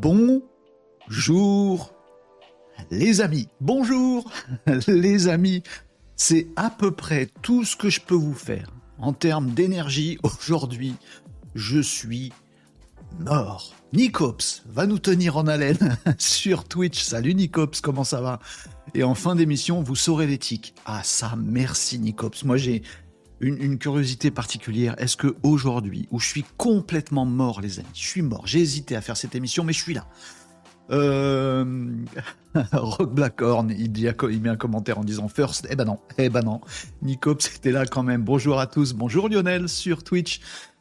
Bonjour les amis. Bonjour les amis. C'est à peu près tout ce que je peux vous faire en termes d'énergie aujourd'hui. Je suis mort. Nicops va nous tenir en haleine sur Twitch. Salut Nicops, comment ça va? Et en fin d'émission, vous saurez l'éthique. Ah ça, merci Nicops. Moi j'ai une, curiosité particulière. Est-ce que aujourd'hui, où je suis complètement mort, les amis, je suis mort. J'ai hésité à faire cette émission, mais je suis là. Euh... Rock Blackhorn, il, dit, il met un commentaire en disant first. Eh ben non, eh ben non. Nicops c'était là quand même. Bonjour à tous. Bonjour Lionel sur Twitch.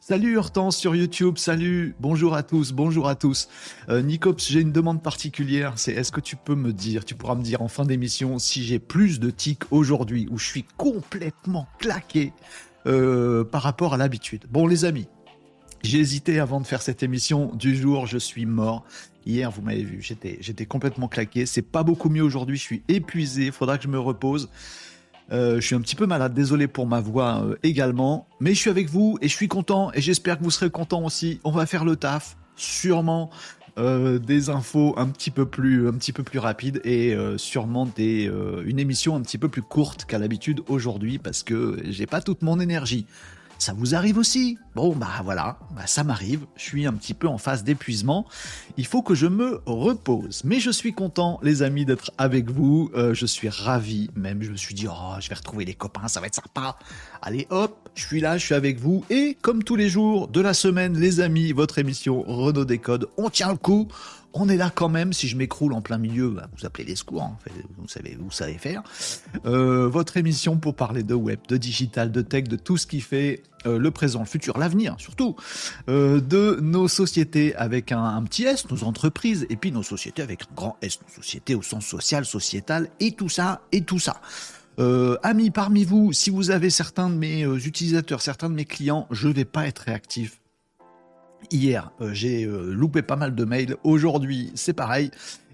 Salut Hortense sur YouTube, salut, bonjour à tous, bonjour à tous. Euh, Nicops, j'ai une demande particulière, c'est est-ce que tu peux me dire, tu pourras me dire en fin d'émission si j'ai plus de tics aujourd'hui, où je suis complètement claqué euh, par rapport à l'habitude. Bon les amis, j'ai hésité avant de faire cette émission du jour, je suis mort. Hier, vous m'avez vu, j'étais, complètement claqué. C'est pas beaucoup mieux aujourd'hui, je suis épuisé, faudra que je me repose. Euh, je suis un petit peu malade, désolé pour ma voix euh, également, mais je suis avec vous et je suis content et j'espère que vous serez content aussi. On va faire le taf, sûrement euh, des infos un petit peu plus, un petit peu plus rapides et sûrement une émission un petit peu plus courte qu'à l'habitude aujourd'hui parce que j'ai pas toute mon énergie. Ça vous arrive aussi Bon, bah voilà, bah ça m'arrive. Je suis un petit peu en phase d'épuisement. Il faut que je me repose. Mais je suis content, les amis, d'être avec vous. Euh, je suis ravi, même. Je me suis dit, oh, je vais retrouver les copains, ça va être sympa. Allez, hop, je suis là, je suis avec vous. Et comme tous les jours de la semaine, les amis, votre émission Renault Décode, on tient le coup on est là quand même. Si je m'écroule en plein milieu, bah, vous appelez les secours. Hein. vous savez, vous savez faire. Euh, votre émission pour parler de web, de digital, de tech, de tout ce qui fait euh, le présent, le futur, l'avenir, surtout euh, de nos sociétés avec un, petit S, nos entreprises, et puis nos sociétés avec un grand S, nos sociétés au sens social, sociétal, et tout ça, et tout ça. amis parmi vous, si vous avez certains de mes utilisateurs, certains de mes clients, je ne vais pas être réactif Hier, euh, j'ai euh, loupé pas mal de mails. Aujourd'hui, c'est pareil.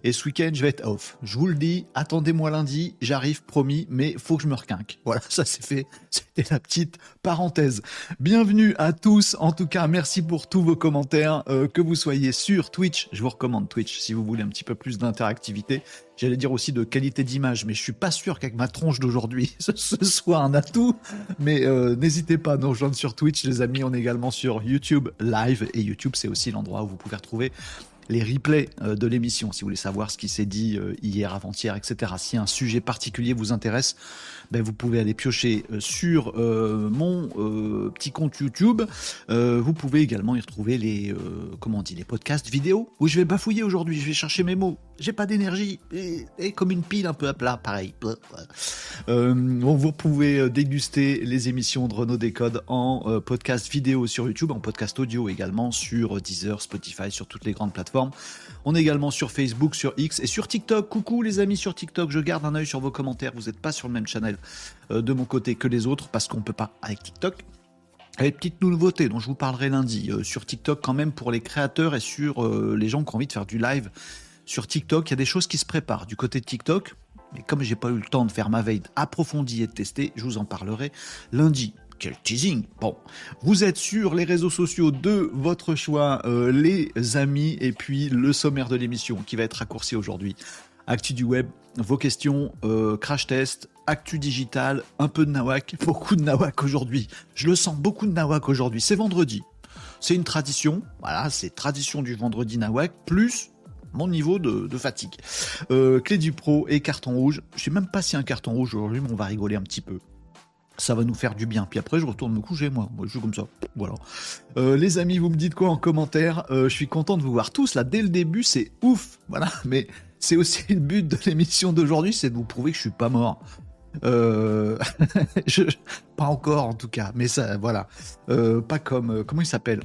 Et ce week-end, je vais être off. Je vous le dis, attendez-moi lundi, j'arrive, promis, mais faut que je me requinque. Voilà, ça c'est fait. C'était la petite parenthèse. Bienvenue à tous. En tout cas, merci pour tous vos commentaires. Euh, que vous soyez sur Twitch, je vous recommande Twitch si vous voulez un petit peu plus d'interactivité. J'allais dire aussi de qualité d'image, mais je suis pas sûr qu'avec ma tronche d'aujourd'hui, ce, soit un atout. Mais euh, n'hésitez pas à nous rejoindre sur Twitch, les amis. On est également sur YouTube Live. Et YouTube, c'est aussi l'endroit où vous pouvez retrouver les replays euh, de l'émission, si vous voulez savoir ce qui s'est dit euh, hier, avant-hier, etc. Si un sujet particulier vous intéresse, ben, vous pouvez aller piocher euh, sur mon petit compte YouTube. vous pouvez également y retrouver les, comment les podcasts vidéo où je vais bafouiller aujourd'hui, je vais chercher mes mots. J'ai pas d'énergie et, comme une pile un peu à plat, pareil. vous pouvez déguster les émissions de Renault Décode en podcast vidéo sur YouTube, en podcast audio également sur Deezer, Spotify, sur toutes les grandes plateformes on est également sur Facebook, sur X et sur TikTok. Coucou les amis sur TikTok, je garde un œil sur vos commentaires. Vous n'êtes pas sur le même channel euh, de mon côté que les autres parce qu'on ne peut pas avec TikTok. Avec petite nouveauté dont je vous parlerai lundi euh, sur TikTok quand même pour les créateurs et sur euh, les gens qui ont envie de faire du live sur TikTok. Il y a des choses qui se préparent du côté de TikTok. Mais comme j'ai pas eu le temps de faire ma veille approfondie et de tester, je vous en parlerai lundi. Quel teasing Bon, vous êtes sur les réseaux sociaux de votre choix, euh, les amis, et puis le sommaire de l'émission qui va être raccourci aujourd'hui. Actu du web, vos questions, euh, crash test, actu digital, un peu de nawak, beaucoup de nawak aujourd'hui. Je le sens, beaucoup de nawak aujourd'hui. C'est vendredi. C'est une tradition, voilà, c'est tradition du vendredi nawak, plus mon niveau de, fatigue. Euh, clé du pro et carton rouge. Je sais même pas si un carton rouge aujourd'hui, mais on va rigoler un petit peu ça va nous faire du bien. Puis après, je retourne me coucher, moi. Moi, je suis comme ça. Voilà. Euh, les amis, vous me dites quoi en commentaire? Euh, Je suis content de vous voir tous. Là, dès le début, c'est ouf. Voilà. Mais c'est aussi le but de l'émission d'aujourd'hui, c'est de vous prouver que je suis pas mort. Euh... je... Pas encore, en tout cas. Mais ça, voilà. Pas comme... comment il s'appelle?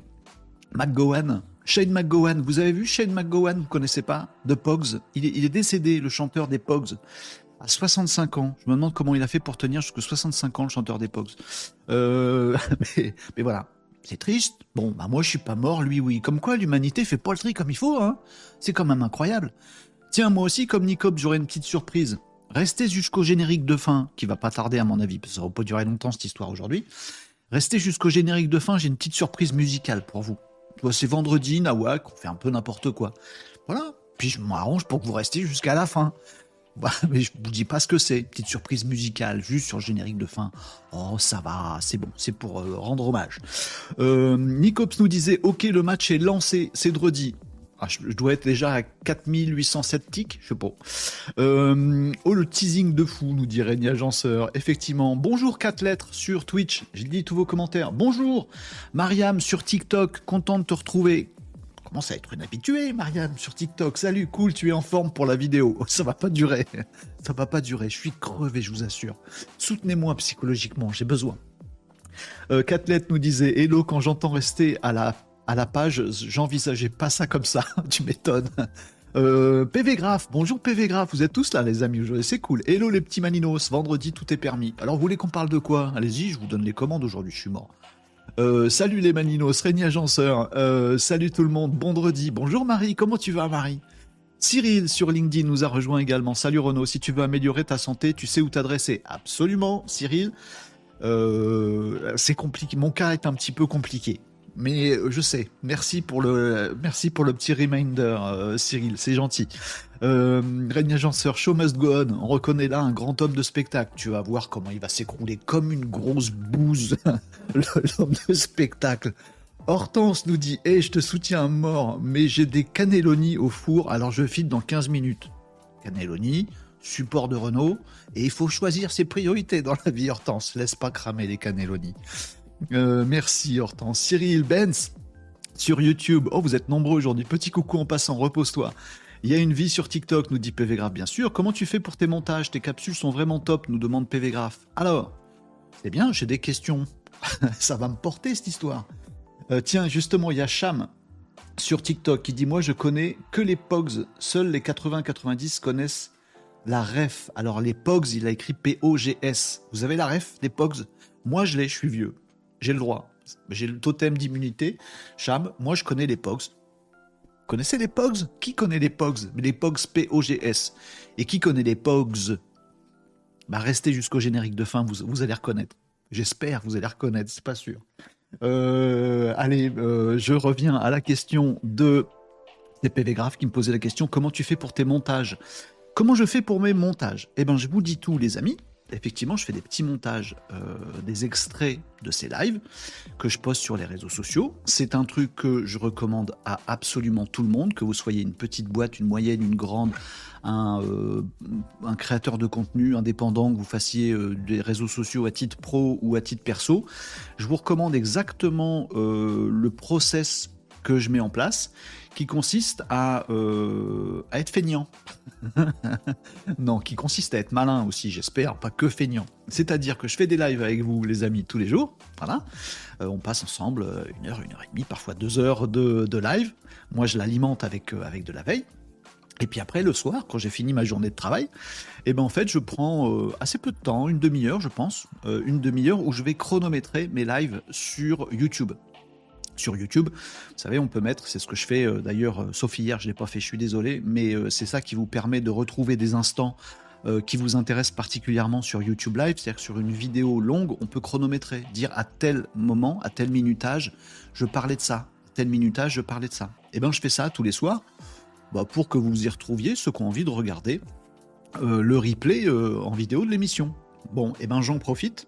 McGowan. Shane McGowan. Vous avez vu Shane McGowan Vous connaissez pas De Pogs? Il est, décédé, le chanteur des Pogs à 65 ans. Je me demande comment il a fait pour tenir jusqu'à 65 ans, le chanteur des Pogs. Euh, mais, voilà, c'est triste. Bon, bah moi je suis pas mort, lui oui. Comme quoi l'humanité fait pas le tri comme il faut, hein. C'est quand même incroyable. Tiens, moi aussi, comme Nicop, j'aurai une petite surprise. Restez jusqu'au générique de fin, qui va pas tarder à mon avis, parce que ça va pas durer longtemps cette histoire aujourd'hui. Restez jusqu'au générique de fin, j'ai une petite surprise musicale pour vous. C'est vendredi, Nawak, on fait un peu n'importe quoi. Voilà. Puis je m'arrange pour que vous restiez jusqu'à la fin. Bah, mais je vous dis pas ce que c'est. Petite surprise musicale, juste sur le générique de fin. Oh, ça va, c'est bon, c'est pour euh, rendre hommage. Euh, Nicops nous disait, ok, le match est lancé, c'est dredi. Ah, je, dois être déjà à 4807 ticks, je sais pas. Euh, oh, le teasing de fou, nous dit Régnier Agenceur. Effectivement. Bonjour, 4 lettres sur Twitch. J'ai dit tous vos commentaires. Bonjour, Mariam sur TikTok. Content de te retrouver commence à être une habituée, Marianne, sur TikTok? Salut, cool, tu es en forme pour la vidéo. Ça va pas durer. Ça va pas durer. Je suis crevé, je vous assure. Soutenez-moi psychologiquement, j'ai besoin. Euh, nous disait Hello, quand j'entends rester à la, à la page, j'envisageais pas ça comme ça. tu m'étonnes. Euh, PV Graph, bonjour PV Graph, vous êtes tous là les amis, c'est cool. Hello les petits maninos, vendredi tout est permis. Alors vous voulez qu'on parle de quoi? Allez-y, je vous donne les commandes aujourd'hui, je suis mort. Euh, salut les Maninos, Régnier Agenceur. Euh, salut tout le monde, vendredi. Bonjour Marie, comment tu vas Marie? Cyril sur LinkedIn nous a rejoint également. Salut Renaud, si tu veux améliorer ta santé, tu sais où t'adresser. Absolument, Cyril. C'est compliqué. Mon cas est un petit peu compliqué. Mais je sais. Merci pour le, merci pour le petit reminder, Cyril. C'est gentil. Euh, Régnier Agenceur, Show Must Go On, on reconnaît là un grand homme de spectacle. Tu vas voir comment il va s'écrouler comme une grosse bouse, l'homme de spectacle. Hortense nous dit Eh, je te soutiens à mort, mais j'ai des cannelloni au four, alors je file dans 15 minutes. Cannelloni, support de Renault, et il faut choisir ses priorités dans la vie, Hortense. Laisse pas cramer les cannelloni. Euh, merci, Hortense. Cyril Benz sur YouTube. Oh, vous êtes nombreux aujourd'hui. Petit coucou en passant, repose-toi. Il y a une vie sur TikTok, nous dit PV Graph, bien sûr. Comment tu fais pour tes montages? Tes capsules sont vraiment top, nous demande PV Graph. Alors, c'est bien, j'ai des questions. Ça va me porter cette histoire. Euh, tiens, justement, il y a Cham sur TikTok qui dit Moi, je connais que les POGs. Seuls les 80-90 connaissent la ref. Alors, les POGs, il a écrit P-O-G-S. Vous avez la ref des POGs? Moi, je l'ai, je suis vieux. J'ai le droit. J'ai le totem d'immunité. Cham, moi, je connais les POGs connaissez les POGs? Qui connaît les POGs? Les POGs P-O-G-S. Et qui connaît les POGs? Bah, Restez jusqu'au générique de fin, vous, vous allez reconnaître. J'espère vous allez reconnaître, c'est pas sûr. Euh, allez, euh, je reviens à la question de PV Graph qui me posait la question comment tu fais pour tes montages? Comment je fais pour mes montages? Eh bien, je vous dis tout, les amis effectivement, je fais des petits montages, euh, des extraits de ces lives que je poste sur les réseaux sociaux. C'est un truc que je recommande à absolument tout le monde, que vous soyez une petite boîte, une moyenne, une grande, un, euh, créateur de contenu indépendant, que vous fassiez euh, des réseaux sociaux à titre pro ou à titre perso. Je vous recommande exactement le process que je mets en place qui consiste à, euh, être feignant. non, qui consiste à être malin aussi, j'espère, pas que feignant. C'est-à-dire que je fais des lives avec vous, les amis, tous les jours. Voilà. Euh, on passe ensemble euh, une heure, une heure et demie, parfois deux heures de, de live. Moi, je l'alimente avec, avec de la veille. Et puis après, le soir, quand j'ai fini ma journée de travail, eh ben en fait, je prends assez peu de temps, une demi-heure, je pense, une demi-heure où je vais chronométrer mes lives sur YouTube sur YouTube. Vous savez, on peut mettre, c'est ce que je fais euh, d'ailleurs, euh, sauf hier, je ne l'ai pas fait, je suis désolé, mais euh, c'est ça qui vous permet de retrouver des instants qui vous intéressent particulièrement sur YouTube Live, c'est-à-dire sur une vidéo longue, on peut chronométrer, dire à tel moment, à tel minutage, je parlais de ça, à tel minutage, je parlais de ça. Et eh bien, je fais ça tous les soirs bah, pour que vous y retrouviez, ceux qui ont envie de regarder le replay en vidéo de l'émission. Bon, et eh ben j'en profite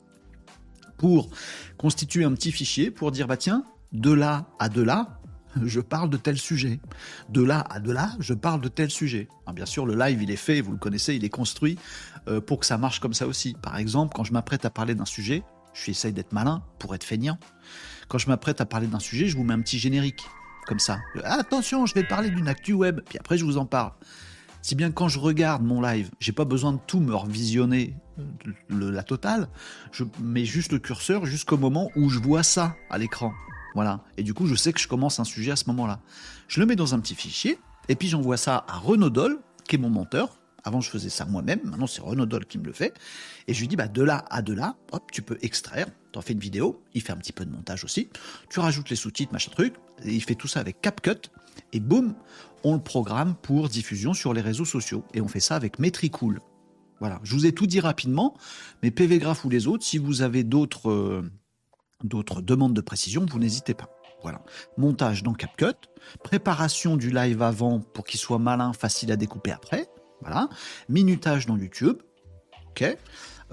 pour constituer un petit fichier pour dire bah tiens, de là à de là, je parle de tel sujet. De là à de là, je parle de tel sujet. Bien sûr, le live, il est fait, vous le connaissez, il est construit euh, pour que ça marche comme ça aussi. Par exemple, quand je m'apprête à parler d'un sujet, je essaye d'être malin pour être feignant. Quand je m'apprête à parler d'un sujet, je vous mets un petit générique, comme ça. Ah, attention, je vais parler d'une actu web, puis après je vous en parle. Si bien quand je regarde mon live, j'ai pas besoin de tout me revisionner euh, la totale, je mets juste le curseur jusqu'au moment où je vois ça à l'écran. Voilà. Et du coup, je sais que je commence un sujet à ce moment-là. Je le mets dans un petit fichier, et puis j'envoie ça à Renaudol, qui est mon monteur. Avant, je faisais ça moi-même. Maintenant, c'est Renaudol qui me le fait. Et je lui dis, bah, de là à de là, hop, tu peux extraire. T'en fais une vidéo. Il fait un petit peu de montage aussi. Tu rajoutes les sous-titres, machin truc. Il fait tout ça avec CapCut. Et boum, on le programme pour diffusion sur les réseaux sociaux. Et on fait ça avec Metricool. Voilà. Je vous ai tout dit rapidement. Mais PV Graph ou les autres, si vous avez d'autres, euh, d'autres demandes de précision, vous n'hésitez pas. Voilà. Montage dans CapCut, préparation du live avant pour qu'il soit malin, facile à découper après. Voilà. Minutage dans YouTube. OK. Euh,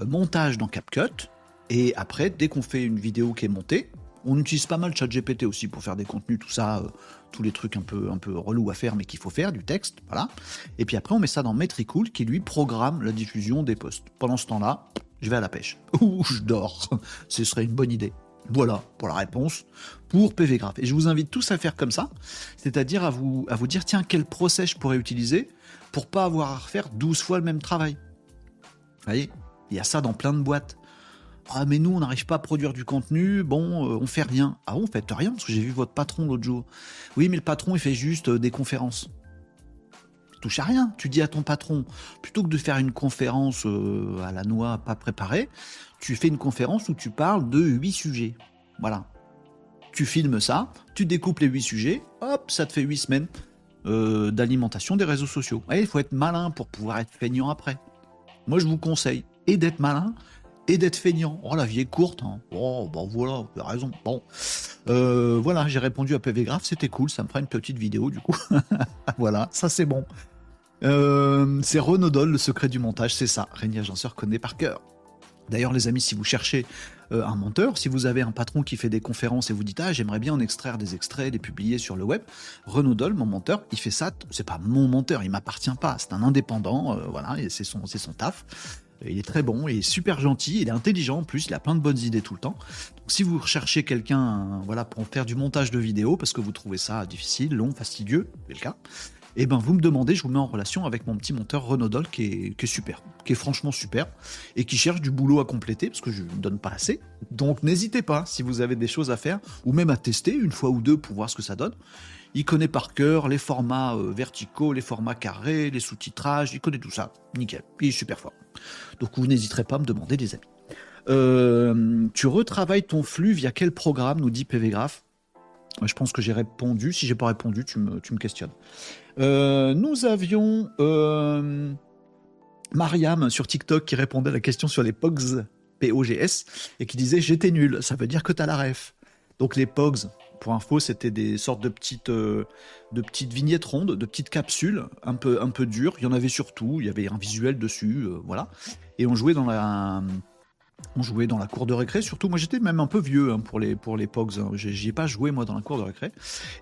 montage dans CapCut. Et après, dès qu'on fait une vidéo qui est montée, on utilise pas mal ChatGPT aussi pour faire des contenus, tout ça, euh, tous les trucs un peu, un peu relous à faire, mais qu'il faut faire, du texte, voilà. Et puis après, on met ça dans Metricool qui lui programme la diffusion des posts. Pendant ce temps-là, je vais à la pêche. Ou je dors. Ce serait une bonne idée. Voilà pour la réponse pour PV Graph. Et je vous invite tous à faire comme ça, c'est-à-dire à vous, vous dire tiens, quel procès je pourrais utiliser pour pas avoir à refaire 12 fois le même travail. Vous voyez, il y a ça dans plein de boîtes. Ah mais nous on n'arrive pas à produire du contenu, bon euh, on fait rien. Ah on fait rien parce que j'ai vu votre patron l'autre jour. Oui mais le patron il fait juste euh, des conférences. Tu touches à rien. Tu dis à ton patron plutôt que de faire une conférence euh, à la noix pas préparée, tu fais une conférence où tu parles de huit sujets. Voilà. Tu filmes ça, tu découpes les huit sujets, hop ça te fait huit semaines d'alimentation des réseaux sociaux. il faut être malin pour pouvoir être feignant après. Moi je vous conseille et d'être malin et d'être feignant. Oh, la vie est courte. Hein. Oh, bon, voilà, tu as raison. Bon. Euh, voilà, j'ai répondu à PV Graph, c'était cool, ça me fera une petite vidéo du coup. voilà, ça c'est bon. Euh, c'est Renaudol, le secret du montage, c'est ça. Régnier Agenceur connaît par cœur. D'ailleurs, les amis, si vous cherchez euh, un monteur, si vous avez un patron qui fait des conférences et vous dites ah j'aimerais bien en extraire des extraits, les publier sur le web, Renaudol, mon monteur, il fait ça. C'est pas mon monteur, il m'appartient pas, c'est un indépendant, voilà, c'est son, c'est son taf. Il est très bon, il est super gentil, il est intelligent en plus, il a plein de bonnes idées tout le temps. Donc si vous recherchez quelqu'un voilà, pour faire du montage de vidéos parce que vous trouvez ça difficile, long, fastidieux, c'est le cas, et eh ben vous me demandez, je vous mets en relation avec mon petit monteur Renaudol qui est, qui est super, qui est franchement super et qui cherche du boulot à compléter parce que je ne donne pas assez. Donc n'hésitez pas si vous avez des choses à faire ou même à tester une fois ou deux pour voir ce que ça donne. Il connaît par cœur les formats euh, verticaux, les formats carrés, les sous-titrages, il connaît tout ça. Nickel. Il est super fort. Donc vous n'hésiterez pas à me demander des amis. Euh, tu retravailles ton flux via quel programme, nous dit PV Graph? Je pense que j'ai répondu. Si j'ai pas répondu, tu me, questionnes. Euh, nous avions Mariam sur TikTok qui répondait à la question sur les POGS, P-O-G-S, et qui disait J'étais nul. Ça veut dire que tu as la ref. Donc les POGS, pour info, c'était des sortes de petites, euh, de petites vignettes rondes, de petites capsules, un peu, un peu dures. Il y en avait surtout, il y avait un visuel dessus, euh, voilà. Et on jouait dans la, on jouait dans la cour de récré. Surtout, moi j'étais même un peu vieux hein, pour les pour les Pogs. Hein. J'y ai pas joué moi dans la cour de récré.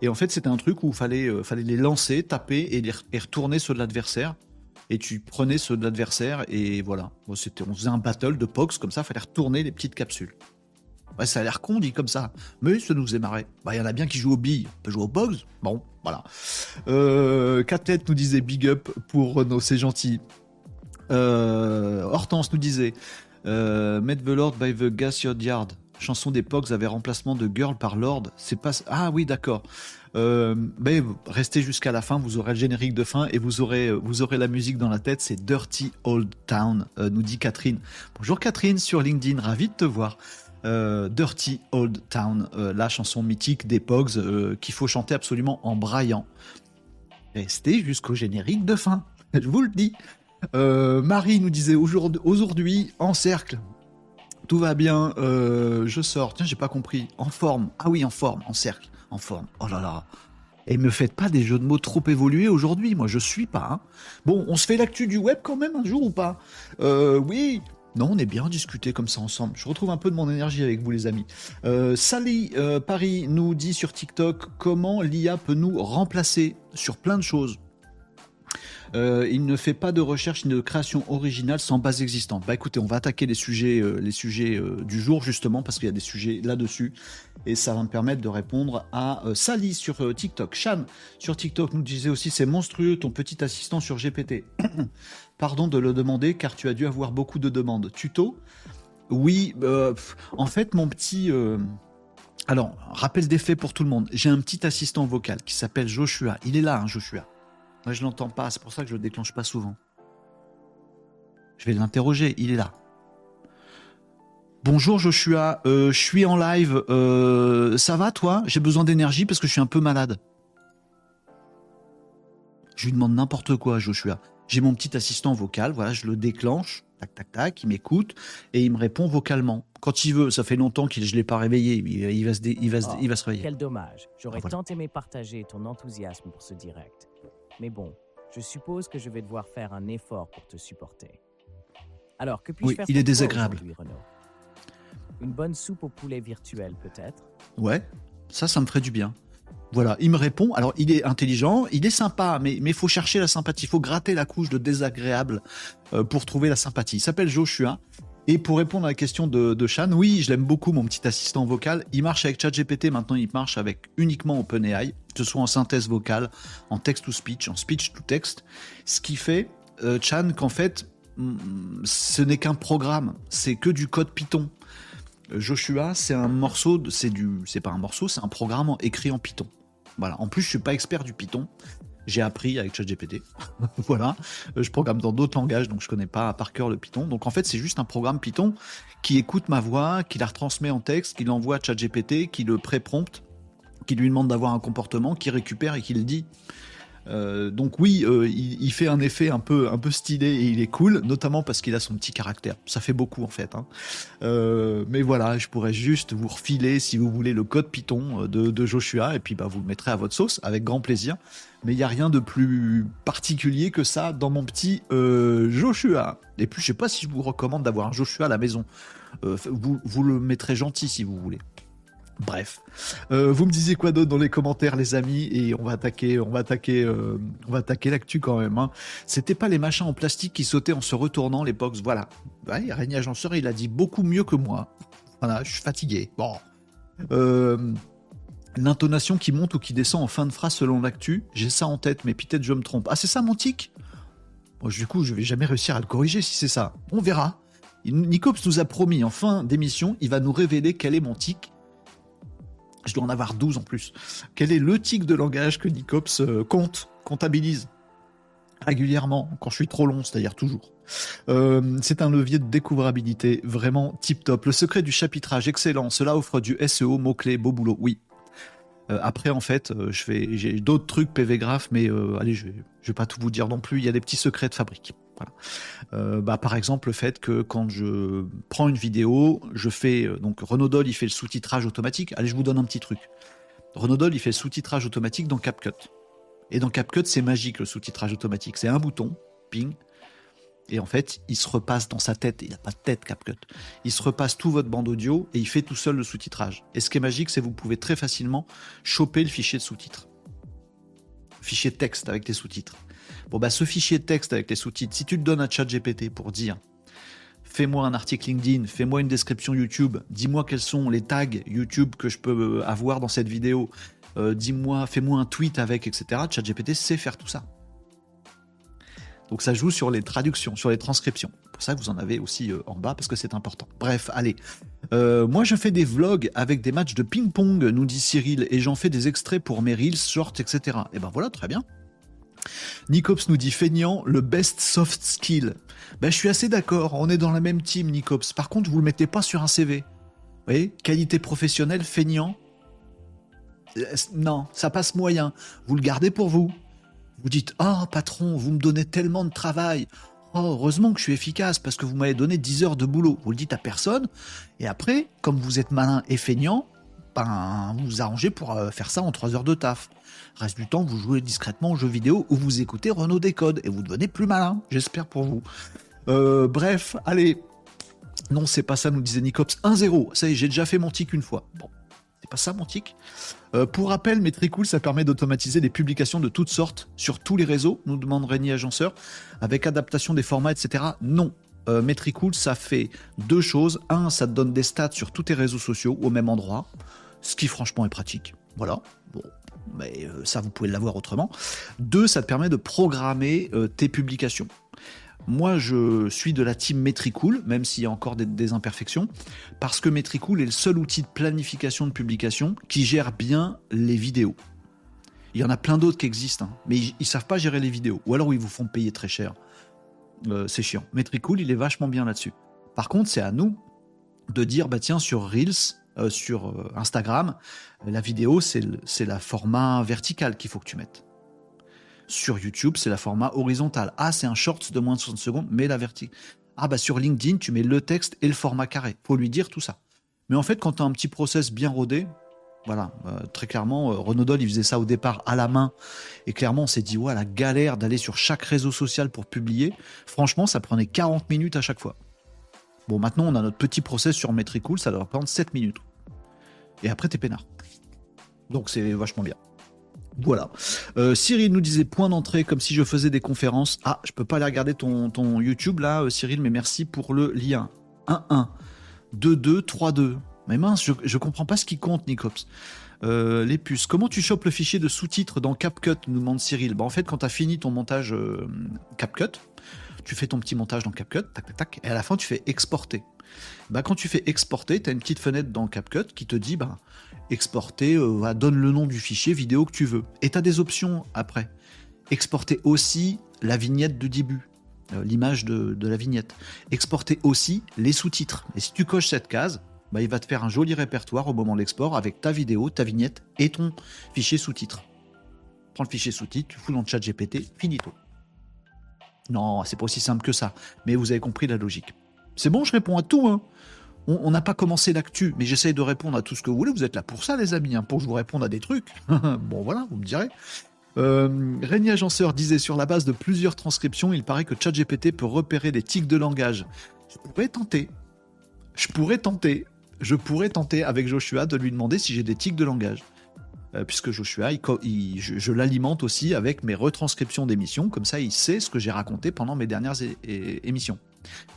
Et en fait, c'était un truc où il fallait, euh, fallait les lancer, taper et, les, et retourner ceux de l'adversaire. Et tu prenais ceux de l'adversaire et voilà. c'était, on faisait un battle de Pogs comme ça. Fallait retourner les petites capsules. Ouais, ça a l'air con dit comme ça, mais ça nous est marré. Bah, il y en a bien qui jouent aux billes, on peut jouer aux bugs. Bon, voilà. Euh, nous disait big up pour Renault, c'est gentil. Euh, Hortense nous disait euh, Met the Lord by the Gas Yard. Chanson Pogs avait remplacement de Girl par Lord. C'est pas. Ah oui, d'accord. Euh, restez jusqu'à la fin, vous aurez le générique de fin et vous aurez, vous aurez la musique dans la tête. C'est Dirty Old Town, euh, nous dit Catherine. Bonjour Catherine sur LinkedIn, ravi de te voir. Euh, Dirty Old Town, euh, la chanson mythique des Pogs euh, qu'il faut chanter absolument en braillant. Restez jusqu'au générique de fin, je vous le dis. Marie nous disait aujourd'hui en cercle. Tout va bien, je sors. Tiens, j'ai pas compris. En forme. Ah oui, en forme, en cercle, en forme. Oh là là. Et me faites pas des jeux de mots trop évolués aujourd'hui. Moi, je suis pas. Hein. Bon, on se fait l'actu du web quand même un jour ou pas Oui, non, on est bien discuté comme ça ensemble. Je retrouve un peu de mon énergie avec vous, les amis. Euh, Sally euh, Paris nous dit sur TikTok comment l'IA peut nous remplacer sur plein de choses. Euh, il ne fait pas de recherche de création originale sans base existante. Bah écoutez, on va attaquer les sujets, euh, les sujets euh, du jour justement parce qu'il y a des sujets là-dessus et ça va me permettre de répondre à Sally sur TikTok. Shan sur TikTok nous disait aussi c'est monstrueux ton petit assistant sur GPT. Pardon de le demander car tu as dû avoir beaucoup de demandes. Tuto? Oui, en fait mon petit... Alors, rappel des faits pour tout le monde. J'ai un petit assistant vocal qui s'appelle Joshua. Il est là, hein, Joshua. Moi, je l'entends pas, c'est pour ça que je le déclenche pas souvent. Je vais l'interroger, il est là. Bonjour Joshua, euh, je suis en live. Euh, ça va toi? J'ai besoin d'énergie parce que je suis un peu malade. Je lui demande n'importe quoi, Joshua. j'ai mon petit assistant vocal, voilà, je le déclenche, tac, tac, tac, il m'écoute et il me répond vocalement. Quand il veut, ça fait longtemps que je ne l'ai pas réveillé, il, va, se il, va, oh, il va se réveiller. Quel dommage, j'aurais tant aimé partager ton enthousiasme pour ce direct. Mais bon, je suppose que je vais devoir faire un effort pour te supporter. Alors, que puis-je oui, faire il est désagréable. Une bonne soupe au poulet virtuel, peut-être? Ouais, ça, ça me ferait du bien. Voilà, il me répond. Alors, il est intelligent, il est sympa, mais il faut chercher la sympathie. Il faut gratter la couche de désagréable euh, pour trouver la sympathie. Il s'appelle Joshua. Et pour répondre à la question de, de Shan, oui, je l'aime beaucoup, mon petit assistant vocal. Il marche avec ChatGPT, maintenant il marche avec uniquement OpenAI, que ce soit en synthèse vocale, en text to speech, en speech to text. Ce qui fait, euh, Chan, qu'en fait, mm, ce n'est qu'un programme, c'est que du code Python. Joshua, c'est un morceau, c'est du, c'est pas un morceau, c'est un programme écrit en Python. Voilà. En plus, je suis pas expert du Python. J'ai appris avec ChatGPT. voilà. Euh, je programme dans d'autres langages, donc je connais pas par cœur le Python. Donc en fait, c'est juste un programme Python qui écoute ma voix, qui la retransmet en texte, qui l'envoie à ChatGPT, qui le pré-prompte, qui lui demande d'avoir un comportement, qui récupère et qui le dit. Euh, donc oui, euh, il, fait un effet un peu, un peu stylé et il est cool, notamment parce qu'il a son petit caractère. Ça fait beaucoup en fait. Hein. Euh, mais voilà, je pourrais juste vous refiler, si vous voulez, le code Python de, Joshua et puis bah, vous le mettrez à votre sauce avec grand plaisir. Mais il n'y a rien de plus particulier que ça dans mon petit Joshua. Et puis je sais pas si je vous recommande d'avoir un Joshua à la maison. vous, vous le mettrez gentil si vous voulez. Bref, euh, vous me disiez quoi d'autre dans les commentaires, les amis, et on va attaquer, on va attaquer, euh, on va attaquer l'actu quand même. Hein. C'était pas les machins en plastique qui sautaient en se retournant les box, voilà. Ouais, Régnier Agenceur, il a dit beaucoup mieux que moi. Voilà, je suis fatigué. Bon, euh, l'intonation qui monte ou qui descend en fin de phrase selon l'actu, j'ai ça en tête, mais peut-être je me trompe. Ah, c'est ça mon tic Du coup, je vais jamais réussir à le corriger si c'est ça. On verra. Nicops nous a promis en fin d'émission, il va nous révéler quel est mon tic je dois en avoir 12 en plus. Quel est le tic de langage que Nicops euh, compte, comptabilise régulièrement, quand je suis trop long, c'est-à-dire toujours. Euh, c'est un levier de découvrabilité vraiment tip top. Le secret du chapitrage, excellent. Cela offre du SEO, mots-clés, beau boulot. Oui. Euh, après, en fait, j'ai d'autres trucs PV Graph, mais allez, je vais, je vais pas tout vous dire non plus. Il y a des petits secrets de fabrique. Euh, bah, par exemple, le fait que quand je prends une vidéo, je fais euh, donc Renaudol, il fait le sous-titrage automatique. Allez, je vous donne un petit truc. Renaudol, il fait le sous-titrage automatique dans CapCut. Et dans CapCut, c'est magique le sous-titrage automatique. C'est un bouton, ping, et en fait, il se repasse dans sa tête. Il n'a pas de tête, CapCut. Il se repasse tout votre bande audio et il fait tout seul le sous-titrage. Et ce qui est magique, c'est que vous pouvez très facilement choper le fichier de sous-titres. Fichier texte avec tes sous-titres. Bon, bah, ce fichier de texte avec les sous-titres, si tu le donnes à ChatGPT pour dire fais-moi un article LinkedIn, fais-moi une description YouTube, dis-moi quels sont les tags YouTube que je peux euh, avoir dans cette vidéo, euh, dis-moi, fais-moi un tweet avec, etc. ChatGPT sait faire tout ça. Donc ça joue sur les traductions, sur les transcriptions. Pour ça vous en avez aussi euh, en bas parce que c'est important. Bref, allez. moi je fais des vlogs avec des matchs de ping-pong, nous dit Cyril, et j'en fais des extraits pour mes reels, shorts, etc. Et ben voilà, très bien. Nicops nous dit feignant, le best soft skill. Ben, je suis assez d'accord, on est dans la même team, Nicops. Par contre, vous le mettez pas sur un CV. Vous voyez, qualité professionnelle, feignant. Euh, non, ça passe moyen. Vous le gardez pour vous. Vous dites, oh patron, vous me donnez tellement de travail. Oh, heureusement que je suis efficace parce que vous m'avez donné 10 heures de boulot. Vous le dites à personne. Et après, comme vous êtes malin et feignant, ben, vous vous arrangez pour euh, faire ça en 3 heures de taf. Reste du temps, vous jouez discrètement aux jeux vidéo ou vous écoutez Renault Décode et vous devenez plus malin, j'espère pour vous. Euh, bref, allez. Non, c'est pas ça, nous disait Nicops. 1-0. Ça y est, j'ai déjà fait mon tic une fois. Bon, c'est pas ça mon tic. Euh, pour rappel, Metricool, ça permet d'automatiser des publications de toutes sortes sur tous les réseaux, nous demande Régnier Agenceur, avec adaptation des formats, etc. Non. Euh, Metricool, ça fait deux choses. Un, ça donne des stats sur tous tes réseaux sociaux au même endroit, ce qui franchement est pratique. Voilà. Bon, mais euh, ça vous pouvez l'avoir autrement. Deux, ça te permet de programmer euh, tes publications. Moi, je suis de la team Metricool, même s'il y a encore des, imperfections, parce que Metricool est le seul outil de planification de publication qui gère bien les vidéos. Il y en a plein d'autres qui existent, hein, mais ils, ne savent pas gérer les vidéos, ou alors ils vous font payer très cher. Euh, c'est chiant. Metricool, il est vachement bien là-dessus. Par contre, c'est à nous de dire, bah tiens, sur Reels, euh, sur euh, Instagram, la vidéo, c'est la format vertical qu'il faut que tu mettes. Sur YouTube, c'est la format horizontal. Ah, c'est un short de moins de 60 secondes, mais la verticale. Ah, bah sur LinkedIn, tu mets le texte et le format carré. Faut lui dire tout ça. Mais en fait, quand tu as un petit process bien rodé, voilà, euh, très clairement, euh, Renaudol, il faisait ça au départ à la main. Et clairement, on s'est dit, ouais, la galère d'aller sur chaque réseau social pour publier. Franchement, ça prenait 40 minutes à chaque fois. Bon, maintenant, on a notre petit process sur Metricool, ça doit prendre 7 minutes. Et après, t'es peinard. Donc, c'est vachement bien. Voilà. Euh, Cyril nous disait point d'entrée comme si je faisais des conférences. Ah, je peux pas aller regarder ton, YouTube là, euh, Cyril, mais merci pour le lien. 1-1, 2-2, 3-2. Mais mince, je, je comprends pas ce qui compte, Nicops. Euh, les puces. Comment tu chopes le fichier de sous-titres dans CapCut nous demande Cyril. Bah, en fait, quand tu as fini ton montage CapCut, tu fais ton petit montage dans CapCut, tac, tac, tac, et à la fin, tu fais exporter. Bah, quand tu fais exporter, tu as une petite fenêtre dans CapCut qui te dit bah, exporter, euh, donne le nom du fichier vidéo que tu veux. Et tu as des options après. Exporter aussi la vignette de début, euh, l'image de, la vignette. Exporter aussi les sous-titres. Et si tu coches cette case, bah, il va te faire un joli répertoire au moment de l'export avec ta vidéo, ta vignette et ton fichier sous-titre. Prends le fichier sous-titre, tu fous dans le chat GPT, finito. Non, c'est pas aussi simple que ça, mais vous avez compris la logique. C'est bon, je réponds à tout. Hein. On n'a pas commencé l'actu, mais j'essaye de répondre à tout ce que vous voulez. Vous êtes là pour ça, les amis, hein, pour que je vous réponde à des trucs. bon, voilà, vous me direz. Euh, Agenceur disait sur la base de plusieurs transcriptions, il paraît que ChatGPT peut repérer des tics de langage. Je pourrais tenter. Je pourrais tenter. Je pourrais tenter avec Joshua de lui demander si j'ai des tics de langage. Euh, puisque Joshua, je, l'alimente aussi avec mes retranscriptions d'émissions, comme ça il sait ce que j'ai raconté pendant mes dernières émissions.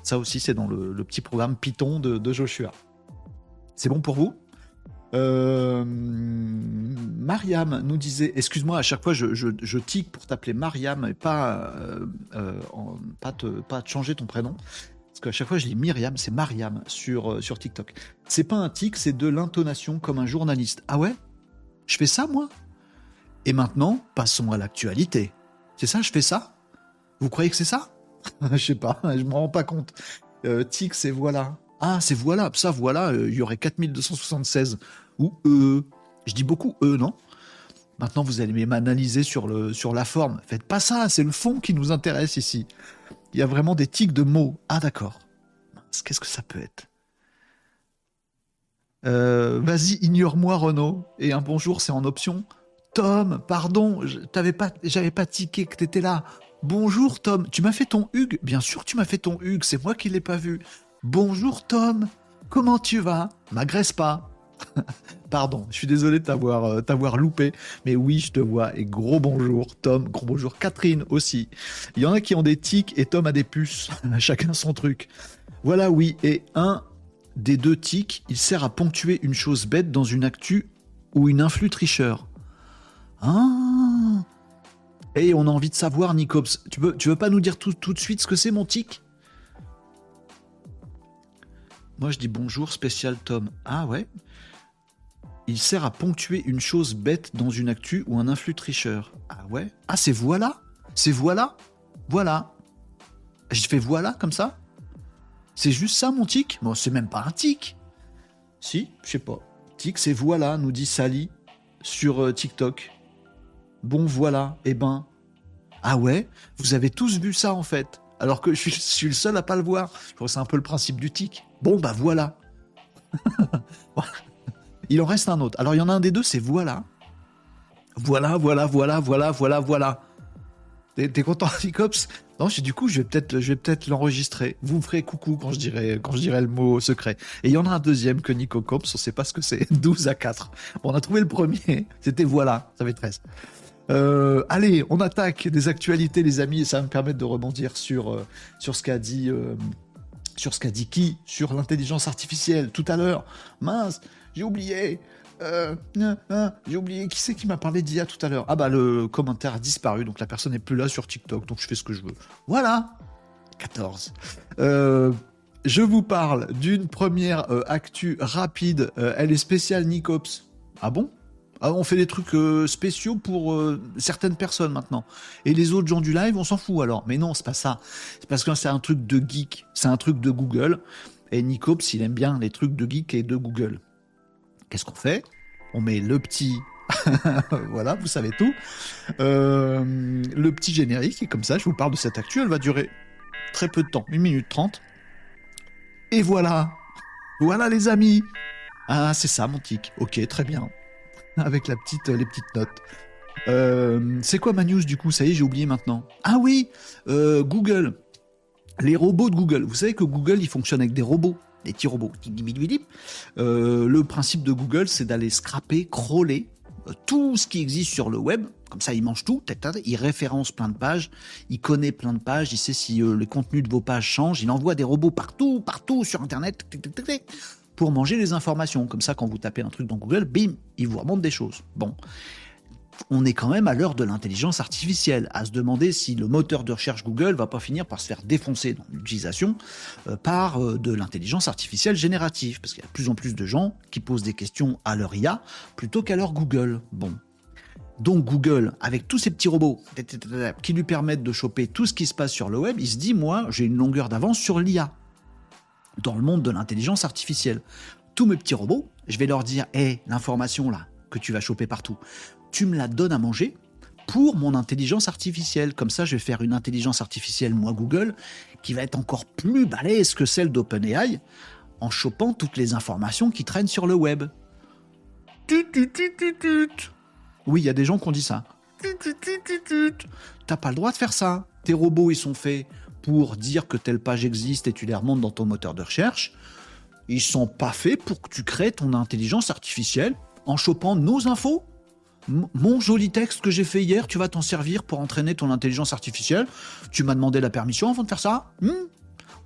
Ça aussi, c'est dans le, petit programme Python de, Joshua. C'est bon pour vous? Euh, Mariam nous disait, excuse-moi, à chaque fois je, tic pour t'appeler Mariam et pas, euh, pas, te, pas changer ton prénom. Parce qu'à chaque fois je dis Myriam, c'est Mariam sur, sur TikTok. C'est pas un tic, c'est de l'intonation comme un journaliste. Ah ouais? Je fais ça, moi Et maintenant, passons à l'actualité. C'est ça, je fais ça? Vous croyez que c'est ça? Je sais pas, je me rends pas compte. Euh, tic, c'est voilà. Ah, c'est voilà, ça, voilà, euh, il y aurait 4276. Ou E. Je dis beaucoup E, non? Maintenant, vous allez m'analyser sur, sur la forme. Faites pas ça, c'est le fond qui nous intéresse ici. Il y a vraiment des tics de mots. Ah, d'accord. Qu'est-ce que ça peut être? Euh, vas-y, ignore-moi, Renaud. Et un bonjour, c'est en option. Tom, pardon, j'avais pas, tiqué que t'étais là. Bonjour, Tom. Tu m'as fait ton Hugues Bien sûr, tu m'as fait ton Hugues. C'est moi qui l'ai pas vu. Bonjour, Tom. Comment tu vas? M'agresse pas. Pardon, je suis désolé de t'avoir, euh, t'avoir loupé, mais oui, je te vois. Et gros bonjour, Tom. Gros bonjour, Catherine aussi. Il y en a qui ont des tics et Tom a des puces. Chacun son truc. Voilà, oui. Et un des deux tics, il sert à ponctuer une chose bête dans une actu ou une influx tricheur. Ah Et on a envie de savoir, Nicops. Tu veux, tu veux pas nous dire tout, tout de suite ce que c'est mon tic? Moi je dis bonjour, spécial Tom. Ah ouais? Il sert à ponctuer une chose bête dans une actu ou un influx tricheur. Ah ouais? Ah c'est voilà? C'est voilà? Voilà. Je fais voilà comme ça? C'est juste ça mon tic? Bon, c'est même pas un tic. Si, je sais pas. Tic, c'est voilà, nous dit Sally sur euh, TikTok. Bon, voilà, eh ben. Ah ouais, vous avez tous vu ça en fait. Alors que je suis, le seul à pas le voir. Je crois que c'est un peu le principe du tic. Bon, bah voilà. il en reste un autre. Alors il y en a un des deux, c'est voilà. Voilà, voilà, voilà, voilà, voilà, voilà. T'es content, Ticops? Non, du coup, je vais peut-être, je vais peut-être l'enregistrer. Vous me ferez coucou quand je dirai, quand je dirai le mot secret. Et il y en a un deuxième que Nico Cops, on sait pas ce que c'est. 12 à 4. Bon, on a trouvé le premier. C'était voilà, ça fait 13. Euh, allez, on attaque des actualités, les amis, et ça va me permettre de rebondir sur, euh, sur ce qu'a dit, euh, sur ce qu'a dit qui? Sur l'intelligence artificielle tout à l'heure. Mince, j'ai oublié. Euh, j'ai oublié qui c'est qui m'a parlé d'IA tout à l'heure? Ah bah le commentaire a disparu, donc la personne n'est plus là sur TikTok, donc je fais ce que je veux. Voilà 14. Euh, je vous parle d'une première euh, actu rapide. elle est spéciale Nicops. Ah bon? Ah, On fait des trucs spéciaux pour certaines personnes maintenant. Et les autres gens du live, on s'en fout alors. Mais non, c'est pas ça. C'est parce que c'est un truc de geek. C'est un truc de Google. Et Nicops, il aime bien les trucs de geek et de Google. Qu'est-ce qu'on fait? On met le petit voilà, vous savez tout. Euh, le petit générique, et comme ça, je vous parle de cette actu, elle va durer très peu de temps, 1 minute 30. Et voilà Voilà les amis Ah, c'est ça mon tic. Ok, très bien. Avec la petite, les petites notes. Euh, c'est quoi ma news du coup? Ça y est, j'ai oublié maintenant. Ah oui euh, Google. Les robots de Google. Vous savez que Google, il fonctionne avec des robots des petits robots. Euh, le principe de Google, c'est d'aller scraper, crawler euh, tout ce qui existe sur le web. Comme ça, il mange tout. Il référence plein de pages. Il connaît plein de pages. Il sait si euh, les contenus de vos pages changent. Il envoie des robots partout, partout sur Internet pour manger les informations. Comme ça, quand vous tapez un truc dans Google, bim, il vous remonte des choses. Bon on est quand même à l'heure de l'intelligence artificielle, à se demander si le moteur de recherche Google va pas finir par se faire défoncer dans l'utilisation euh, par euh, de l'intelligence artificielle générative, parce qu'il y a de plus en plus de gens qui posent des questions à leur IA plutôt qu'à leur Google. Bon. Donc Google, avec tous ces petits robots qui lui permettent de choper tout ce qui se passe sur le web, il se dit, moi, j'ai une longueur d'avance sur l'IA, dans le monde de l'intelligence artificielle. Tous mes petits robots, je vais leur dire, hé, l'information là, que tu vas choper partout tu me la donnes à manger pour mon intelligence artificielle. Comme ça, je vais faire une intelligence artificielle, moi Google, qui va être encore plus balèze que celle d'OpenAI en chopant toutes les informations qui traînent sur le web. Oui, il y a des gens qui ont dit ça. T'as pas le droit de faire ça. Tes robots, ils sont faits pour dire que telle page existe et tu les remontes dans ton moteur de recherche. Ils sont pas faits pour que tu crées ton intelligence artificielle en chopant nos infos mon joli texte que j'ai fait hier, tu vas t'en servir pour entraîner ton intelligence artificielle. Tu m'as demandé la permission avant de faire ça hmm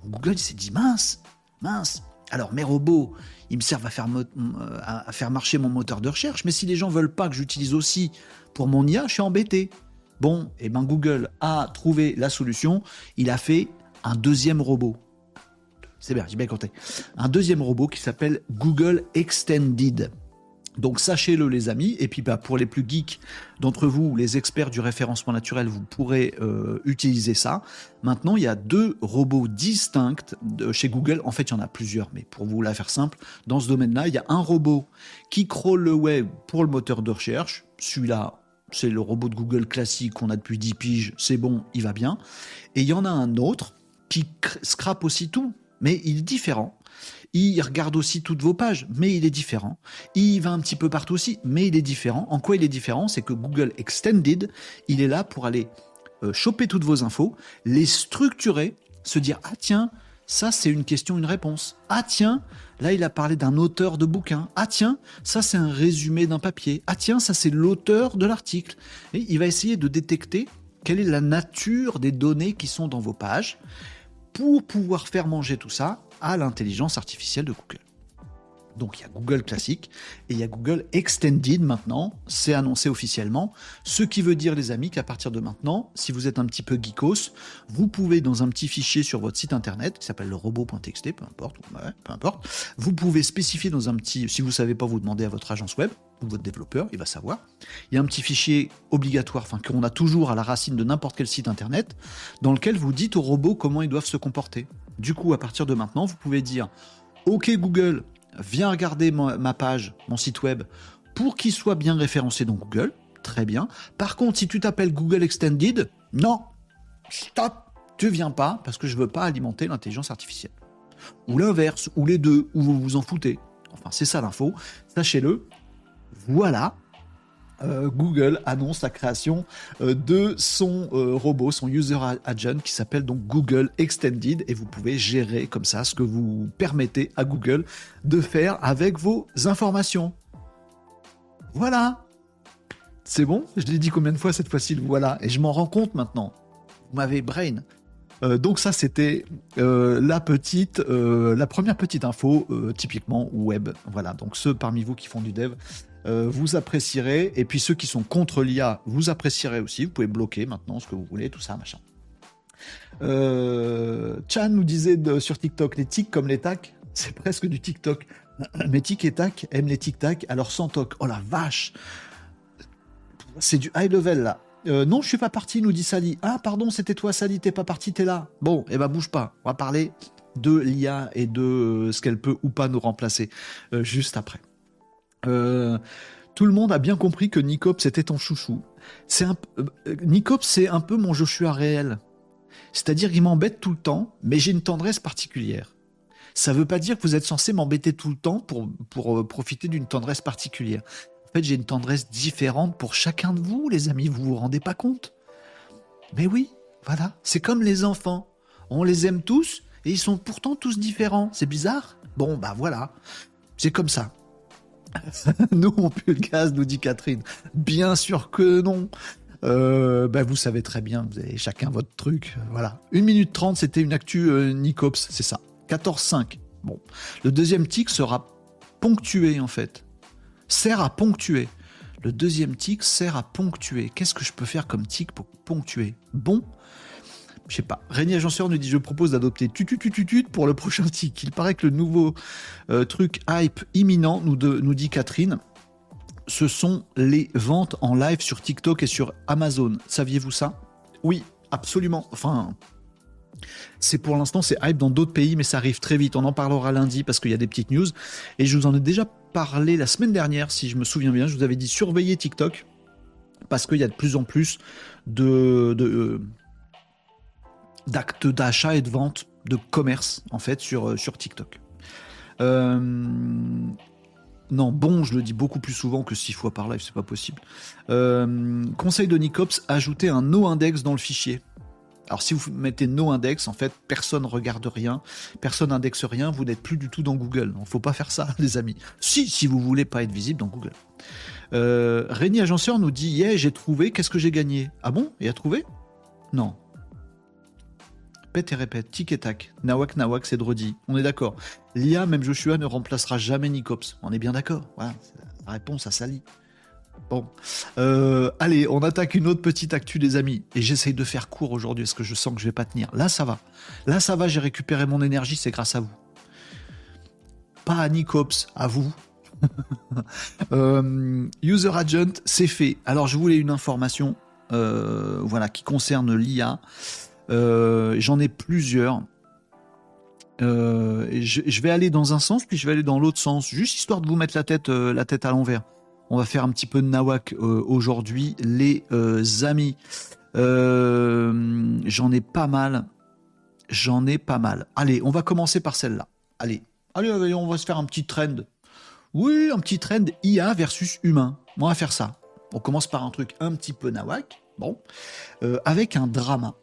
Google s'est dit mince, mince. Alors mes robots, ils me servent à faire, euh, à faire marcher mon moteur de recherche, mais si les gens veulent pas que j'utilise aussi pour mon IA, je suis embêté. Bon, et eh ben Google a trouvé la solution. Il a fait un deuxième robot. C'est bien, j'ai bien compté. Un deuxième robot qui s'appelle Google Extended. Donc sachez-le les amis, et puis bah, pour les plus geeks d'entre vous, les experts du référencement naturel, vous pourrez euh, utiliser ça. Maintenant, il y a deux robots distincts chez Google. En fait, il y en a plusieurs, mais pour vous la faire simple, dans ce domaine-là, il y a un robot qui crawl le web pour le moteur de recherche. Celui-là, c'est le robot de Google classique qu'on a depuis 10 piges, c'est bon, il va bien. Et il y en a un autre qui scrape aussi tout, mais il est différent. Il regarde aussi toutes vos pages, mais il est différent. Il va un petit peu partout aussi, mais il est différent. En quoi il est différent? C'est que Google Extended, il est là pour aller euh, choper toutes vos infos, les structurer, se dire ah tiens, ça c'est une question, une réponse. Ah tiens, là il a parlé d'un auteur de bouquin. Ah tiens, ça c'est un résumé d'un papier. Ah tiens, ça c'est l'auteur de l'article. Et il va essayer de détecter quelle est la nature des données qui sont dans vos pages pour pouvoir faire manger tout ça à l'intelligence artificielle de Google. Donc il y a Google classique et il y a Google Extended maintenant, c'est annoncé officiellement, ce qui veut dire les amis qu'à partir de maintenant, si vous êtes un petit peu geekos, vous pouvez dans un petit fichier sur votre site internet qui s'appelle le robot.txt, peu importe, peu importe, vous pouvez spécifier dans un petit, si vous savez pas, vous demandez à votre agence web ou votre développeur, il va savoir. Il y a un petit fichier obligatoire, enfin qu'on a toujours à la racine de n'importe quel site internet, dans lequel vous dites au robot comment ils doivent se comporter. Du coup, à partir de maintenant, vous pouvez dire OK Google, viens regarder ma, page, mon site web, pour qu'il soit bien référencé dans Google. Très bien. Par contre, si tu t'appelles Google Extended, non, stop, tu viens pas parce que je veux pas alimenter l'intelligence artificielle. Ou l'inverse, ou les deux, ou vous vous en foutez. Enfin, c'est ça l'info. Sachez-le. Voilà. Euh, Google annonce la création euh, de son euh, robot, son user agent qui s'appelle donc Google Extended et vous pouvez gérer comme ça ce que vous permettez à Google de faire avec vos informations. Voilà. C'est bon? Je l'ai dit combien de fois cette fois-ci Voilà. Et je m'en rends compte maintenant. Vous m'avez brain. donc ça c'était la petite, la première petite info typiquement web. Voilà. Donc ceux parmi vous qui font du dev, euh, vous apprécierez. Et puis ceux qui sont contre l'IA, vous apprécierez aussi. Vous pouvez bloquer maintenant ce que vous voulez, tout ça, machin. Euh, Chan nous disait sur TikTok, les tics comme les tacs, c'est presque du TikTok. Mais tic et tac aiment les tic-tac, alors sans toc. Oh la vache C'est du high level là. Euh, non, je suis pas parti, nous dit Sally. Ah, pardon, c'était toi, Sally, t'es pas parti, t'es là. Bon, eh ben bouge pas. On va parler de l'IA et de ce qu'elle peut ou pas nous remplacer juste après. Euh, Tout le monde a bien compris que Nicops était ton chouchou. C'est un, euh, Nicops, c'est un peu mon Joshua réel. C'est-à-dire qu'il m'embête tout le temps, mais j'ai une tendresse particulière. Ça ne veut pas dire que vous êtes censé m'embêter tout le temps pour, pour euh, profiter d'une tendresse particulière. En fait, j'ai une tendresse différente pour chacun de vous, les amis, vous vous rendez pas compte? Mais oui, voilà, c'est comme les enfants. On les aime tous et ils sont pourtant tous différents. C'est bizarre? Bon, bah voilà, c'est comme ça. nous, on pue le gaz, nous dit Catherine. Bien sûr que non. Euh, bah, vous savez très bien, vous avez chacun votre truc. Voilà. 1 minute 30, c'était une actu euh, Nicops, c'est ça. 14-5. Bon. Le deuxième tic sera ponctué, en fait. Sert à ponctuer. Le deuxième tic sert à ponctuer. Qu'est-ce que je peux faire comme tic pour ponctuer? Bon, je sais pas. Régnier Agenceur nous dit je propose d'adopter tututututut pour le prochain tic. Il paraît que le nouveau euh, truc hype imminent, nous, nous dit Catherine, ce sont les ventes en live sur TikTok et sur Amazon. Saviez-vous ça? Oui, absolument. Enfin, c'est pour l'instant, c'est hype dans d'autres pays, mais ça arrive très vite. On en parlera lundi parce qu'il y a des petites news. Et je vous en ai déjà parlé la semaine dernière, si je me souviens bien. Je vous avais dit surveiller TikTok parce qu'il y a de plus en plus de, euh, d'actes d'achat et de vente de commerce en fait sur, euh, sur TikTok. Euh, non, bon, je le dis beaucoup plus souvent que six fois par live, c'est pas possible. Euh, conseil de Nicops, ajoutez un no-index dans le fichier. Alors si vous mettez no index, en fait, personne regarde rien, personne indexe rien, vous n'êtes plus du tout dans Google. Il faut pas faire ça, les amis. Si, si vous voulez pas être visible dans Google. Euh, Agenceur nous dit, yeah, j'ai trouvé, qu'est-ce que j'ai gagné? Ah bon? Et a trouvé Non, Répète et répète, tic et tac. Nawak, nawak, c'est Drodi. On est d'accord. L'IA, même Joshua, ne remplacera jamais Nicops. On est bien d'accord. Voilà, réponse à Sally. Bon. Euh, allez, on attaque une autre petite actu, les amis. Et j'essaye de faire court aujourd'hui, parce que je sens que je vais pas tenir. Là, ça va. Là, ça va, j'ai récupéré mon énergie, c'est grâce à vous. Pas à Nicops, à vous. Euh, user Agent, c'est fait. Alors, je voulais une information euh, voilà, qui concerne l'IA. Euh, j'en ai plusieurs. Euh, je, vais aller dans un sens, puis je vais aller dans l'autre sens, juste histoire de vous mettre la tête, euh, la tête à l'envers. On va faire un petit peu de nawak aujourd'hui, les amis. J'en ai pas mal. J'en ai pas mal. Allez, on va commencer par celle-là. Allez, allez, on va se faire un petit trend. Oui, un petit trend IA versus humain. On va faire ça. On commence par un truc un petit peu nawak. Bon, avec un drama.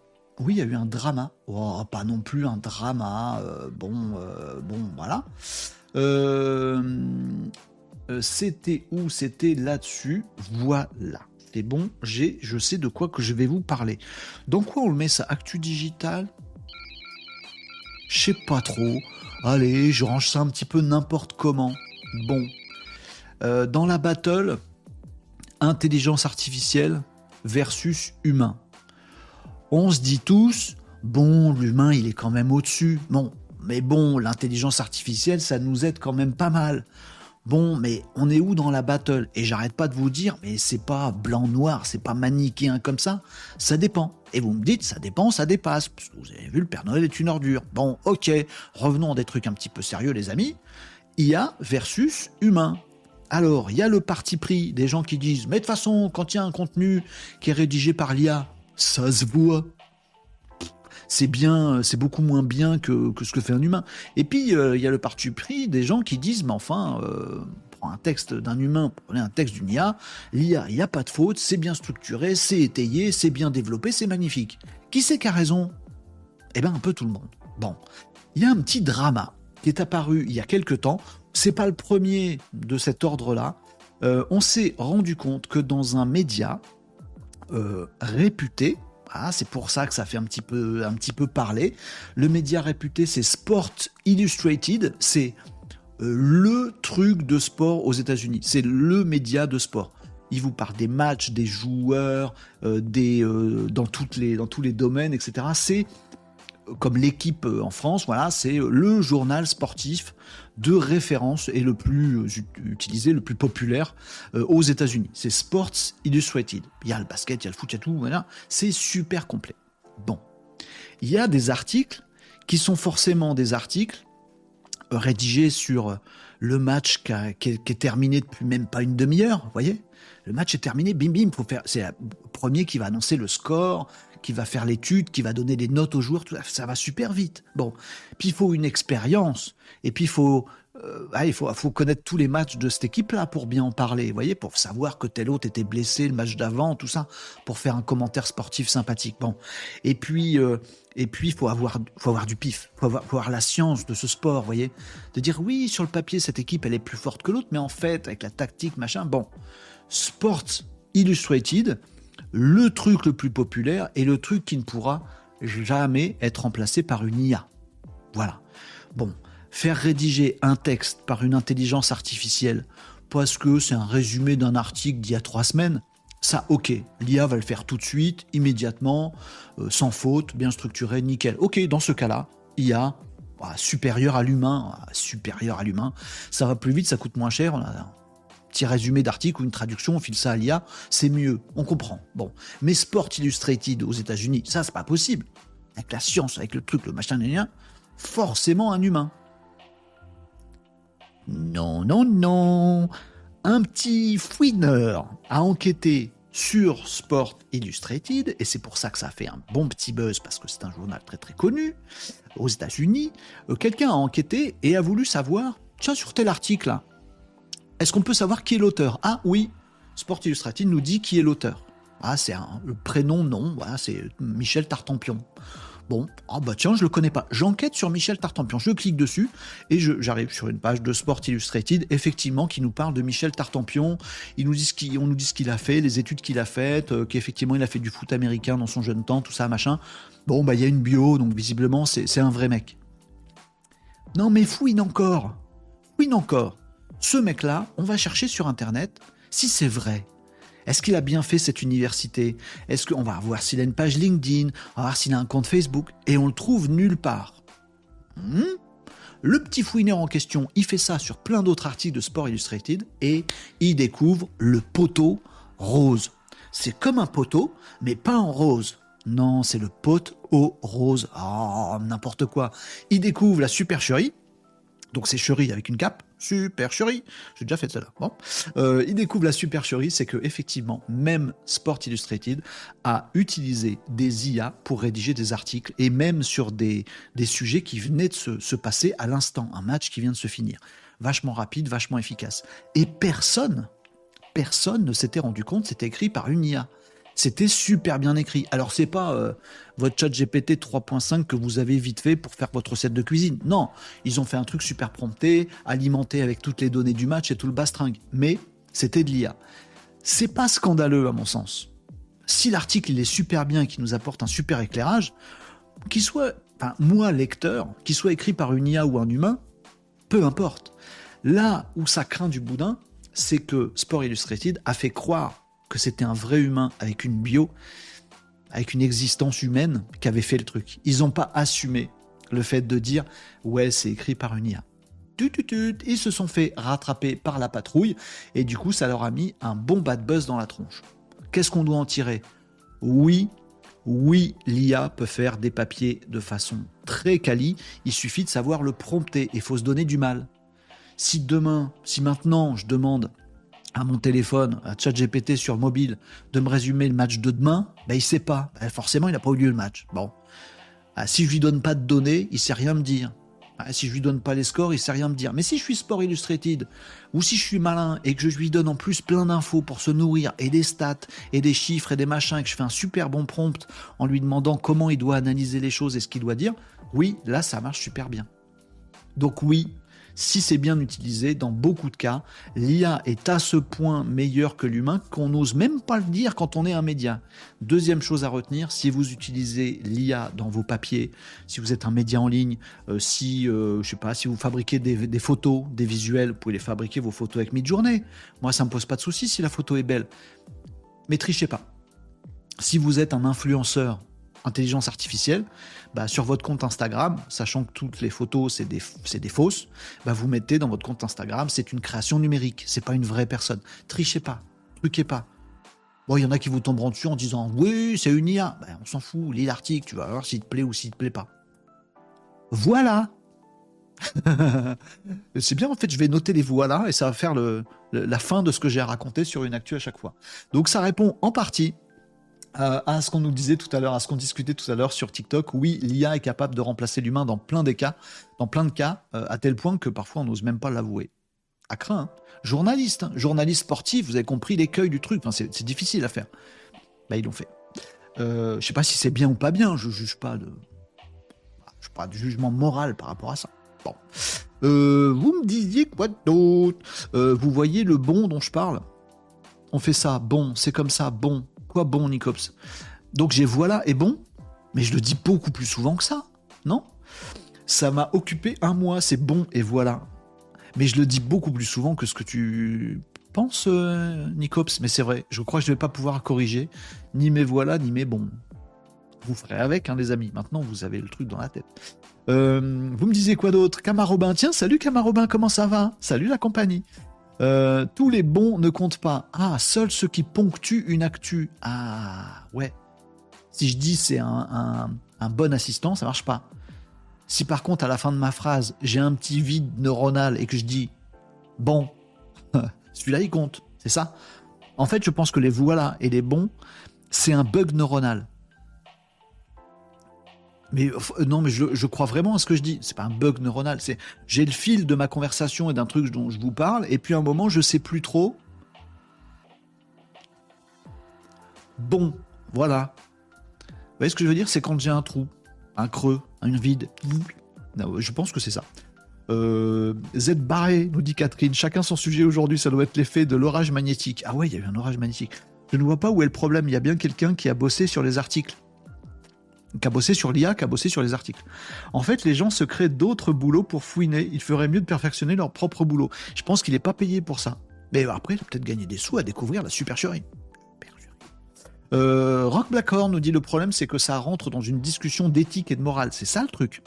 Oui, il y a eu un drama. Oh, pas non plus un drama. Euh, bon, euh, bon, voilà. Euh, c'était où C'était là-dessus. Voilà. C'est bon. J'ai, je sais de quoi que je vais vous parler. Dans quoi on le met ça Actu digital? Je sais pas trop. Allez, je range ça un petit peu n'importe comment. Bon. dans la battle, intelligence artificielle versus humain on se dit tous, bon, l'humain, il est quand même au-dessus. Bon, mais bon, l'intelligence artificielle, ça nous aide quand même pas mal. Bon, mais on est où dans la battle? Et j'arrête pas de vous dire, mais c'est pas blanc-noir, c'est pas manichéen comme ça. Ça dépend. Et vous me dites, ça dépend, ça dépasse. vous avez vu, le Père Noël est une ordure. Bon, ok, revenons à des trucs un petit peu sérieux, les amis. IA versus humain. Alors, il y a le parti pris des gens qui disent, mais de toute façon, quand il y a un contenu qui est rédigé par l'IA, ça se voit. C'est bien, c'est beaucoup moins bien que, ce que fait un humain. Et puis, euh, il y a le parti pris des gens qui disent, mais enfin, euh, pour un texte d'un humain, prenez un texte d'une IA, l'IA, il n'y a pas de faute, c'est bien structuré, c'est étayé, c'est bien développé, c'est magnifique. Qui c'est qui a raison? Eh bien, un peu tout le monde. Bon, il y a un petit drama qui est apparu il y a quelque temps. C'est pas le premier de cet ordre-là. Euh, on s'est rendu compte que dans un média, euh, réputé. Ah, c'est pour ça que ça fait un petit peu, un petit peu parler. Le média réputé, c'est Sport Illustrated. C'est euh, le truc de sport aux États-Unis. C'est le média de sport. Il vous parle des matchs, des joueurs, euh, des, dans, les, dans tous les domaines, etc. C'est comme l'équipe en France, voilà, c'est le journal sportif de référence et le plus euh, utilisé, le plus populaire euh, aux États-Unis. C'est Sports Illustrated. Il y a le basket, il y a le foot, il y a tout, voilà. C'est super complet. Bon. Il y a des articles qui sont forcément des articles rédigés sur le match qui, est, terminé depuis même pas une demi-heure, vous voyez Le match est terminé, bim bim. C'est le premier qui va annoncer le score, qui va faire l'étude, qui va donner des notes aux joueurs, tout ça va super vite. Bon, puis il faut une expérience, et puis il faut euh, il faut, faut, connaître tous les matchs de cette équipe-là pour bien en parler, vous voyez, pour savoir que tel autre était blessé le match d'avant, tout ça, pour faire un commentaire sportif sympathique. Bon, et puis, euh, et puis, faut avoir, faut avoir du pif, faut avoir, faut avoir la science de ce sport, vous voyez, de dire oui, sur le papier cette équipe elle est plus forte que l'autre, mais en fait, avec la tactique, machin, bon, Sports Illustrated, le truc le plus populaire et le truc qui ne pourra jamais être remplacé par une IA. Voilà. Bon, faire rédiger un texte par une intelligence artificielle parce que c'est un résumé d'un article d'il y a trois semaines, ça, ok, l'IA va le faire tout de suite, immédiatement, euh, sans faute, bien structuré, nickel. Ok, dans ce cas-là, IA bah, supérieur à l'humain, ah, supérieur à l'humain, ça va plus vite, ça coûte moins cher, petit résumé d'article ou une traduction, on file ça à l'IA, c'est mieux, on comprend. Bon, mais Sport Illustrated aux États-Unis, ça c'est pas possible. Avec la science, avec le truc, le machin, forcément un humain. Non, non, non. Un petit fouineur a enquêté sur Sport Illustrated, et c'est pour ça que ça a fait un bon petit buzz, parce que c'est un journal très très connu aux États-Unis. Euh, quelqu'un a enquêté et a voulu savoir, tiens, sur tel article, est-ce qu'on peut savoir qui est l'auteur? Ah oui, Sport Illustrated nous dit qui est l'auteur. Ah, c'est un prénom, non, voilà, c'est Michel Tartampion. Bon, ah bah tiens, je le connais pas. J'enquête sur Michel Tartampion. Je clique dessus et j'arrive sur une page de Sport Illustrated, effectivement, qui nous parle de Michel Tartampion. Il nous qu'il, on nous dit ce qu'il a fait, les études qu'il a faites, euh, qu'effectivement il a fait du foot américain dans son jeune temps, tout ça, machin. Bon, bah il y a une bio, donc visiblement c'est, un vrai mec. Non mais fouine encore. Fouine encore. Ce mec-là, on va chercher sur Internet si c'est vrai. Est-ce qu'il a bien fait cette université? Est-ce qu'on va voir s'il a une page LinkedIn? On va voir s'il a un compte Facebook Et on le trouve nulle part. Hmm? le petit fouineur en question, il fait ça sur plein d'autres articles de Sport Illustrated et il découvre le poteau rose. C'est comme un poteau, mais pas en rose. Non, c'est le pote au rose. Oh, n'importe quoi. Il découvre la supercherie. Donc c'est chérie avec une cape supercherie. J'ai déjà fait cela. Bon. Euh, il découvre la supercherie, c'est que effectivement, même Sport Illustrated a utilisé des IA pour rédiger des articles et même sur des, des sujets qui venaient de se, se passer à l'instant, un match qui vient de se finir. Vachement rapide, vachement efficace. Et personne, personne ne s'était rendu compte, c'était écrit par une IA. C'était super bien écrit. Alors c'est pas euh, votre chat GPT 3.5 que vous avez vite fait pour faire votre recette de cuisine. Non, ils ont fait un truc super prompté, alimenté avec toutes les données du match et tout le bastringue. Mais c'était de l'IA. C'est pas scandaleux à mon sens. Si l'article il est super bien et qu'il nous apporte un super éclairage, qu'il soit, enfin moi lecteur, qu'il soit écrit par une IA ou un humain, peu importe. Là où ça craint du boudin, c'est que Sport Illustrated a fait croire c'était un vrai humain avec une bio, avec une existence humaine qui avait fait le truc. Ils n'ont pas assumé le fait de dire ouais c'est écrit par une IA. Ils se sont fait rattraper par la patrouille et du coup ça leur a mis un bon bad buzz dans la tronche. Qu'est-ce qu'on doit en tirer? Oui, oui, l'IA peut faire des papiers de façon très quali, il suffit de savoir le prompter et faut se donner du mal. Si demain, si maintenant je demande à mon téléphone, à ChatGPT sur mobile, de me résumer le match de demain, ben il sait pas. Ben, forcément, il n'a pas eu lieu le match. Bon. Ah, si je lui donne pas de données, il sait rien me dire. Ah, si je lui donne pas les scores, il sait rien me dire. Mais si je suis Sport Illustrated, ou si je suis malin et que je lui donne en plus plein d'infos pour se nourrir, et des stats, et des chiffres, et des machins, et que je fais un super bon prompt en lui demandant comment il doit analyser les choses et ce qu'il doit dire, oui, là, ça marche super bien. Donc oui, si c'est bien utilisé, dans beaucoup de cas, l'IA est à ce point meilleur que l'humain qu'on n'ose même pas le dire quand on est un média. Deuxième chose à retenir, si vous utilisez l'IA dans vos papiers, si vous êtes un média en ligne, euh, si euh, si vous fabriquez des, photos, des visuels, vous pouvez les fabriquer vos photos avec Midjourney. Moi, ça me pose pas de souci si la photo est belle. Mais trichez pas. Si vous êtes un influenceur intelligence artificielle, bah, sur votre compte Instagram, sachant que toutes les photos c'est des, des, fausses, bah, vous mettez dans votre compte Instagram, c'est une création numérique, c'est pas une vraie personne. Trichez pas, truquez pas. Bon, il y en a qui vous tomberont dessus en disant oui, c'est une IA. Bah, on s'en fout, lis l'article, tu vas voir s'il te plaît ou s'il te plaît pas. Voilà. c'est bien, en fait, je vais noter les voilà et ça va faire le, la fin de ce que j'ai à raconter sur une actu à chaque fois. Donc ça répond en partie à ce qu'on nous disait tout à l'heure, à ce qu'on discutait tout à l'heure sur TikTok. Oui, l'IA est capable de remplacer l'humain dans plein des cas, dans plein de cas, euh, à tel point que parfois on n'ose même pas l'avouer. À craint. Hein. Journaliste, hein. journaliste sportif, vous avez compris l'écueil du truc. Enfin, c'est difficile à faire. Bah, ils l'ont fait. Euh, je sais pas si c'est bien ou pas bien. Je juge pas de, je pas de jugement moral par rapport à ça. Bon. Euh, vous me disiez quoi d'autre? Euh, Vous voyez le bon dont je parle? On fait ça, bon, c'est comme ça, bon. Quoi bon, Nicops? Donc j'ai voilà et bon, mais je le dis beaucoup plus souvent que ça, non? Ça m'a occupé un mois, c'est bon et voilà. Mais je le dis beaucoup plus souvent que ce que tu penses, euh, Nicops. Mais c'est vrai, je crois que je ne vais pas pouvoir corriger ni mes voilà, ni mes bons. Vous ferez avec, hein, les amis. Maintenant, vous avez le truc dans la tête. Euh, vous me disiez quoi d'autre? Camarobin, tiens, salut Camarobin, comment ça va? Salut la compagnie. Euh, tous les bons ne comptent pas. Ah, seuls ceux qui ponctuent une actu. Ah, ouais. Si je dis c'est un, bon assistant, ça marche pas. Si par contre, à la fin de ma phrase, j'ai un petit vide neuronal et que je dis bon, celui-là il compte, c'est ça. En fait, je pense que les voilà et les bons, c'est un bug neuronal. Mais euh, non, mais je, crois vraiment à ce que je dis. C'est pas un bug neuronal. C'est j'ai le fil de ma conversation et d'un truc dont je vous parle, et puis à un moment, je sais plus trop. Bon, voilà. Vous voyez ce que je veux dire? C'est quand j'ai un trou, un creux, un vide. je pense que c'est ça. Euh, Z barré, nous dit Catherine. Chacun son sujet aujourd'hui, ça doit être l'effet de l'orage magnétique. Ah ouais, il y a eu un orage magnétique. Je ne vois pas où est le problème. Il y a bien quelqu'un qui a bossé sur les articles qui a bossé sur l'IA, qui a bossé sur les articles. En fait, les gens se créent d'autres boulots pour fouiner. Il ferait mieux de perfectionner leur propre boulot. Je pense qu'il n'est pas payé pour ça. Mais après, il a peut-être gagné des sous à découvrir la supercherie. Euh, Rock Blackhorn nous dit le problème, c'est que ça rentre dans une discussion d'éthique et de morale. C'est ça le truc.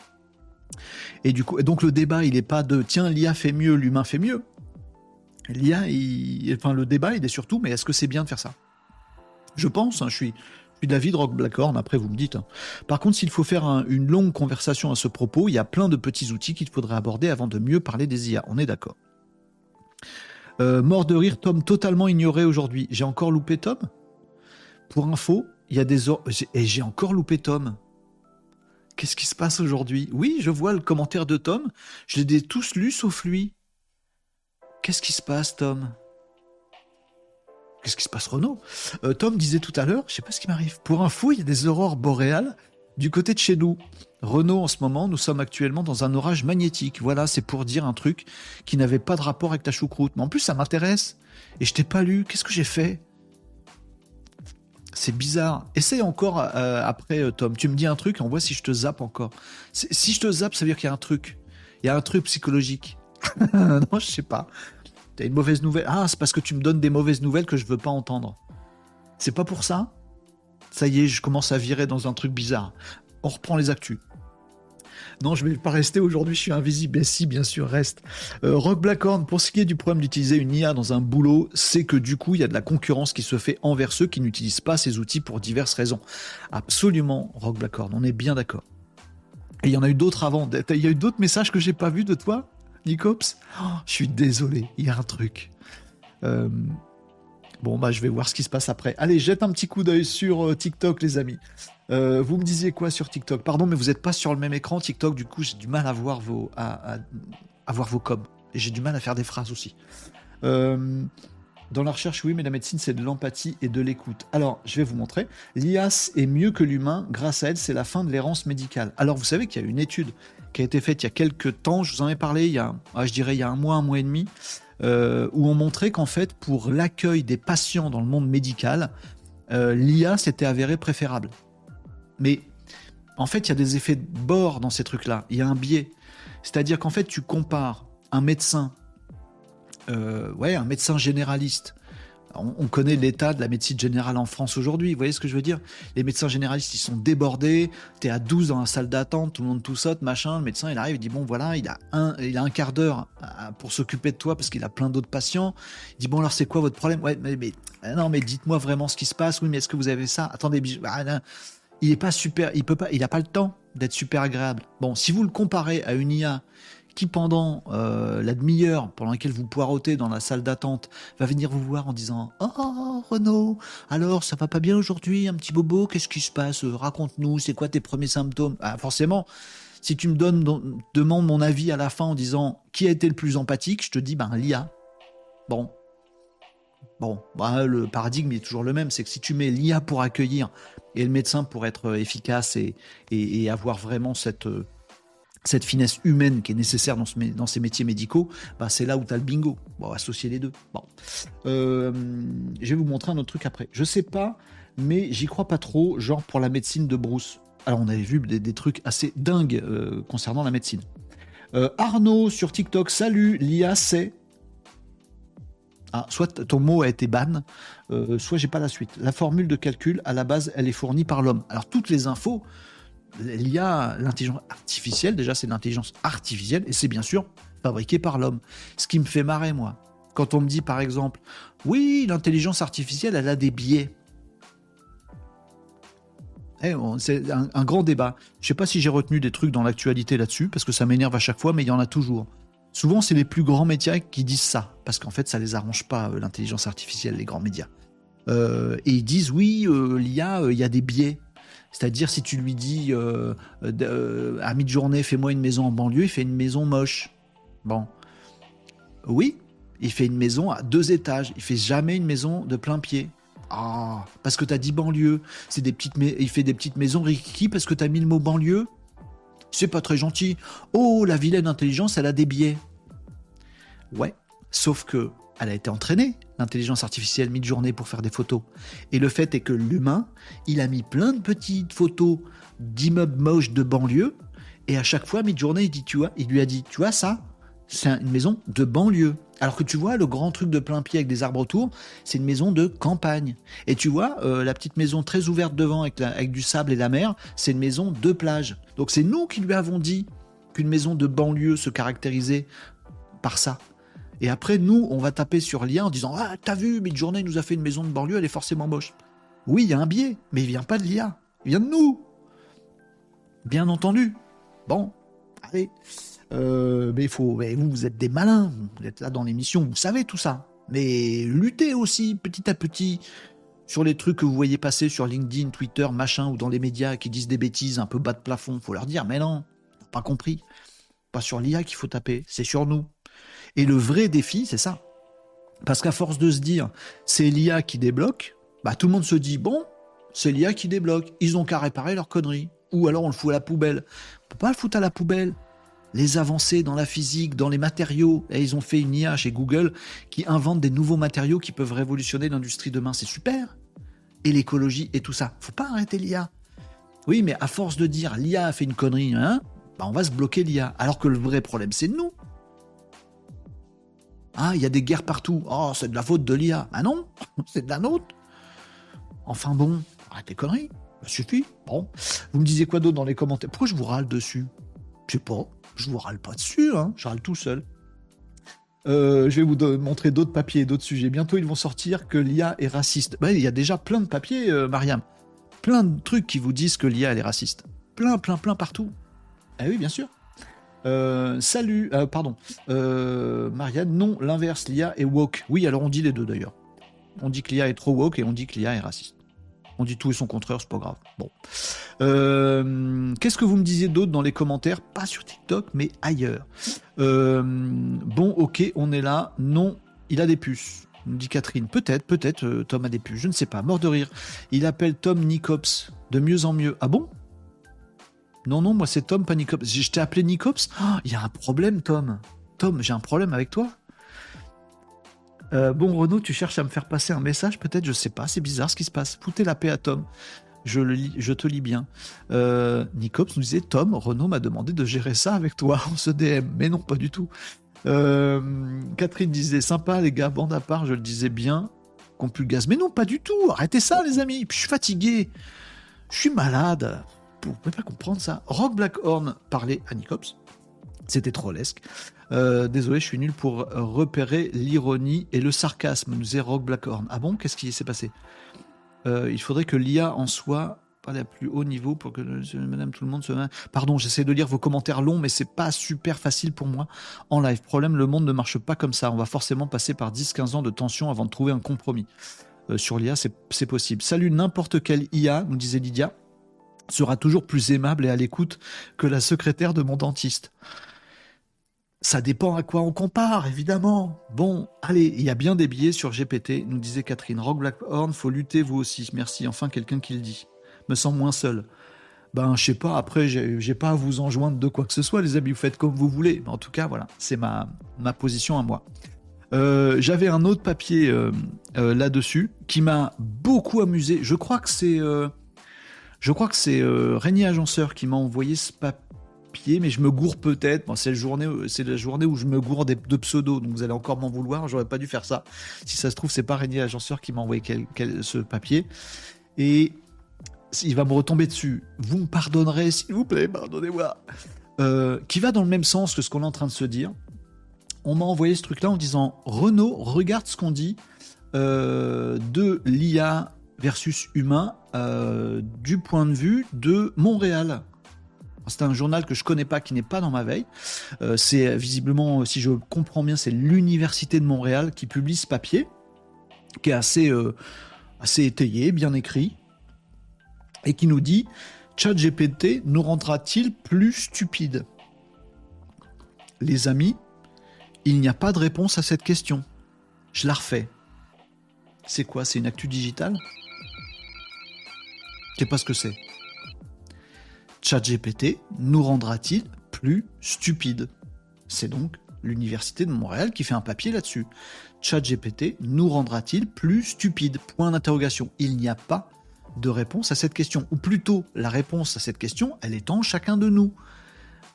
Et du coup, donc le débat, il n'est pas de tiens, l'IA fait mieux, l'humain fait mieux. L'IA, enfin le débat, il est surtout, mais est-ce que c'est bien de faire ça? Je pense, hein, je suis, puis David Rock Blackhorn, après vous me dites. Hein. Par contre, s'il faut faire une longue conversation à ce propos, il y a plein de petits outils qu'il faudrait aborder avant de mieux parler des IA. On est d'accord. Euh, mort de rire, Tom totalement ignoré aujourd'hui. J'ai encore loupé Tom? Pour info, il y a des... Et j'ai encore loupé Tom. Qu'est-ce qui se passe aujourd'hui? Oui, je vois le commentaire de Tom. Je l'ai tous lus sauf lui. Qu'est-ce qui se passe, Tom? Qu'est-ce qui se passe, Renaud? Euh, Tom disait tout à l'heure, je sais pas ce qui m'arrive. Pour info, il y a des aurores boréales du côté de chez nous. Renaud, en ce moment, nous sommes actuellement dans un orage magnétique. Voilà, c'est pour dire un truc qui n'avait pas de rapport avec ta choucroute. Mais en plus, ça m'intéresse. Et je t'ai pas lu. Qu'est-ce que j'ai fait? C'est bizarre. Essaye encore euh, après, euh, Tom. Tu me dis un truc on voit si je te zappe encore. Si je te zappe, ça veut dire qu'il y a un truc. Il y a un truc psychologique. non, je sais pas. T'as une mauvaise nouvelle. Ah, c'est parce que tu me donnes des mauvaises nouvelles que je veux pas entendre. C'est pas pour ça? Ça y est, je commence à virer dans un truc bizarre. On reprend les actus. Non, je vais pas rester aujourd'hui, je suis invisible. Mais si, bien sûr, reste. Euh, Rock Blackhorn, pour ce qui est du problème d'utiliser une IA dans un boulot, c'est que du coup, il y a de la concurrence qui se fait envers ceux qui n'utilisent pas ces outils pour diverses raisons. Absolument, Rock Blackhorn, on est bien d'accord. Et il y en a eu d'autres avant. Il y a eu d'autres messages que j'ai pas vus de toi? Nicops oh, Je suis désolé, il y a un truc. Euh, bon, bah, je vais voir ce qui se passe après. Allez, jette un petit coup d'œil sur euh, TikTok, les amis. Euh, vous me disiez quoi sur TikTok? Pardon, mais vous n'êtes pas sur le même écran TikTok, du coup, j'ai du mal à voir vos, à, vos. Et j'ai du mal à faire des phrases aussi. dans la recherche, oui, mais la médecine, c'est de l'empathie et de l'écoute. Alors, je vais vous montrer. L'IAS est mieux que l'humain. Grâce à elle, c'est la fin de l'errance médicale. Alors, vous savez qu'il y a une étude qui a été faite il y a quelques temps, je vous en ai parlé il y a, ah, je dirais, il y a un mois, un mois et demi, euh, où on montrait qu'en fait, pour l'accueil des patients dans le monde médical, euh, l'IA s'était avéré préférable. Mais en fait, il y a des effets de bord dans ces trucs-là. Il y a un biais. C'est-à-dire qu'en fait, tu compares un médecin, euh, ouais, un médecin généraliste on, connaît l'état de la médecine générale en France aujourd'hui. Vous voyez ce que je veux dire? Les médecins généralistes, ils sont débordés. T'es à 12 dans la salle d'attente, tout le monde tout saute, machin. Le médecin, il arrive, il dit bon voilà, il a un, il a un quart d'heure pour s'occuper de toi parce qu'il a plein d'autres patients. Il dit bon alors c'est quoi votre problème? Ouais, mais, ah non, mais dites-moi vraiment ce qui se passe. Oui, mais est-ce que vous avez ça? Attendez, ah, il est pas super, il peut pas, il a pas le temps d'être super agréable. Bon, si vous le comparez à une IA qui pendant euh, la demi-heure pendant laquelle vous poirotez dans la salle d'attente va venir vous voir en disant Oh Renaud, alors ça va pas bien aujourd'hui, un petit bobo, qu'est-ce qui se passe? Raconte-nous, c'est quoi tes premiers symptômes? Ah, Forcément, si tu me donnes, demandes mon avis à la fin en disant qui a été le plus empathique, je te dis ben l'IA. Bon. Bon, bah, le paradigme est toujours le même, c'est que si tu mets l'IA pour accueillir et le médecin pour être efficace et, et avoir vraiment cette cette finesse humaine qui est nécessaire dans, ces métiers médicaux, bah c'est là où tu as le bingo. Bon, associer les deux. Bon. Euh, je vais vous montrer un autre truc après. Je sais pas, mais j'y crois pas trop, genre pour la médecine de Bruce. Alors, on avait vu des, trucs assez dingues euh, concernant la médecine. Euh, Arnaud sur TikTok, salut, l'IA c'est? Ah, soit ton mot a été ban, soit j'ai pas la suite. La formule de calcul, à la base, elle est fournie par l'homme. Alors, toutes les infos, l'IA, l'intelligence artificielle, déjà c'est l'intelligence artificielle, et c'est bien sûr fabriqué par l'homme. Ce qui me fait marrer, moi. Quand on me dit par exemple, oui, l'intelligence artificielle, elle a des biais. Eh, c'est un, grand débat. Je ne sais pas si j'ai retenu des trucs dans l'actualité là-dessus, parce que ça m'énerve à chaque fois, mais il y en a toujours. Souvent, c'est les plus grands médias qui disent ça, parce qu'en fait, ça les arrange pas, euh, l'intelligence artificielle, les grands médias. Euh, et ils disent, oui, euh, l'IA, il y a des biais. C'est-à-dire, si tu lui dis euh, euh, à mi-journée, fais-moi une maison en banlieue, il fait une maison moche. Bon. Oui, il fait une maison à deux étages. Il fait jamais une maison de plein pied. Ah, parce que tu as dit banlieue. Il fait des petites maisons Ricky parce que tu as mis le mot banlieue. C'est pas très gentil. Oh, la vilaine intelligence, elle a des biais. Ouais, sauf que elle a été entraînée, l'intelligence artificielle, mid-journée pour faire des photos. Et le fait est que l'humain, il a mis plein de petites photos d'immeubles moches de banlieue, et à chaque fois, mid-journée, il, lui a dit, tu vois ça, c'est une maison de banlieue. Alors que tu vois, le grand truc de plein pied avec des arbres autour, c'est une maison de campagne. Et tu vois, euh, la petite maison très ouverte devant avec, avec du sable et la mer, c'est une maison de plage. Donc c'est nous qui lui avons dit qu'une maison de banlieue se caractérisait par ça. Et après, nous, on va taper sur l'IA en disant Ah, t'as vu, Midjourney nous a fait une maison de banlieue, elle est forcément moche. Oui, il y a un biais, mais il vient pas de l'IA. Il vient de nous. Bien entendu. Bon, allez. Euh, mais faut. vous, vous êtes des malins. Vous êtes là dans l'émission, vous savez tout ça. Mais luttez aussi petit à petit sur les trucs que vous voyez passer sur LinkedIn, Twitter, machin, ou dans les médias qui disent des bêtises un peu bas de plafond. Faut leur dire, mais non, pas compris. Pas sur l'IA qu'il faut taper, c'est sur nous. Et le vrai défi, c'est ça. Parce qu'à force de se dire, c'est l'IA qui débloque, bah, tout le monde se dit, bon, c'est l'IA qui débloque. Ils ont qu'à réparer leur connerie. Ou alors on le fout à la poubelle. On peut pas le foutre à la poubelle. Les avancées dans la physique, dans les matériaux. Et ils ont fait une IA chez Google qui invente des nouveaux matériaux qui peuvent révolutionner l'industrie demain. C'est super. Et l'écologie et tout ça. Faut pas arrêter l'IA. Oui, mais à force de dire l'IA a fait une connerie, hein, bah on va se bloquer l'IA. Alors que le vrai problème, c'est nous. Ah, il y a des guerres partout. Oh, c'est de la faute de l'IA. Ah non, c'est de la nôtre. Enfin bon, arrêtez les conneries. Ça suffit. Bon. Vous me disiez quoi d'autre dans les commentaires? Pourquoi je vous râle dessus? Je sais pas. Je vous râle pas dessus, hein. Je râle tout seul. Euh, je vais vous montrer d'autres papiers d'autres sujets. Bientôt, ils vont sortir que l'IA est raciste. Ben, il y a déjà plein de papiers, euh, Mariam. Plein de trucs qui vous disent que l'IA est raciste. Plein, plein, plein partout. Ah oui, bien sûr. Euh, salut, euh, pardon, euh, Marianne, non, l'inverse, l'IA est woke. Oui, alors on dit les deux d'ailleurs. On dit que l'IA est trop woke et on dit que l'IA est raciste. On dit tout et son contraire, c'est pas grave. Bon. Qu'est-ce que vous me disiez d'autre dans les commentaires? Pas sur TikTok, mais ailleurs. bon, ok, on est là. Non, il a des puces. Me dit Catherine. Peut-être, peut-être, Tom a des puces. Je ne sais pas. Mort de rire. Il appelle Tom Nicops de mieux en mieux. Ah bon? Non, non, moi c'est Tom, pas Nicops. Je t'ai appelé Nicops oh, Il y a un problème, Tom. Tom, j'ai un problème avec toi euh, Bon, Renaud, tu cherches à me faire passer un message, peut-être? Je sais pas, c'est bizarre ce qui se passe. Foutez la paix à Tom. Je, le lis, je te lis bien. Euh, Nicops nous disait Tom, Renaud m'a demandé de gérer ça avec toi en ce DM. Mais non, pas du tout. Euh, Catherine disait sympa, les gars, bande à part, je le disais bien. Gaz. Mais non, pas du tout. Arrêtez ça, les amis. je suis fatigué. Je suis malade. Vous pouvez pas comprendre ça. Rock Blackhorn parlait à Nicops. C'était trollesque. Euh, désolé, je suis nul pour repérer l'ironie et le sarcasme, nous disait Rock Blackhorn. Ah bon? Qu'est-ce qui s'est passé? Euh, Il faudrait que l'IA en soit la plus haut niveau pour que madame tout le monde se. Pardon, j'essaie de lire vos commentaires longs, mais c'est pas super facile pour moi en live. Problème, le monde ne marche pas comme ça. On va forcément passer par 10-15 ans de tension avant de trouver un compromis. Euh, sur l'IA, c'est possible. Salut, n'importe quelle IA, nous disait Lydia, sera toujours plus aimable et à l'écoute que la secrétaire de mon dentiste. Ça dépend à quoi on compare, évidemment. Bon, allez, il y a bien des billets sur GPT, nous disait Catherine. Rock Blackhorn, faut lutter vous aussi. Merci, enfin quelqu'un qui le dit. Me sens moins seul. Ben, je sais pas, après, j'ai pas à vous enjoindre de quoi que ce soit, les amis, vous faites comme vous voulez. En tout cas, voilà, c'est ma, ma position à moi. Euh, j'avais un autre papier euh, euh, là-dessus qui m'a beaucoup amusé. Je crois que c'est, je crois que c'est Régnier Agenceur qui m'a envoyé ce papier mais je me gourre peut-être. c'est la journée, c'est la journée où je me gourre de pseudo, donc vous allez encore m'en vouloir. J'aurais pas dû faire ça. Si ça se trouve, c'est pas Régnier Agenceur qui m'a envoyé ce papier. Et il va me retomber dessus. Vous me pardonnerez, s'il vous plaît, pardonnez-moi. Euh, qui va dans le même sens que ce qu'on est en train de se dire. On m'a envoyé ce truc-là en disant Renault, regarde ce qu'on dit euh, de l'IA versus humain euh, du point de vue de Montréal. C'est un journal que je connais pas, qui n'est pas dans ma veille. Euh, c'est visiblement, si je comprends bien, c'est l'Université de Montréal qui publie ce papier, qui est assez, euh, assez étayé, bien écrit, et qui nous dit ChatGPT nous rendra-t-il plus stupides? Les amis, il n'y a pas de réponse à cette question. Je la refais. C'est quoi? C'est une actu digitale? Sais pas ce que c'est. ChatGPT nous rendra-t-il plus stupides C'est donc l'Université de Montréal qui fait un papier là-dessus. ChatGPT nous rendra-t-il plus stupides Point d'interrogation. Il n'y a pas de réponse à cette question. Ou plutôt, la réponse à cette question, elle est en chacun de nous.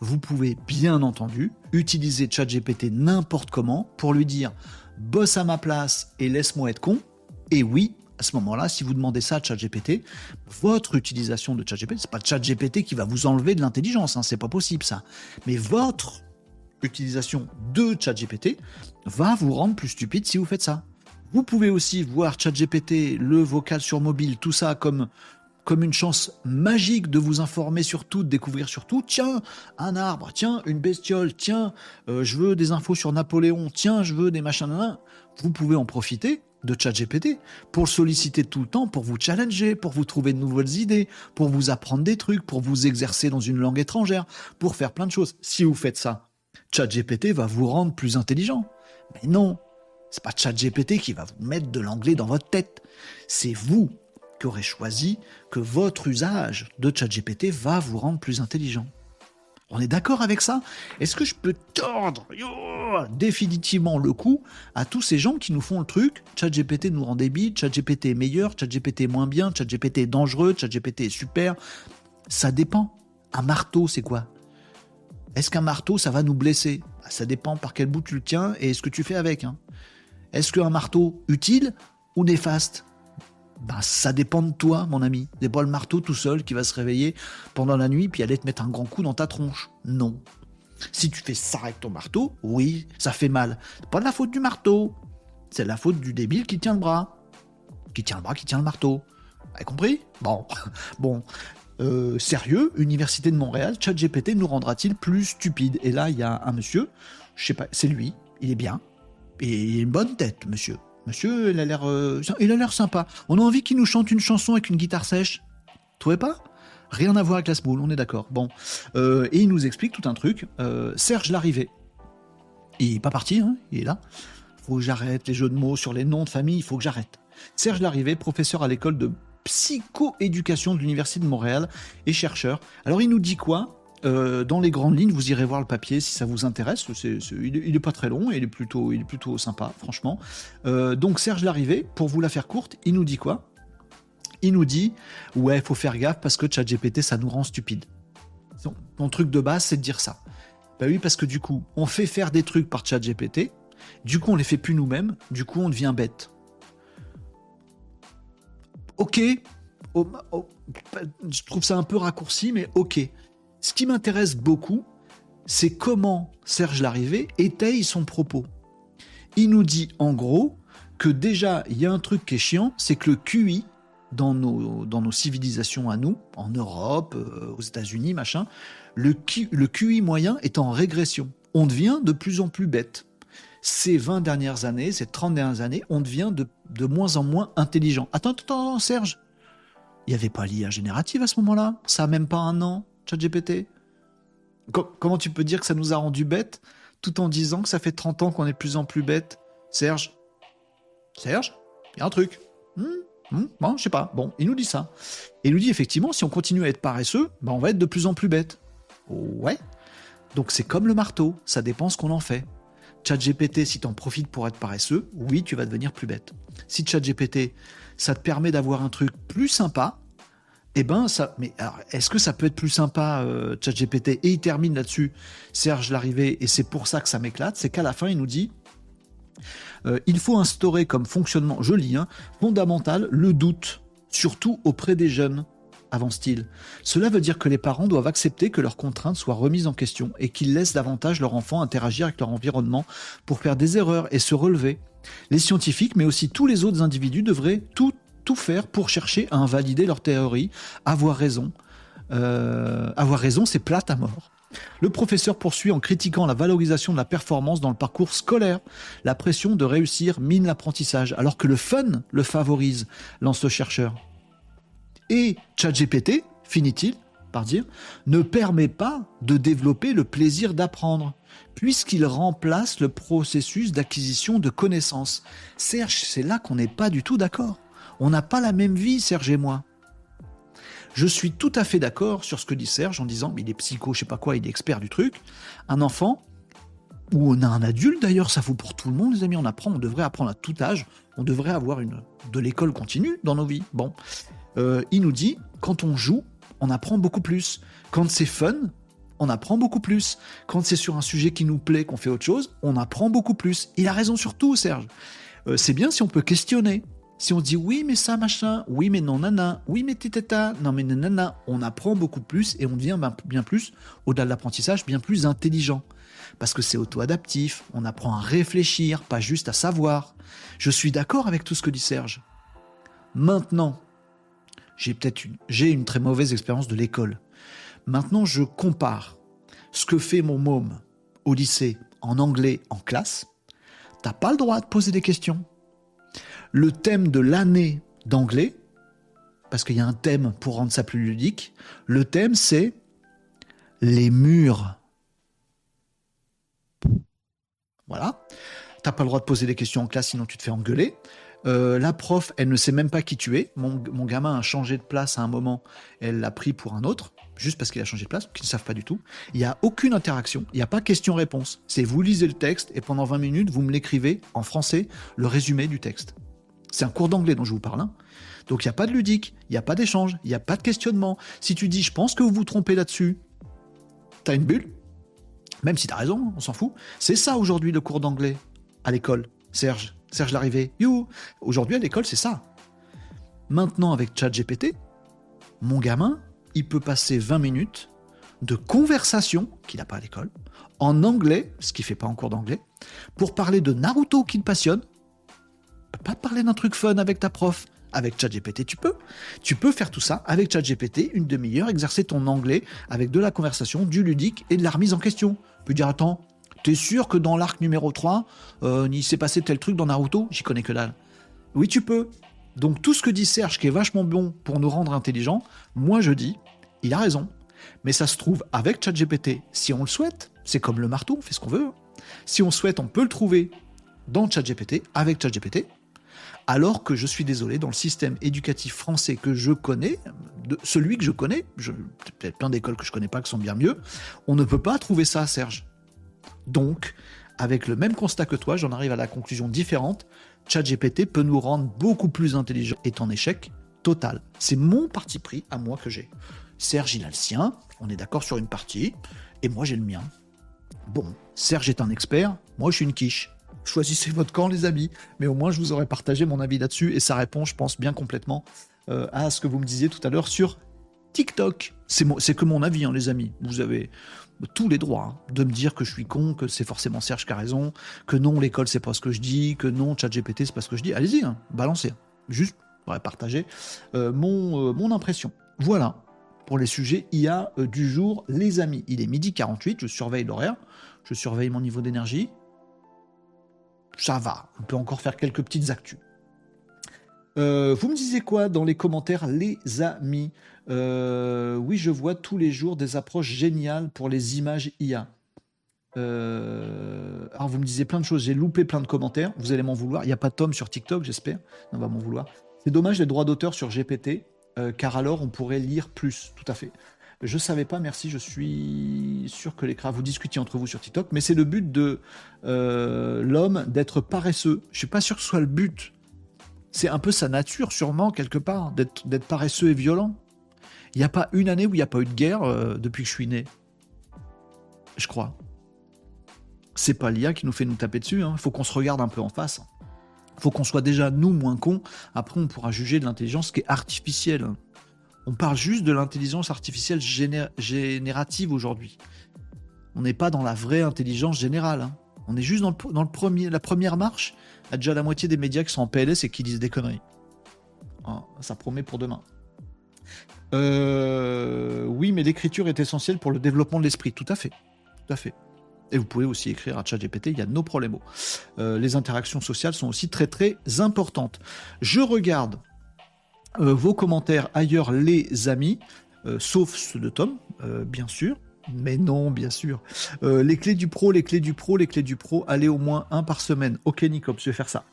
Vous pouvez bien entendu utiliser ChatGPT n'importe comment pour lui dire bosse à ma place et laisse-moi être con. Et oui, à ce moment-là, si vous demandez ça à ChatGPT, votre utilisation de ChatGPT, c'est pas ChatGPT qui va vous enlever de l'intelligence, hein, c'est pas possible ça. Mais votre utilisation de ChatGPT va vous rendre plus stupide si vous faites ça. Vous pouvez aussi voir ChatGPT, le vocal sur mobile, tout ça comme comme une chance magique de vous informer sur tout, de découvrir sur tout. Tiens, un arbre, tiens, une bestiole, tiens, euh, je veux des infos sur Napoléon, tiens, je veux des machins. Vous pouvez en profiter de ChatGPT pour solliciter tout le temps, pour vous challenger, pour vous trouver de nouvelles idées, pour vous apprendre des trucs, pour vous exercer dans une langue étrangère, pour faire plein de choses. Si vous faites ça, ChatGPT va vous rendre plus intelligent. Mais non, c'est pas ChatGPT qui va vous mettre de l'anglais dans votre tête. C'est vous qui aurez choisi que votre usage de ChatGPT va vous rendre plus intelligent. On est d'accord avec ça? Est-ce que je peux tordre définitivement le coup à tous ces gens qui nous font le truc? ChatGPT nous rend débile, ChatGPT est meilleur, ChatGPT est moins bien, ChatGPT est dangereux, ChatGPT est super. Ça dépend. Un marteau, c'est quoi? Est-ce qu'un marteau, ça va nous blesser? Bah, Ça dépend par quel bout tu le tiens et ce que tu fais avec. Hein. Est-ce qu'un marteau utile ou néfaste? Bah, ça dépend de toi, mon ami. Pas le marteau tout seul qui va se réveiller pendant la nuit puis aller te mettre un grand coup dans ta tronche. Non. Si tu fais ça avec ton marteau, oui, ça fait mal. C'est pas de la faute du marteau. C'est la faute du débile qui tient le bras. Qui tient le bras, qui tient le marteau. Vous compris? Bon. Bon. Euh, sérieux, Université de Montréal, ChatGPT nous rendra-t-il plus stupides Et là, il y a un monsieur, je sais pas, c'est lui, il est bien, et il a une bonne tête, monsieur. Monsieur, il a l'air, euh, a l'air sympa. On a envie qu'il nous chante une chanson avec une guitare sèche. Trouvez pas? Rien à voir avec la smoule, on est d'accord. Bon, euh, et il nous explique tout un truc. Euh, Serge Larrivé, il est pas parti, hein, il est là. Faut que j'arrête les jeux de mots sur les noms de famille. Il faut que j'arrête. Serge Larrivé, professeur à l'école de psychoéducation de l'université de Montréal et chercheur. Alors il nous dit quoi? Euh, dans les grandes lignes, vous irez voir le papier si ça vous intéresse. il, n'est pas très long il est plutôt, il est plutôt sympa, franchement. Euh, donc Serge Larrivé, pour vous la faire courte, il nous dit quoi? Il nous dit ouais, faut faire gaffe parce que ChatGPT, ça nous rend stupide. Mon truc de base, c'est de dire ça. Bah oui, parce que du coup, on fait faire des trucs par ChatGPT. Du coup, on les fait plus nous-mêmes. Du coup, on devient bête. Ok. Oh, oh, je trouve ça un peu raccourci, mais ok. Ce qui m'intéresse beaucoup, c'est comment Serge Larrivé étaye son propos. Il nous dit en gros que déjà, il y a un truc qui est chiant, c'est que le QI, dans nos, civilisations à nous, en Europe, euh, aux États-Unis, machin, le, QI moyen est en régression. On devient de plus en plus bête. Ces 20 dernières années, ces 30 dernières années, on devient de, moins en moins intelligent. Attends, attends, Serge. Il n'y avait pas l'IA générative à ce moment-là? Ça a même pas un an, ChatGPT Comment tu peux dire que ça nous a rendu bêtes tout en disant que ça fait 30 ans qu'on est de plus en plus bête Serge Serge? Il y a un truc. Hmm, hmm, bon, je sais pas. Bon, il nous dit ça. Il nous dit effectivement, si on continue à être paresseux, ben on va être de plus en plus bête. Ouais. Donc c'est comme le marteau, ça dépend ce qu'on en fait. ChatGPT, si tu en profites pour être paresseux, oui, tu vas devenir plus bête. Si ChatGPT, ça te permet d'avoir un truc plus sympa, eh ben ça. Mais est-ce que ça peut être plus sympa, euh, ChatGPT? Et il termine là-dessus, Serge l'arrivée, et c'est pour ça que ça m'éclate, c'est qu'à la fin, il nous dit euh, il faut instaurer comme fonctionnement, je lis, hein, fondamental le doute, surtout auprès des jeunes, avance-t-il. Cela veut dire que les parents doivent accepter que leurs contraintes soient remises en question et qu'ils laissent davantage leur enfant interagir avec leur environnement pour faire des erreurs et se relever. Les scientifiques, mais aussi tous les autres individus, devraient tout, tout faire pour chercher à invalider leur théorie, avoir raison. Euh, avoir raison, c'est plate à mort. Le professeur poursuit en critiquant la valorisation de la performance dans le parcours scolaire. La pression de réussir mine l'apprentissage, alors que le fun le favorise, lance le chercheur. Et ChatGPT, finit-il par dire, ne permet pas de développer le plaisir d'apprendre, puisqu'il remplace le processus d'acquisition de connaissances. Serge, c'est là qu'on n'est pas du tout d'accord. On n'a pas la même vie, Serge et moi. Je suis tout à fait d'accord sur ce que dit Serge en disant, mais il est psycho, je sais pas quoi, il est expert du truc. Un enfant, ou on a un adulte d'ailleurs, ça vaut pour tout le monde, les amis, on apprend, on devrait apprendre à tout âge, on devrait avoir une, de l'école continue dans nos vies. Bon, euh, il nous dit, quand on joue, on apprend beaucoup plus. Quand c'est fun, on apprend beaucoup plus. Quand c'est sur un sujet qui nous plaît, qu'on fait autre chose, on apprend beaucoup plus. Il a raison sur tout, Serge. Euh, c'est bien si on peut questionner. Si on dit oui, mais ça, machin, oui, mais non, nana, oui, mais tétata, non, mais nanana, on apprend beaucoup plus et on devient bien plus, au-delà de l'apprentissage, bien plus intelligent. Parce que c'est auto-adaptif, on apprend à réfléchir, pas juste à savoir. Je suis d'accord avec tout ce que dit Serge. Maintenant, j'ai peut-être une, j'ai une très mauvaise expérience de l'école. Maintenant, je compare ce que fait mon môme au lycée en anglais en classe. T'as pas le droit de poser des questions le thème de l'année d'anglais, parce qu'il y a un thème pour rendre ça plus ludique, le thème c'est les murs. Voilà. T'as pas le droit de poser des questions en classe, sinon tu te fais engueuler. Euh, la prof, elle ne sait même pas qui tu es. Mon, mon, gamin a changé de place à un moment, elle l'a pris pour un autre, juste parce qu'il a changé de place, qu'ils ne savent pas du tout. Il n'y a aucune interaction, il n'y a pas question-réponse. C'est vous lisez le texte et pendant 20 minutes, vous me l'écrivez en français, le résumé du texte. C'est un cours d'anglais dont je vous parle. Hein. Donc il n'y a pas de ludique, il n'y a pas d'échange, il n'y a pas de questionnement. Si tu dis je pense que vous vous trompez là-dessus, t'as une bulle. Même si t'as raison, on s'en fout. C'est ça aujourd'hui le cours d'anglais à l'école. Serge, Serge l'arrivée. You. Aujourd'hui à l'école, c'est ça. Maintenant avec ChatGPT, mon gamin, il peut passer 20 minutes de conversation qu'il n'a pas à l'école en anglais, ce qu'il fait pas en cours d'anglais, pour parler de Naruto qu'il passionne pas parler d'un truc fun avec ta prof. Avec ChatGPT, tu peux. Tu peux faire tout ça avec ChatGPT, une demi-heure, exercer ton anglais avec de la conversation, du ludique et de la remise en question. Tu peux dire, attends, t'es sûr que dans l'arc numéro 3, euh, il s'est passé tel truc dans Naruto? J'y connais que dalle. Oui, tu peux. Donc tout ce que dit Serge, qui est vachement bon pour nous rendre intelligents, moi je dis, il a raison. Mais ça se trouve avec ChatGPT, si on le souhaite, c'est comme le marteau, on fait ce qu'on veut. Si on souhaite, on peut le trouver dans ChatGPT, avec ChatGPT, alors que je suis désolé, dans le système éducatif français que je connais, celui que je connais, peut-être plein d'écoles que je connais pas qui sont bien mieux, on ne peut pas trouver ça, Serge. Donc, avec le même constat que toi, j'en arrive à la conclusion différente. ChatGPT peut nous rendre beaucoup plus intelligents est en échec total. C'est mon parti pris à moi que j'ai. Serge, il a le sien, on est d'accord sur une partie, et moi j'ai le mien. Bon, Serge est un expert, moi je suis une quiche. Choisissez votre camp, les amis. Mais au moins, je vous aurais partagé mon avis là-dessus et ça répond, je pense, bien complètement euh, à ce que vous me disiez tout à l'heure sur TikTok. C'est que mon avis, hein, les amis. Vous avez tous les droits hein, de me dire que je suis con, que c'est forcément Serge qui a raison, que non, l'école, c'est pas ce que je dis, que non, ChatGPT, c'est pas ce que je dis. Allez-y, hein, balancez. Juste, partager mon, mon impression. Voilà pour les sujets IA du jour, les amis. Il est midi 48, je surveille l'horaire, je surveille mon niveau d'énergie. Ça va, on peut encore faire quelques petites actus. Euh, vous me disiez quoi dans les commentaires, les amis euh, Oui, je vois tous les jours des approches géniales pour les images IA. Euh, alors, vous me disiez plein de choses. J'ai loupé plein de commentaires. Vous allez m'en vouloir. Il n'y a pas Tom sur TikTok, j'espère. On va m'en vouloir. C'est dommage les droits d'auteur sur GPT, car alors on pourrait lire plus. Tout à fait. Je ne savais pas, merci. Je suis sûr que l'écran, vous discutiez entre vous sur TikTok, mais c'est le but de l'homme d'être paresseux. Je suis pas sûr que ce soit le but c'est un peu sa nature, sûrement, quelque part, d'être paresseux et violent. Il n'y a pas une année où il n'y a pas eu de guerre euh, depuis que je suis né. Je crois. C'est pas l'IA qui nous fait nous taper dessus. Il hein. faut qu'on se regarde un peu en face. Il faut qu'on soit déjà, nous, moins cons. Après, on pourra juger de l'intelligence qui est artificielle. On parle juste de l'intelligence artificielle générative aujourd'hui. On n'est pas dans la vraie intelligence générale. Hein. On est juste dans, la première marche a déjà la moitié des médias qui sont en PLS et qui disent des conneries. Ah, ça promet pour demain. Euh, oui, mais l'écriture est essentielle pour le développement de l'esprit. Tout à fait. Tout à fait. Et vous pouvez aussi écrire à ChatGPT, il y a nos problèmes. Euh, les interactions sociales sont aussi très très importantes. Je regarde vos commentaires ailleurs, les amis, sauf ceux de Tom, bien sûr. Mais non, bien sûr. Euh, les clés du pro, les clés du pro, les clés du pro, allez au moins un par semaine. Ok, Nicops, je vais faire ça.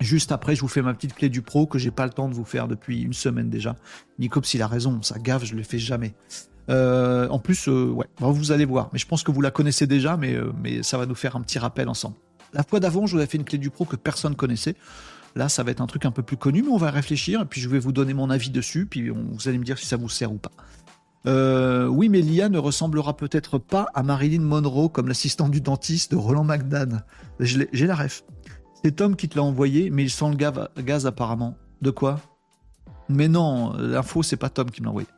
Juste après, je vous fais ma petite clé du pro que j'ai pas le temps de vous faire depuis une semaine déjà. Nicops, il a raison, ça gave, je le fais jamais. Euh, en plus, euh, ouais, vous allez voir. Mais je pense que vous la connaissez déjà, mais, ça va nous faire un petit rappel ensemble. La fois d'avant, je vous ai fait une clé du pro que personne connaissait. Là, ça va être un truc un peu plus connu, mais on va réfléchir et puis je vais vous donner mon avis dessus, puis vous allez me dire si ça vous sert ou pas. Euh, oui, mais l'IA ne ressemblera peut-être pas à Marilyn Monroe comme l'assistant du dentiste de Roland McDan. J'ai la ref. C'est Tom qui te l'a envoyé, mais il sent le gaz, apparemment. De quoi? Mais non, l'info, c'est pas Tom qui me l'a envoyé.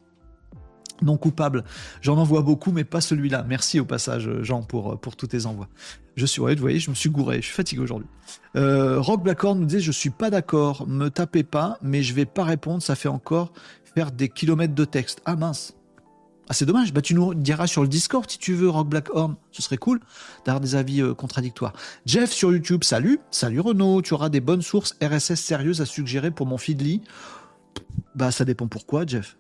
Non coupable. J'en envoie beaucoup, mais pas celui-là. Merci au passage, Jean, pour, pour tous tes envois. Je suis, ouais, vous voyez, je me suis gouré, je suis fatigué aujourd'hui. Euh, Rock Blackhorn nous disait, je suis pas d'accord, me tapez pas, mais je vais pas répondre, ça fait encore faire des kilomètres de texte. Ah mince. Ah, c'est dommage. Bah, tu nous diras sur le Discord si tu veux, Rock Black Horn. Ce serait cool d'avoir des avis euh, contradictoires. Jeff sur YouTube, salut. Salut Renaud. Tu auras des bonnes sources RSS sérieuses à suggérer pour mon Feedly Bah, ça dépend pourquoi, Jeff.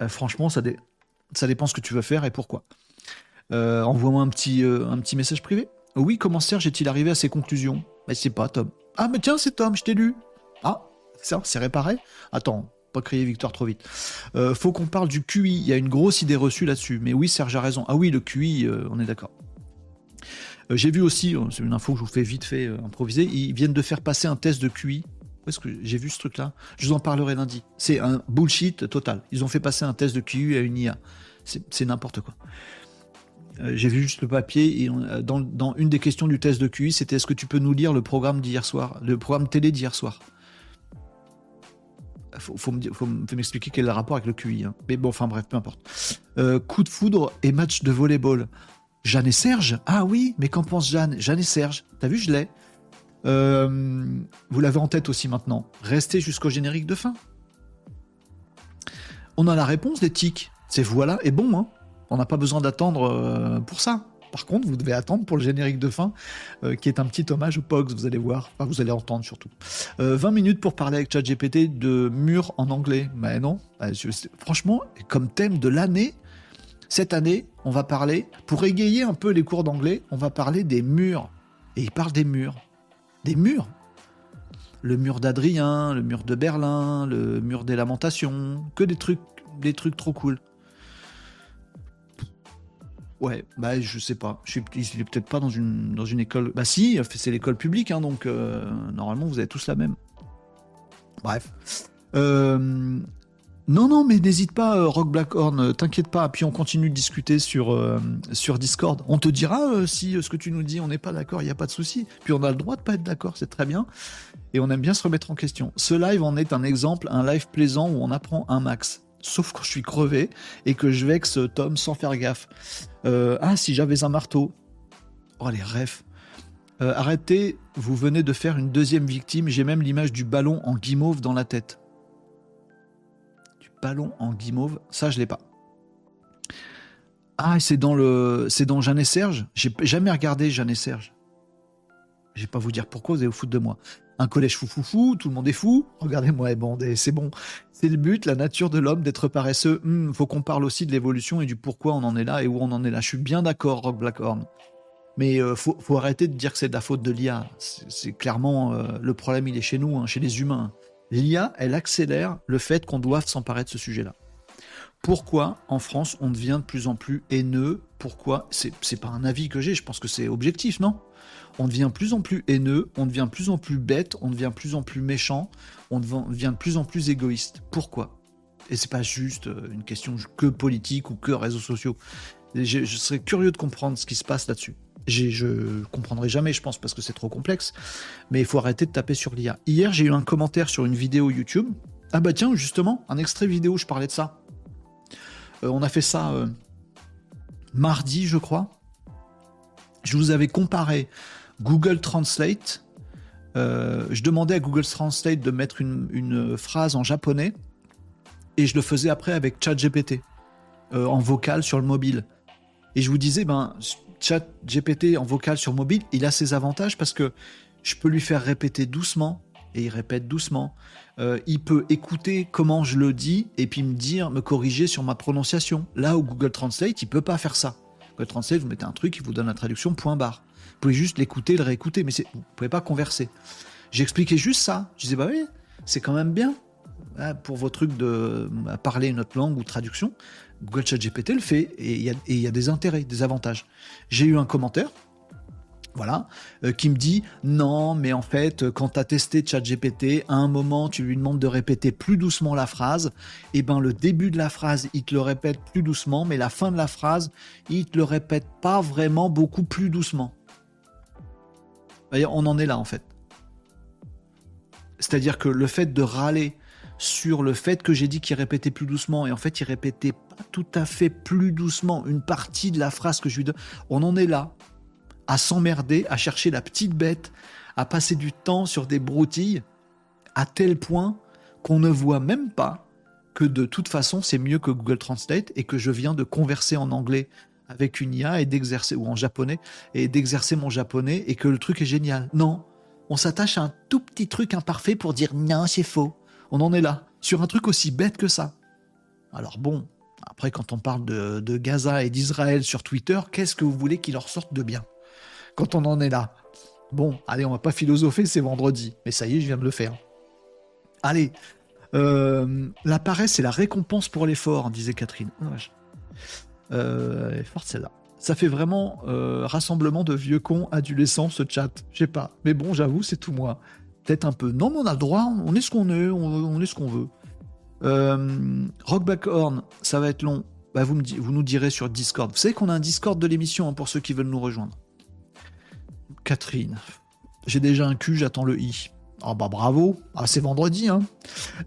Euh, franchement, ça, dépend ce que tu veux faire et pourquoi. Euh, envoie-moi un petit, un petit message privé. Oui, comment Serge est-il arrivé à ses conclusions? Mais c'est pas Tom. Ah, mais tiens, c'est Tom, je t'ai lu. Ah, ça, c'est réparé? Attends, pas crier victoire trop vite. Euh, faut qu'on parle du QI. Il y a une grosse idée reçue là-dessus. Mais oui, Serge a raison. Ah oui, le QI, euh, on est d'accord. Euh, j'ai vu aussi, c'est une info que je vous fais vite fait improviser, ils viennent de faire passer un test de QI. Où est-ce que j'ai vu ce truc-là? Je vous en parlerai lundi. C'est un bullshit total. Ils ont fait passer un test de QI à une IA. C'est n'importe quoi. J'ai vu juste le papier et dans, dans, une des questions du test de QI, c'était est-ce que tu peux nous lire le programme d'hier soir, le programme télé d'hier soir? Faut, faut m'expliquer quel est le rapport avec le QI. Hein. Mais bon, enfin bref, peu importe. Euh, coup de foudre et match de volleyball. Jeanne et Serge? Ah oui, mais qu'en pense Jeanne? Jeanne et Serge, t'as vu, je l'ai. Euh, vous l'avez en tête aussi maintenant. Restez jusqu'au générique de fin. On a la réponse des tics. C'est voilà et bon. Hein. On n'a pas besoin d'attendre euh, pour ça. Par contre, vous devez attendre pour le générique de fin, euh, qui est un petit hommage au Pogs, vous allez voir. Enfin, vous allez entendre surtout. 20 euh, minutes pour parler avec ChatGPT de murs en anglais. Mais non. Franchement, comme thème de l'année, cette année, on va parler, pour égayer un peu les cours d'anglais, on va parler des murs. Et il parle des murs. Des murs le mur d'Adrien, le mur de Berlin, le mur des lamentations, que des trucs, des trucs trop cool. Ouais, bah je sais pas. Je suis, il est peut-être pas dans une, dans une école. Bah si, c'est l'école publique, hein, donc euh, normalement vous avez tous la même. Bref. Euh, non, non, mais n'hésite pas, euh, Rock Blackhorn, t'inquiète pas. Puis on continue de discuter sur, sur Discord. On te dira si ce que tu nous dis, on n'est pas d'accord, il n'y a pas de souci. Puis on a le droit de pas être d'accord, c'est très bien. Et on aime bien se remettre en question. Ce live en est un exemple, un live plaisant où on apprend un max sauf quand je suis crevé et que je vexe Tom sans faire gaffe. Euh, ah, si j'avais un marteau. Oh, les refs. Euh, arrêtez, vous venez de faire une deuxième victime. J'ai même l'image du ballon en guimauve dans la tête. Ballon en guimauve, ça je l'ai pas. Ah, c'est dans le, c'est dans Jeanne et Serge? J'ai jamais regardé Jeanne et Serge. Je vais pas vous dire pourquoi vous allez vous foutre de moi. Un collège fou fou fou, tout le monde est fou. Regardez-moi, c'est bon. C'est le but, la nature de l'homme d'être paresseux. Il hmm, faut qu'on parle aussi de l'évolution et du pourquoi on en est là et où on en est là. Je suis bien d'accord, Rock Blackhorn. Mais euh, faut, arrêter de dire que c'est de la faute de l'IA. C'est clairement euh, le problème, il est chez nous, hein, chez les humains. L'IA, elle accélère le fait qu'on doive s'emparer de ce sujet-là. Pourquoi en France on devient de plus en plus haineux? Pourquoi? C'est pas un avis que j'ai, je pense que c'est objectif, non? On devient de plus en plus haineux, on devient de plus en plus bête, on devient de plus en plus méchant, on devient de plus en plus égoïste. Pourquoi? Et c'est pas juste euh, une question que politique ou que réseaux sociaux. Je, je serais curieux de comprendre ce qui se passe là-dessus. Je comprendrai jamais, je pense, parce que c'est trop complexe. Mais il faut arrêter de taper sur l'IA. Hier, j'ai eu un commentaire sur une vidéo YouTube. Ah bah tiens, justement, un extrait vidéo, je parlais de ça. Euh, on a fait ça euh, mardi, je crois. Je vous avais comparé Google Translate. Euh, je demandais à Google Translate de mettre une, phrase en japonais et je le faisais après avec ChatGPT en vocal sur le mobile. Et je vous disais, ben, ChatGPT en vocal sur mobile, il a ses avantages parce que je peux lui faire répéter doucement et il répète doucement. Euh, il peut écouter comment je le dis et puis me dire, me corriger sur ma prononciation. Là où Google Translate, il peut pas faire ça. Google Translate, vous mettez un truc, il vous donne la traduction point barre. Vous pouvez juste l'écouter, le réécouter, mais vous pouvez pas converser. J'expliquais juste ça. Je disais, bah oui, c'est quand même bien hein, pour vos trucs de parler une autre langue ou traduction. Google Chat GPT le fait et il y, a des intérêts, des avantages. J'ai eu un commentaire voilà, euh, qui me dit non, mais en fait, quand tu as testé ChatGPT, à un moment, tu lui demandes de répéter plus doucement la phrase, et eh ben le début de la phrase, il te le répète plus doucement, mais la fin de la phrase, il te le répète pas vraiment beaucoup plus doucement. On en est là en fait. C'est-à-dire que le fait de râler sur le fait que j'ai dit qu'il répétait plus doucement, et en fait, il répétait pas tout à fait plus doucement une partie de la phrase que je lui donne, on en est là à s'emmerder, à chercher la petite bête, à passer du temps sur des broutilles, à tel point qu'on ne voit même pas que de toute façon c'est mieux que Google Translate et que je viens de converser en anglais avec une IA et d'exercer, ou en japonais, et d'exercer mon japonais et que le truc est génial. Non, on s'attache à un tout petit truc imparfait pour dire non, c'est faux. On en est là, sur un truc aussi bête que ça. Alors bon, après quand on parle de, Gaza et d'Israël sur Twitter, qu'est-ce que vous voulez qu'il leur sorte de bien quand on en est là? Bon, allez, on va pas philosopher, c'est vendredi. Mais ça y est, je viens de le faire. Allez, euh, la paresse, c'est la récompense pour l'effort, disait Catherine. Oh, euh, forte celle-là. Ça fait vraiment euh, rassemblement de vieux cons adolescents, ce chat. Je sais pas. Mais bon, j'avoue, c'est tout moi. Peut-être un peu. Non, mais on a le droit, on est ce qu'on est, on, est ce qu'on veut. Euh, Rock Horn, ça va être long. Bah, vous, me, vous nous direz sur Discord. Vous savez qu'on a un Discord de l'émission hein, pour ceux qui veulent nous rejoindre. Catherine. J'ai déjà un cul, j'attends le i. Ah bah bravo, ah, c'est vendredi. Hein.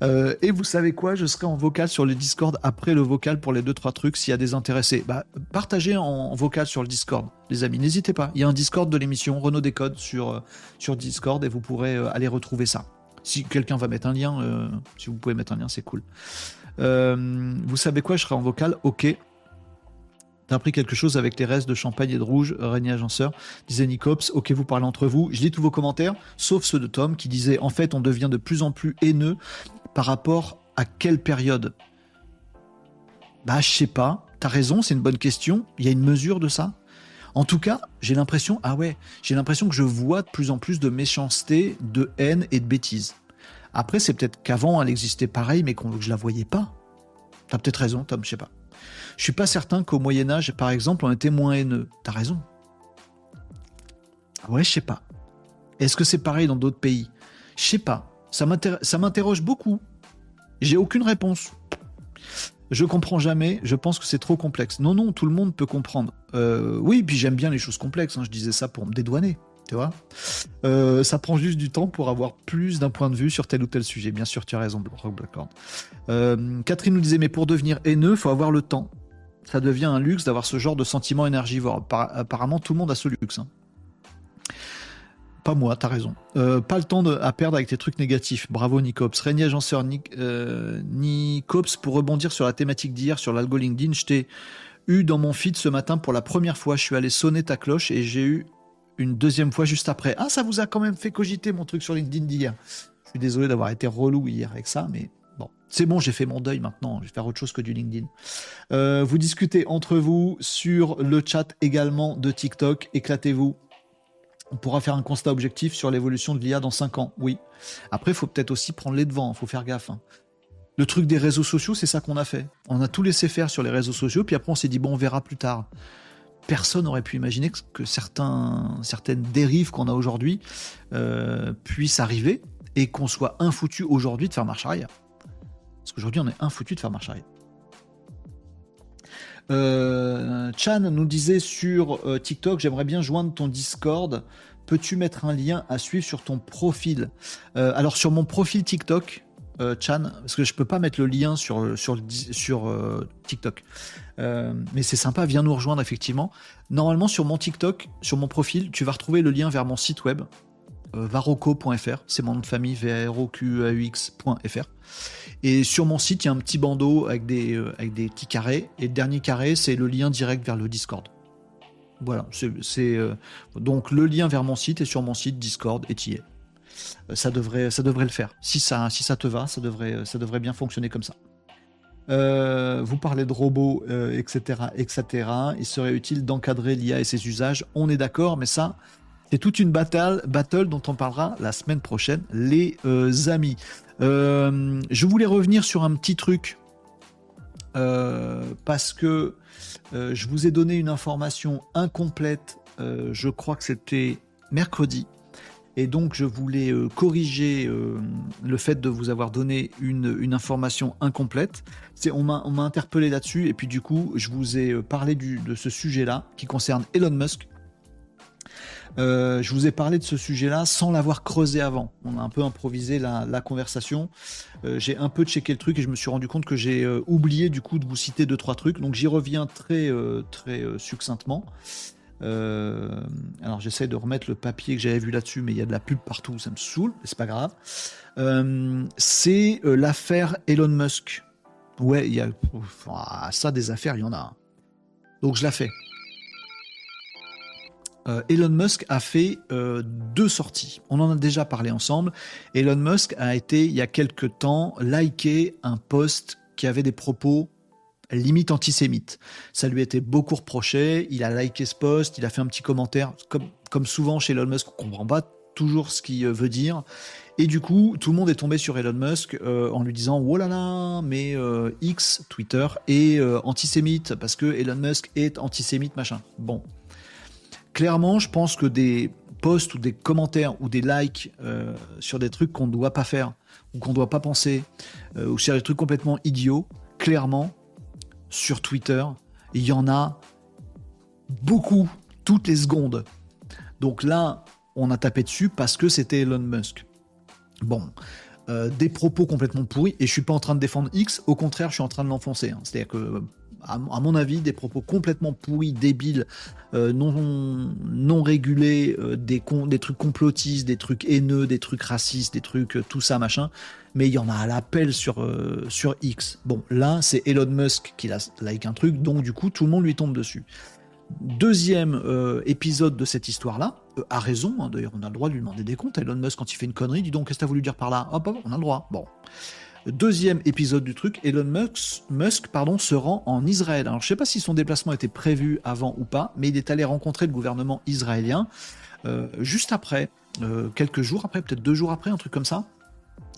Euh, et vous savez quoi, je serai en vocal sur le Discord après le vocal pour les deux trois trucs s'il y a des intéressés. Bah, partagez en, vocal sur le Discord, les amis, n'hésitez pas. Il y a un Discord de l'émission Renault Décode sur, euh, sur Discord et vous pourrez euh, aller retrouver ça. Si quelqu'un va mettre un lien, si vous pouvez mettre un lien, c'est cool. vous savez quoi, je serai en vocal, ok. T'as appris quelque chose avec les restes de champagne et de rouge, Régnier Agenceur, disait Nicops. Ok, vous parlez entre vous. Je lis tous vos commentaires, sauf ceux de Tom qui disait En fait, on devient de plus en plus haineux par rapport à quelle période? Bah, je sais pas. T'as raison, c'est une bonne question. Il y a une mesure de ça En tout cas, j'ai l'impression, ah ouais, j'ai l'impression que je vois de plus en plus de méchanceté, de haine et de bêtises. Après, c'est peut-être qu'avant, elle existait pareil, mais que je la voyais pas. T'as peut-être raison, Tom, je sais pas. Je suis pas certain qu'au Moyen Âge, par exemple, on était moins haineux. T'as raison. Ouais, je sais pas. Est-ce que c'est pareil dans d'autres pays? Je sais pas. Ça m'interroge beaucoup. J'ai aucune réponse. Je comprends jamais. Je pense que c'est trop complexe. Non, non, tout le monde peut comprendre. Euh, oui, puis j'aime bien les choses complexes. Hein. Je disais ça pour me dédouaner. Euh, Ça prend juste du temps pour avoir plus d'un point de vue sur tel ou tel sujet. Bien sûr, tu as raison, Rock Blackhorn. Euh, Catherine nous disait, mais pour devenir haineux, faut avoir le temps ça devient un luxe d'avoir ce genre de sentiment énergivore. Apparemment, tout le monde a ce luxe. Hein. pas moi, t'as raison. Euh, pas le temps à perdre avec tes trucs négatifs. Bravo Nicops. Régnier Agenceur Nicops, pour rebondir sur la thématique d'hier, sur l'algo LinkedIn, je t'ai eu dans mon feed ce matin pour la première fois. Je suis allé sonner ta cloche et j'ai eu une deuxième fois juste après. Ah, ça vous a quand même fait cogiter mon truc sur LinkedIn d'hier. Je suis désolé d'avoir été relou hier avec ça, mais bon, c'est bon, j'ai fait mon deuil maintenant. Je vais faire autre chose que du LinkedIn. Euh, vous discutez entre vous sur le chat également de TikTok. Éclatez-vous. On pourra faire un constat objectif sur l'évolution de l'IA dans 5 ans. Oui. Après, il faut peut-être aussi prendre les devants. Il faut faire gaffe. Hein. Le truc des réseaux sociaux, c'est ça qu'on a fait. On a tout laissé faire sur les réseaux sociaux, puis après on s'est dit bon, on verra plus tard personne n'aurait pu imaginer que, certains, certaines dérives qu'on a aujourd'hui euh, puissent arriver et qu'on soit infoutu aujourd'hui de faire marche arrière. Parce qu'aujourd'hui, on est infoutu de faire marche arrière. Euh, Chan nous disait sur euh, TikTok, j'aimerais bien joindre ton Discord. Peux-tu mettre un lien à suivre sur ton profil? Alors sur mon profil TikTok, Chan, parce que je peux pas mettre le lien sur, TikTok. Euh, mais c'est sympa, viens nous rejoindre effectivement. Normalement, sur mon TikTok, sur mon profil, tu vas retrouver le lien vers mon site web, varoco.fr, c'est mon nom de famille, v a r o q a u x.fr. Et sur mon site, il y a un petit bandeau avec des, avec des petits carrés. Et le dernier carré, c'est le lien direct vers le Discord. Voilà, c'est donc le lien vers mon site est sur mon site Discord et y est. Euh, ça devrait, ça devrait le faire. Si ça, si ça te va, ça devrait, ça devrait bien fonctionner comme ça. Euh, vous parlez de robots, etc., euh, etc. Il serait utile d'encadrer l'IA et ses usages. On est d'accord, mais ça, c'est toute une battle, battle dont on parlera la semaine prochaine, les amis. je voulais revenir sur un petit truc parce que je vous ai donné une information incomplète. je crois que c'était mercredi. Et donc, je voulais euh, corriger euh, le fait de vous avoir donné une, information incomplète. On, m'a, interpellé là-dessus, et puis du coup, je vous ai euh, parlé de ce sujet-là qui concerne Elon Musk. je vous ai parlé de ce sujet-là sans l'avoir creusé avant. On a un peu improvisé la, conversation. j'ai un peu checké le truc et je me suis rendu compte que j'ai oublié du coup de vous citer deux trois trucs. Donc j'y reviens très très succinctement. Euh, alors j'essaie de remettre le papier que j'avais vu là-dessus, mais il y a de la pub partout, ça me saoule, mais c'est pas grave. Euh, c'est euh, l'affaire Elon Musk. Ouais, il y a ah, ça des affaires, il y en a. Donc je la fais. Elon Musk a fait deux sorties. On en a déjà parlé ensemble. Elon Musk a été, il y a quelque temps, liké un post qui avait des propos limite antisémite. Ça lui été beaucoup reproché, il a liké ce post, il a fait un petit commentaire, comme, souvent chez Elon Musk, on comprend pas toujours ce qu'il veut dire. Et du coup, tout le monde est tombé sur Elon Musk euh, en lui disant Oh là là, mais euh, X, Twitter, est euh, antisémite parce que Elon Musk est antisémite, machin. Bon. Clairement, je pense que des posts ou des commentaires ou des likes sur des trucs qu'on ne doit pas faire ou qu'on ne doit pas penser ou sur des trucs complètement idiots, clairement, sur Twitter, il y en a beaucoup, toutes les secondes. Donc là, on a tapé dessus parce que c'était Elon Musk. Bon, euh, des propos complètement pourris, et je suis pas en train de défendre X, au contraire, je suis en train de l'enfoncer. Hein. C'est-à-dire que, à, mon avis, des propos complètement pourris, débiles, euh, non, non régulés, euh, des, trucs complotistes, des trucs haineux, des trucs racistes, des trucs tout ça, machin, mais il y en a à l'appel sur, euh, sur X. Bon, là, c'est Elon Musk qui like un truc, donc du coup, tout le monde lui tombe dessus. Deuxième euh, épisode de cette histoire-là, euh, a raison, hein, d'ailleurs, on a le droit de lui demander des comptes. Elon Musk, quand il fait une connerie, dis donc, qu'est-ce que t'as voulu dire par là? Hop, on a le droit. Bon. Deuxième épisode du truc, Elon Musk, pardon, se rend en Israël. Alors je sais pas si son déplacement était prévu avant ou pas, mais il est allé rencontrer le gouvernement israélien juste après, quelques jours après, peut-être deux jours après, un truc comme ça.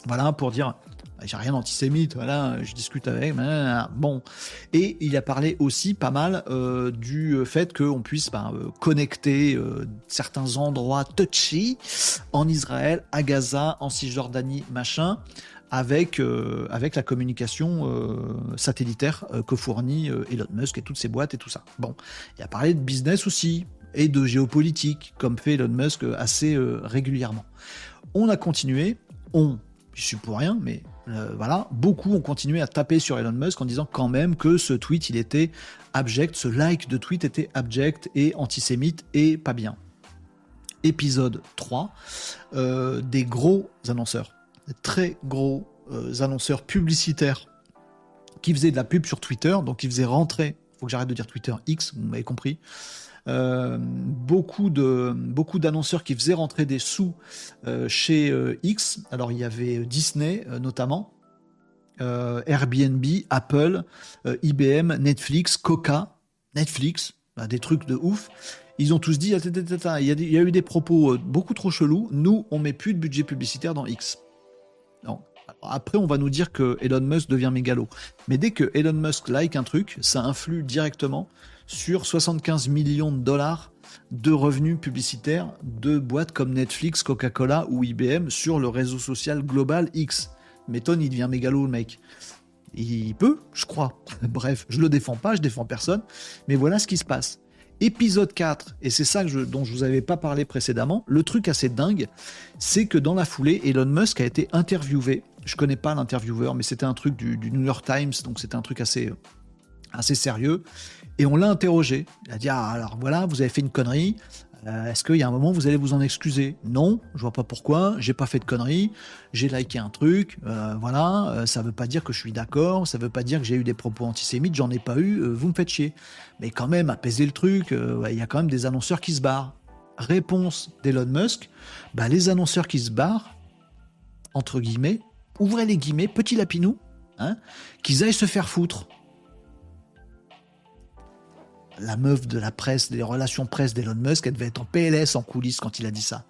Voilà, pour dire, bah, j'ai rien d'antisémite, voilà, je discute avec, bon. Et il a parlé aussi pas mal euh, du fait qu'on puisse bah, euh, connecter euh, certains endroits touchy en Israël, à Gaza, en Cisjordanie, machin, avec, avec la communication satellitaire que fournit Elon Musk et toutes ses boîtes et tout ça. Bon, il a parlé de business aussi et de géopolitique, comme fait Elon Musk assez régulièrement. On a continué, on, je suis pour rien, mais euh, voilà, beaucoup ont continué à taper sur Elon Musk en disant quand même que ce tweet, il était abject, ce like de tweet était abject et antisémite et pas bien. épisode 3, euh, des gros annonceurs, très gros euh, annonceurs publicitaires qui faisaient de la pub sur Twitter, donc qui faisaient rentrer, faut que j'arrête de dire Twitter X, vous m'avez compris, euh, beaucoup d'annonceurs qui faisaient rentrer des sous chez X. Alors il y avait Disney notamment, Airbnb, Apple, IBM, Netflix, Coca, Netflix, bah, des trucs de ouf. Ils ont tous dit, il y, a eu des propos euh, beaucoup trop chelous. Nous, on met plus de budget publicitaire dans X. après, on va nous dire que Elon Musk devient mégalo. Mais dès que Elon Musk like un truc, ça influe directement sur 75 millions de dollars de revenus publicitaires de boîtes comme Netflix, Coca-Cola ou IBM sur le réseau social global X. Métonne, il devient mégalo le mec. Il peut, je crois. Bref, je le défends pas, je défends personne. Mais voilà ce qui se passe. Épisode 4, et c'est ça dont je vous avais pas parlé précédemment, le truc assez dingue, c'est que dans la foulée, Elon Musk a été interviewé. Je connais pas l'intervieweur, mais c'était un truc du, du, New York Times, donc c'était un truc assez, assez sérieux. Et on l'a interrogé. Il a dit Ah, alors voilà, vous avez fait une connerie. Euh, est-ce qu'il y a un moment vous allez vous en excuser? Non, je vois pas pourquoi. J'ai pas fait de conneries. J'ai liké un truc. Euh, voilà, euh, ça veut pas dire que je suis d'accord. Ça veut pas dire que j'ai eu des propos antisémites. J'en ai pas eu. vous me faites chier. Mais quand même, apaiser le truc. Il y a quand même des annonceurs qui se barrent. Réponse d'Elon Musk. Bah, les annonceurs qui se barrent, entre guillemets, ouvrez les guillemets, petit lapinou, hein, qu'ils aillent se faire foutre la meuf de la presse, des relations presse d'Elon Musk, elle devait être en PLS en coulisses quand il a dit ça.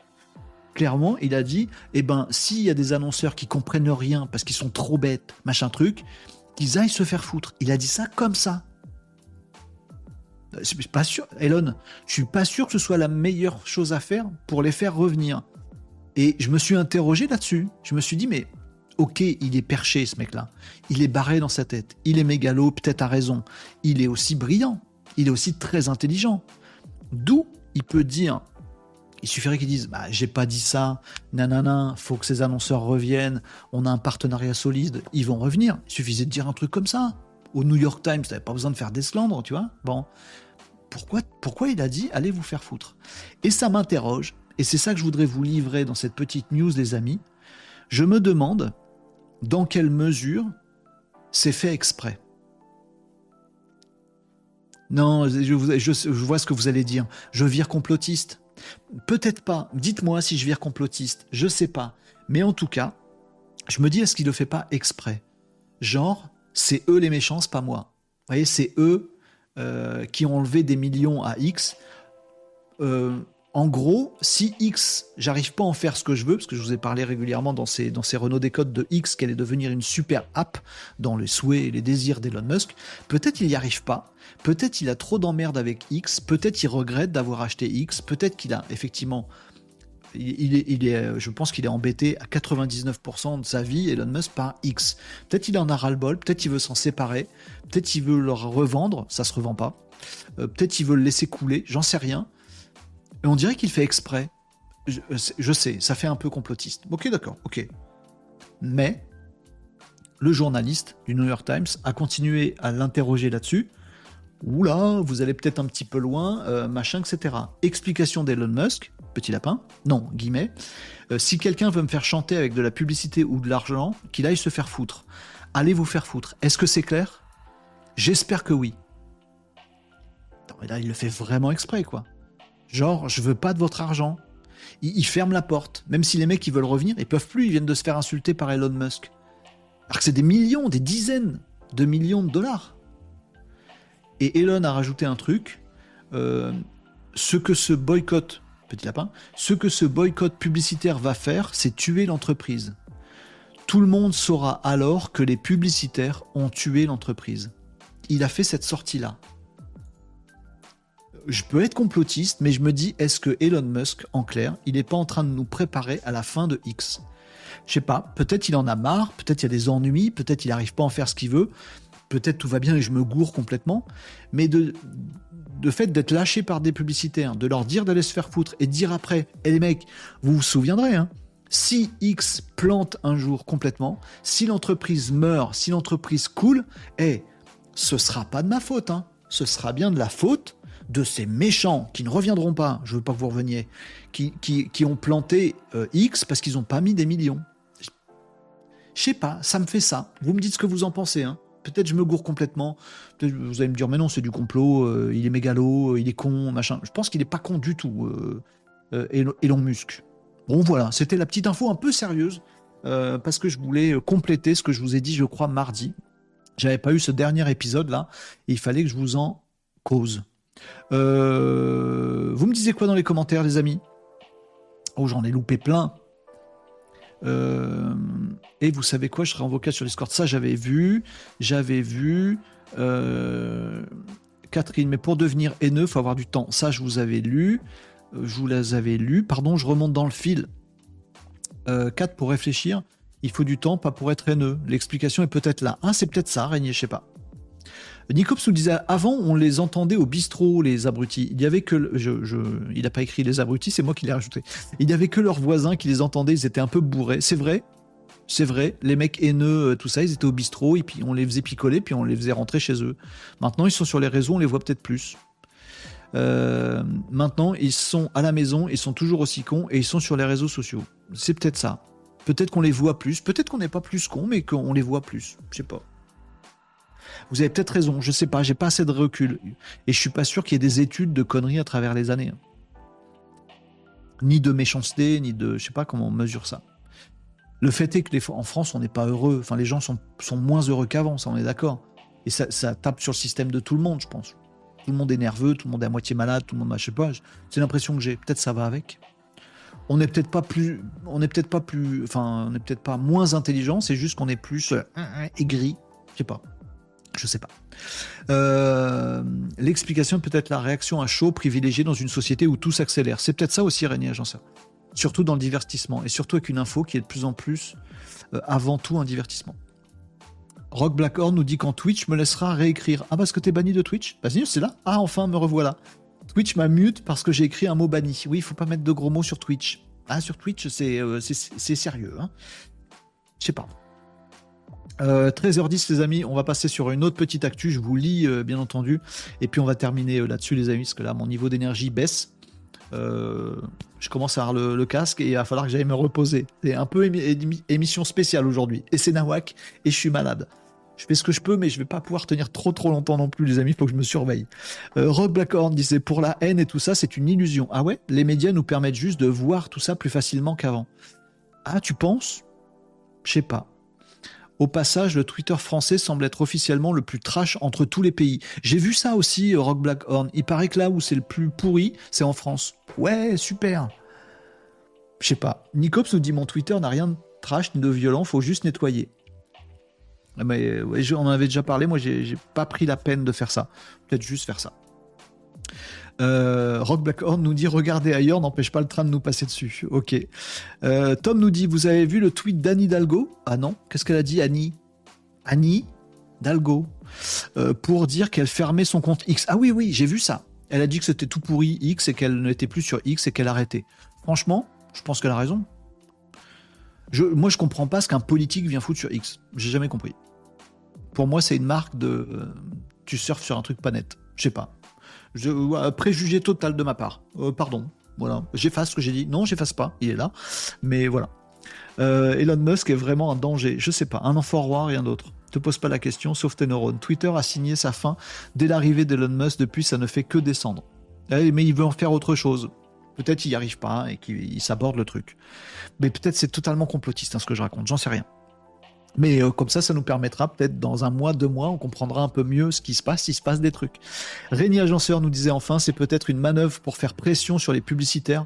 Clairement, il a dit, eh ben, s'il y a des annonceurs qui comprennent rien parce qu'ils sont trop bêtes, machin truc, qu'ils aillent se faire foutre. Il a dit ça comme ça. Je suis pas sûr, Elon, je suis pas sûr que ce soit la meilleure chose à faire pour les faire revenir. Et je me suis interrogé là-dessus. Je me suis dit, mais ok, il est perché ce mec-là. Il est barré dans sa tête. Il est mégalo, peut-être à raison. Il est aussi brillant il est aussi très intelligent. D'où il peut dire, il suffirait qu'il dise, bah, j'ai pas dit ça, nanana, faut que ces annonceurs reviennent, on a un partenariat solide, ils vont revenir. Il suffisait de dire un truc comme ça. Au New York Times, t'avais pas besoin de faire d'esclandre, tu vois. Bon. Pourquoi, pourquoi il a dit, allez vous faire foutre? Et ça m'interroge, et c'est ça que je voudrais vous livrer dans cette petite news, les amis. Je me demande dans quelle mesure c'est fait exprès. Non, je, vois ce que vous allez dire. Je vire complotiste. Peut-être pas. Dites-moi si je vire complotiste. Je sais pas. Mais en tout cas, je me dis, est-ce qu'il le fait pas exprès? Genre, c'est eux les méchants, pas moi. Vous voyez, c'est eux euh, qui ont enlevé des millions à X. Euh, en gros, si X, j'arrive pas à en faire ce que je veux, parce que je vous ai parlé régulièrement dans ces, dans ces Renault Décode de X qu'elle est devenir une super app dans les souhaits et les désirs d'Elon Musk, peut-être il n'y arrive pas, peut-être il a trop d'emmerdes avec X, peut-être il regrette d'avoir acheté X, peut-être qu'il a effectivement il est, je pense qu'il est embêté à 99% de sa vie, Elon Musk, par X. Peut-être il en a ras-le-bol, peut-être il veut s'en séparer, peut-être il veut le revendre, ça se revend pas. Euh, peut-être il veut le laisser couler, j'en sais rien. Et on dirait qu'il fait exprès. Je, sais, ça fait un peu complotiste. Ok, d'accord, ok. Mais le journaliste du New York Times a continué à l'interroger là-dessus. Oula, vous allez peut-être un petit peu loin, euh, machin, etc. Explication d'Elon Musk, petit lapin, non, guillemets. Euh, si quelqu'un veut me faire chanter avec de la publicité ou de l'argent, qu'il aille se faire foutre. Allez vous faire foutre. Est-ce que c'est clair? J'espère que oui. Non, mais là, il le fait vraiment exprès, quoi. Genre, je veux pas de votre argent. Ils, ferment la porte. Même si les mecs ils veulent revenir, ils peuvent plus, ils viennent de se faire insulter par Elon Musk. Alors que c'est des millions, des dizaines de millions de dollars. Et Elon a rajouté un truc. Euh, ce que ce boycott, petit lapin, ce que ce boycott publicitaire va faire, c'est tuer l'entreprise. Tout le monde saura alors que les publicitaires ont tué l'entreprise. Il a fait cette sortie-là je peux être complotiste, mais je me dis, est-ce que Elon Musk, en clair, il n'est pas en train de nous préparer à la fin de X? Je sais pas, peut-être il en a marre, peut-être il y a des ennuis, peut-être il n'arrive pas à en faire ce qu'il veut, peut-être tout va bien et je me gourre complètement, mais de, de fait d'être lâché par des publicitaires, de leur dire d'aller se faire foutre et dire après, et eh les mecs, vous vous souviendrez, hein, si X plante un jour complètement, si l'entreprise meurt, si l'entreprise coule, eh, ce sera pas de ma faute, hein, ce sera bien de la faute de ces méchants qui ne reviendront pas, je veux pas que vous reveniez, qui, qui, ont planté euh, X parce qu'ils n'ont pas mis des millions. Je sais pas, ça me fait ça. Vous me dites ce que vous en pensez. Hein. Peut-être je me gourre complètement. Vous allez me dire, mais non, c'est du complot, euh, il est mégalo, il est con, machin. Je pense qu'il n'est pas con du tout, euh, Elon Musk. Bon, voilà, c'était la petite info un peu sérieuse, parce que je voulais compléter ce que je vous ai dit, je crois, mardi. J'avais pas eu ce dernier épisode là, et il fallait que je vous en cause. Euh, vous me disiez quoi dans les commentaires, les amis? Oh, j'en ai loupé plein. Euh, et vous savez quoi, je serai en vocal sur Discord. Ça, j'avais vu. J'avais vu. Euh, Catherine, mais pour devenir haineux, faut avoir du temps. Ça, je vous avais lu. Je vous les avais lu. Pardon, je remonte dans le fil. 4 pour réfléchir. Il faut du temps, pas pour être haineux. L'explication est peut-être là. Ah, c'est peut-être ça, Régnier, je sais pas. Nicops nous disait avant, on les entendait au bistrot, les abrutis. Il y avait que. Je, il n'a pas écrit les abrutis, c'est moi qui l'ai rajouté. Il n'y avait que leurs voisins qui les entendaient, ils étaient un peu bourrés. C'est vrai, c'est vrai, les mecs haineux, euh, tout ça, ils étaient au bistrot, et puis on les faisait picoler, puis on les faisait rentrer chez eux. Maintenant, ils sont sur les réseaux, on les voit peut-être plus. Euh, maintenant, ils sont à la maison, ils sont toujours aussi cons, et ils sont sur les réseaux sociaux. C'est peut-être ça. Peut-être qu'on les voit plus, peut-être qu'on n'est pas plus cons, mais qu'on les voit plus. Je sais pas. Vous avez peut-être raison, je sais pas, j'ai pas assez de recul. Et je suis pas sûr qu'il y ait des études de conneries à travers les années. Ni de méchanceté, ni de. Je sais pas comment on mesure ça. Le fait est que les, en France, on n'est pas heureux. Enfin, les gens sont, sont moins heureux qu'avant, ça, on est d'accord. Et ça, ça, tape sur le système de tout le monde, je pense. Tout le monde est nerveux, tout le monde est à moitié malade, tout le monde, je sais pas. C'est l'impression que j'ai. Peut-être ça va avec on n'est peut-être pas plus, on n'est peut-être pas plus, enfin, on n'est peut-être pas moins intelligent, c'est juste qu'on est plus euh, aigri, je sais pas, je sais pas. Euh, l'explication peut-être la réaction à chaud privilégiée dans une société où tout s'accélère. C'est peut-être ça aussi, Régnier Agenceur. Surtout dans le divertissement et surtout avec une info qui est de plus en plus, euh, avant tout, un divertissement. Rock Blackhorn nous dit qu'en Twitch me laissera réécrire. Ah parce que t'es banni de Twitch? Bah c'est là. Ah enfin me revoilà. Twitch m'a mute parce que j'ai écrit un mot banni. Oui, il faut pas mettre de gros mots sur Twitch. Ah, sur Twitch, c'est euh, sérieux. Hein Je sais pas. 13h10 euh, les amis, on va passer sur une autre petite actu, je vous lis bien entendu, et puis on va terminer là-dessus les amis, parce que là mon niveau d'énergie baisse. Je commence à avoir le, casque et il va falloir que j'aille me reposer. C'est un peu émission spéciale aujourd'hui, et c'est Nawak, et je suis malade. Je fais ce que je peux, mais je vais pas pouvoir tenir trop trop longtemps non plus, les amis. Il faut que je me surveille. Euh, Rock Blackhorn disait pour la haine et tout ça, c'est une illusion. Ah ouais? Les médias nous permettent juste de voir tout ça plus facilement qu'avant. Ah, tu penses? Je sais pas. Au passage, le Twitter français semble être officiellement le plus trash entre tous les pays. J'ai vu ça aussi, euh, Rock Blackhorn. Il paraît que là où c'est le plus pourri, c'est en France. Ouais, super. Je sais pas. Nicops nous dit mon Twitter n'a rien de trash ni de violent, faut juste nettoyer. Ah, mais on en avait déjà parlé, moi j'ai pas pris la peine de faire ça. Peut-être juste faire ça. Euh, Rock Blackhorn nous dit regardez ailleurs n'empêche pas le train de nous passer dessus. Ok. Euh, Tom nous dit vous avez vu le tweet d'Annie Dalgo? Ah non, qu'est-ce qu'elle a dit Annie? Annie Dalgo euh, pour dire qu'elle fermait son compte X. Ah oui oui j'ai vu ça. Elle a dit que c'était tout pourri X et qu'elle n'était plus sur X et qu'elle arrêtait. Franchement, je pense qu'elle a raison. Moi je comprends pas ce qu'un politique vient foutre sur X. J'ai jamais compris pour moi, c'est une marque de. Euh, tu surfes sur un truc pas net. Je sais pas. Je, préjugé total de ma part. Euh, pardon. Voilà. J'efface ce que j'ai dit. Non, j'efface pas. Il est là. Mais voilà. Euh, Elon Musk est vraiment un danger. Je sais pas. Un enfant roi, rien d'autre. Te pose pas la question, sauf tes neurones. Twitter a signé sa fin dès l'arrivée d'Elon Musk. Depuis, ça ne fait que descendre. Eh, mais il veut en faire autre chose. Peut-être il n'y arrive pas et qu'il s'aborde le truc. Mais peut-être c'est totalement complotiste hein, ce que je raconte. J'en sais rien. Mais euh, comme ça, ça nous permettra peut-être dans un mois, deux mois, on comprendra un peu mieux ce qui se passe, s'il se passe des trucs. Rémi Agenceur nous disait enfin, c'est peut-être une manœuvre pour faire pression sur les publicitaires.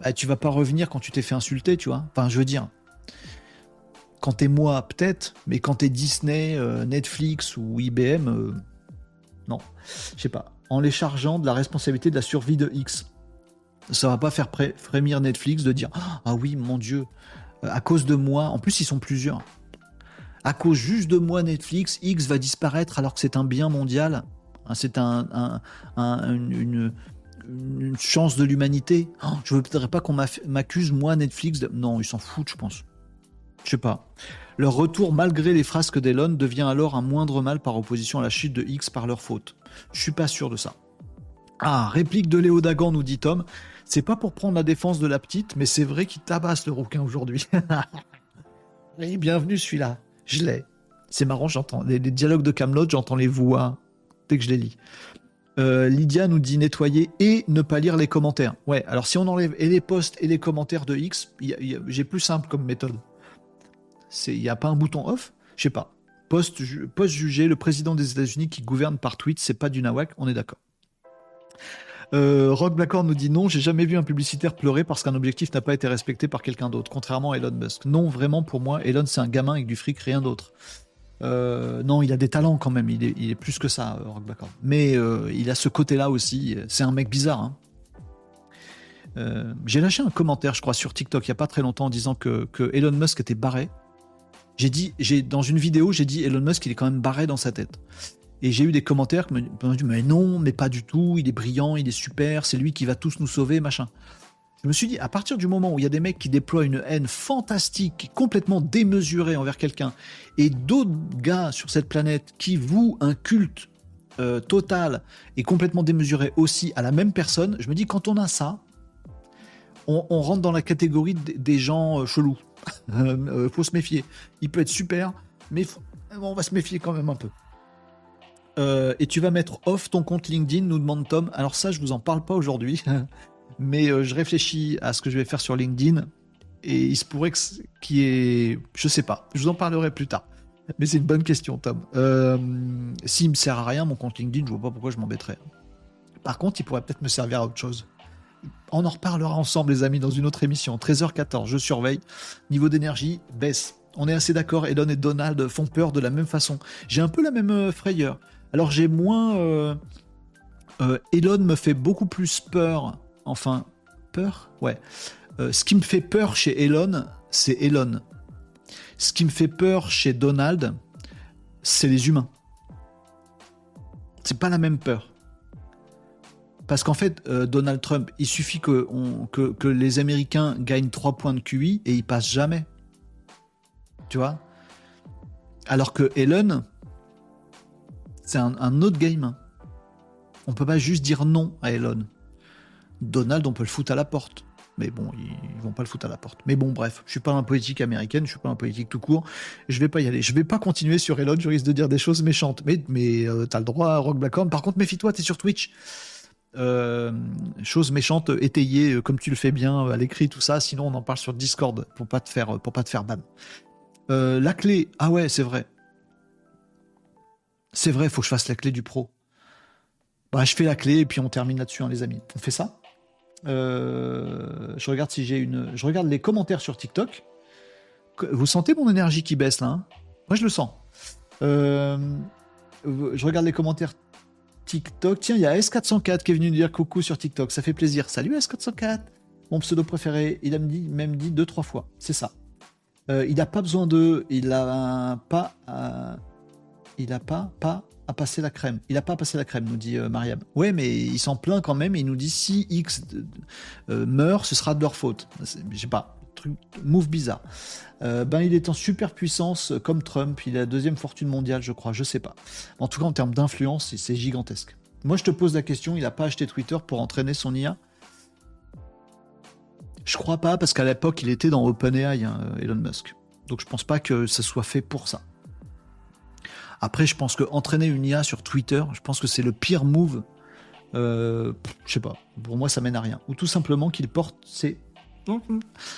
Bah, tu vas pas revenir quand tu t'es fait insulter, tu vois. Enfin, je veux dire, quand t'es moi, peut-être, mais quand t'es Disney, euh, Netflix ou IBM, euh, non, je sais pas. En les chargeant de la responsabilité de la survie de X, ça va pas faire frémir Netflix de dire ah oui, mon Dieu, à cause de moi. En plus, ils sont plusieurs à cause juste de moi Netflix, X va disparaître alors que c'est un bien mondial. Hein, c'est un, une, chance de l'humanité. Oh, je ne voudrais pas qu'on m'accuse, moi, Netflix. Non, ils s'en foutent, je pense. Je sais pas. Leur retour, malgré les frasques d'Elon, devient alors un moindre mal par opposition à la chute de X par leur faute. Je suis pas sûr de ça. Ah, réplique de Léo Dagan, nous dit Tom. C'est pas pour prendre la défense de la petite, mais c'est vrai qu'il tabasse le rouquin aujourd'hui. oui, bienvenue celui-là. Je l'ai. C'est marrant, j'entends les, dialogues de Camelot, j'entends les voix dès que je les lis. Euh, Lydia nous dit nettoyer et ne pas lire les commentaires. Ouais, alors si on enlève et les posts et les commentaires de X, j'ai plus simple comme méthode. Il n'y a pas un bouton off? Je sais pas. Post, jugé, le président des États-Unis qui gouverne par tweet, c'est pas du nawak, on est d'accord. Euh, Rock Blackhorn nous dit non, j'ai jamais vu un publicitaire pleurer parce qu'un objectif n'a pas été respecté par quelqu'un d'autre, contrairement à Elon Musk. Non, vraiment, pour moi, Elon, c'est un gamin avec du fric, rien d'autre. Euh, non, il a des talents quand même, il est, plus que ça, euh, Rock Blackhorn. Mais il a ce côté-là aussi, c'est un mec bizarre. Hein. j'ai lâché un commentaire, je crois, sur TikTok il n'y a pas très longtemps en disant que, Elon Musk était barré. J'ai dit, j'ai dans une vidéo, j'ai dit Elon Musk, il est quand même barré dans sa tête. Et j'ai eu des commentaires qui m'ont dit Mais non, mais pas du tout, il est brillant, il est super, c'est lui qui va tous nous sauver, machin. Je me suis dit, à partir du moment où il y a des mecs qui déploient une haine fantastique, complètement démesurée envers quelqu'un, et d'autres gars sur cette planète qui vouent un culte euh, total et complètement démesuré aussi à la même personne, je me dis, quand on a ça, on, rentre dans la catégorie des gens euh, chelous. Euh, faut se méfier. Il peut être super, mais on va se méfier quand même un peu. Euh, et tu vas mettre off ton compte LinkedIn, nous demande Tom. Alors ça, je vous en parle pas aujourd'hui, mais euh, je réfléchis à ce que je vais faire sur LinkedIn. Et il se pourrait qu'il y ait... Je sais pas, je vous en parlerai plus tard. Mais c'est une bonne question, Tom. Euh, S'il me sert à rien, mon compte LinkedIn, je vois pas pourquoi je m'embêterais. Par contre, il pourrait peut-être me servir à autre chose. On en reparlera ensemble, les amis, dans une autre émission. 13h14, je surveille. Niveau d'énergie, baisse. On est assez d'accord, Elon et Donald font peur de la même façon. J'ai un peu la même euh, frayeur. Alors j'ai moins... Euh, euh, Elon me fait beaucoup plus peur. Enfin, peur? Ouais. Euh, ce qui me fait peur chez Elon, c'est Elon. Ce qui me fait peur chez Donald, c'est les humains. C'est pas la même peur. Parce qu'en fait, Donald Trump, il suffit que, que, que, les Américains gagnent 3 points de QI et ils passent jamais. Tu vois? Alors que Elon, c'est un, autre game. On peut pas juste dire non à Elon. Donald, on peut le foutre à la porte. Mais bon, ils, vont pas le foutre à la porte. Mais bon, bref, je suis pas la politique américaine, je suis pas la politique tout court. Je vais pas y aller. Je vais pas continuer sur Elon, je risque de dire des choses méchantes. Mais, mais euh, t'as le droit, Rock Blackhorn. Par contre, méfie-toi, t'es sur Twitch. Euh, choses méchantes étayées euh, comme tu le fais bien à l'écrit, tout ça. Sinon, on en parle sur Discord pour pas te faire, pour pas te faire ban. la clé, ah ouais, c'est vrai. C'est vrai, il faut que je fasse la clé du pro. Bah, je fais la clé et puis on termine là-dessus, hein, les amis. On fait ça. Euh, je regarde si j'ai une. Je regarde les commentaires sur TikTok. Vous sentez mon énergie qui baisse là hein? Moi, je le sens. Euh, je regarde les commentaires TikTok. Tiens, il y a S404 qui est venu dire coucou sur TikTok. Ça fait plaisir. Salut S404. Mon pseudo préféré. Il a même dit deux, trois fois. C'est ça. Euh, il n'a pas besoin de. Il n'a pas il n'a pas, pas à passer la crème. Il n'a pas passé la crème, nous dit euh, Mariam. Ouais, mais il s'en plaint quand même il nous dit si X euh, meurt, ce sera de leur faute. Je sais pas, truc, move bizarre. Euh, ben, il est en super puissance comme Trump. Il a la deuxième fortune mondiale, je crois. Je sais pas. En tout cas, en termes d'influence, c'est gigantesque. Moi, je te pose la question il n'a pas acheté Twitter pour entraîner son IA Je crois pas, parce qu'à l'époque, il était dans OpenAI, hein, Elon Musk. Donc, je pense pas que ça soit fait pour ça. Après, je pense que entraîner une IA sur Twitter, je pense que c'est le pire move. Euh, je sais pas. Pour moi, ça mène à rien. Ou tout simplement qu'il porte ses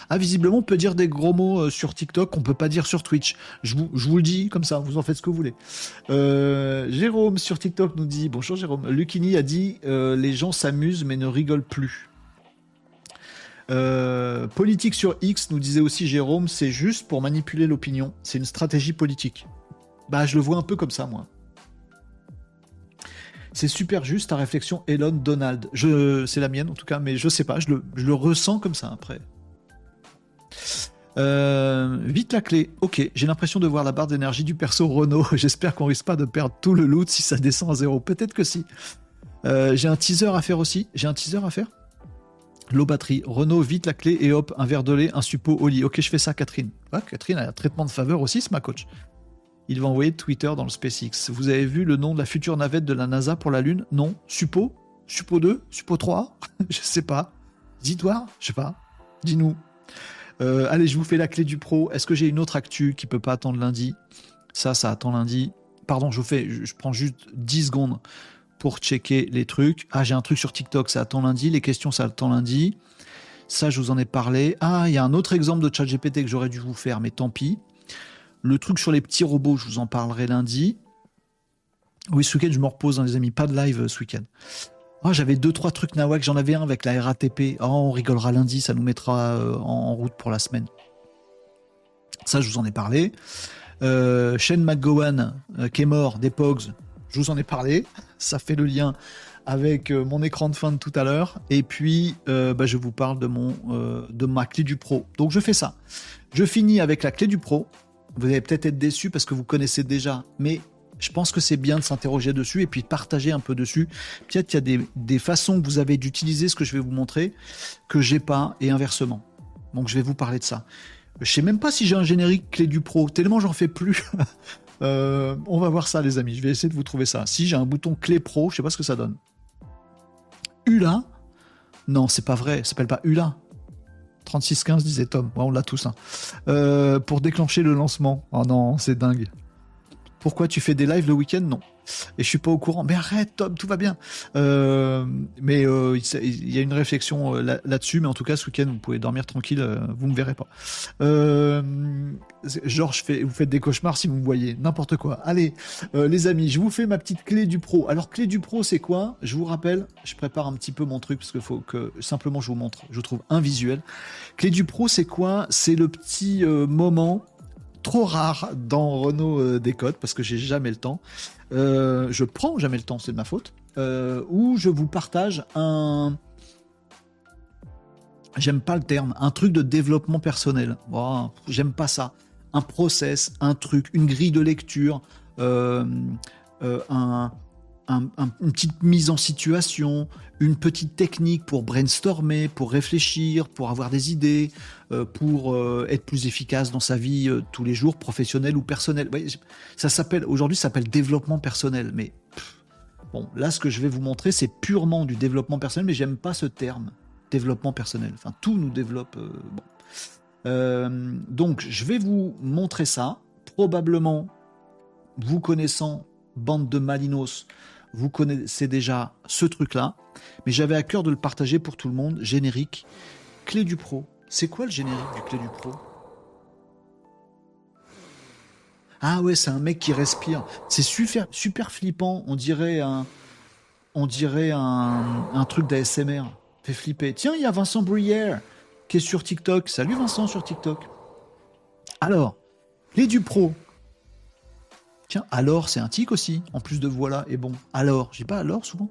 ah, visiblement, on peut dire des gros mots euh, sur TikTok qu'on peut pas dire sur Twitch. Je vous, je vous, le dis comme ça, vous en faites ce que vous voulez. Euh, Jérôme sur TikTok nous dit Bonjour Jérôme. Lucini a dit Les gens s'amusent mais ne rigolent plus. politique sur X nous disait aussi Jérôme C'est juste pour manipuler l'opinion. C'est une stratégie politique. Bah, je le vois un peu comme ça, moi. C'est super juste ta réflexion, Elon Donald. C'est la mienne en tout cas, mais je sais pas, je le, ressens comme ça après. Euh, vite la clé. Ok, j'ai l'impression de voir la barre d'énergie du perso Renault. J'espère qu'on risque pas de perdre tout le loot si ça descend à zéro. Peut-être que si. Euh, j'ai un teaser à faire aussi. J'ai un teaser à faire. L'eau batterie. Renault, vite la clé et hop, un verre de lait, un suppôt au lit. Ok, je fais ça, Catherine. Catherine a un traitement de faveur aussi, c'est ma coach il va envoyer Twitter dans le SpaceX. Vous avez vu le nom de la future navette de la NASA pour la Lune? Non Suppo? Suppo 2 Suppo 3 Je sais pas. Zitoire Je sais pas. Dis-nous. Euh, allez, je vous fais la clé du pro. Est-ce que j'ai une autre actu qui peut pas attendre lundi? Ça, ça attend lundi. Pardon, je fais, je, prends juste 10 secondes pour checker les trucs. Ah, j'ai un truc sur TikTok, ça attend lundi. Les questions, ça attend lundi. Ça, je vous en ai parlé. Ah, il y a un autre exemple de chat GPT que j'aurais dû vous faire, mais tant pis. Le truc sur les petits robots, je vous en parlerai lundi. Oui, ce week-end, je me repose, hein, les amis. Pas de live euh, ce week-end. Oh, j'avais deux, trois trucs nawak. J'en avais un avec la RATP. Oh, on rigolera lundi. Ça nous mettra euh, en route pour la semaine. Ça, je vous en ai parlé. Euh, Shane McGowan, euh, qui est mort des Pogs, je vous en ai parlé. Ça fait le lien avec mon écran de fin de tout à l'heure. Et puis, bah, je vous parle de, de ma clé du pro. Donc, je fais ça. Je finis avec la clé du pro. Vous allez peut-être être déçu parce que vous connaissez déjà. Mais je pense que c'est bien de s'interroger dessus et puis de partager un peu dessus. Peut-être qu'il y a des, façons que vous avez d'utiliser ce que je vais vous montrer que j'ai pas et inversement. Donc je vais vous parler de ça. Je sais même pas si j'ai un générique clé du pro, tellement j'en fais plus. Euh, on va voir ça les amis, je vais essayer de vous trouver ça. Si j'ai un bouton clé pro, je sais pas ce que ça donne. ULA Non, c'est pas vrai, ça s'appelle pas ULA. 3615 disait Tom, on l'a tous. Hein. Euh, pour déclencher le lancement. Oh non, c'est dingue. Pourquoi tu fais des lives le week-end? Non. Et je suis pas au courant. Mais arrête, Tom, tout va bien. Euh, mais euh, il y a une réflexion euh, là-dessus. mais en tout cas, ce week-end, vous pouvez dormir tranquille. vous me verrez pas. genre, vous faites des cauchemars si vous me voyez. N'importe quoi. Allez, les amis, je vous fais ma petite clé du pro. Alors, clé du pro, c'est quoi? Je vous rappelle, je prépare un petit peu mon truc parce qu'il faut que simplement je vous montre. Je trouve un visuel. Clé du pro, c'est quoi? C'est le petit moment trop rare dans Renault Décode parce que j'ai jamais le temps. Euh, je prends jamais le temps, c'est de ma faute. Euh, où je vous partage un. J'aime pas le terme, un truc de développement personnel. J'aime pas ça. Un process, un truc, une grille de lecture, un, une petite mise en situation, une petite technique pour brainstormer, pour réfléchir, pour avoir des idées, euh, pour euh, être plus efficace dans sa vie euh, tous les jours, professionnelle ou personnelle. Ça s'appelle aujourd'hui, ça s'appelle développement personnel. Mais bon, là, ce que je vais vous montrer, c'est purement du développement personnel, mais j'aime pas ce terme, développement personnel. Enfin, tout nous développe. donc, je vais vous montrer ça. Probablement, vous connaissant bande de malinos, vous connaissez déjà ce truc-là, mais j'avais à cœur de le partager pour tout le monde. Générique, clé du pro. C'est quoi le générique du clé du pro? Ah ouais, c'est un mec qui respire. C'est super, super flippant. On dirait un, on dirait un, un truc d'ASMR. Fait flipper. Tiens, il y a Vincent Bruyère qui est sur TikTok. Salut Vincent sur TikTok. Alors, clé du pro. Tiens, alors, c'est un tic aussi, en plus de voilà, et bon, alors, j'ai pas alors souvent.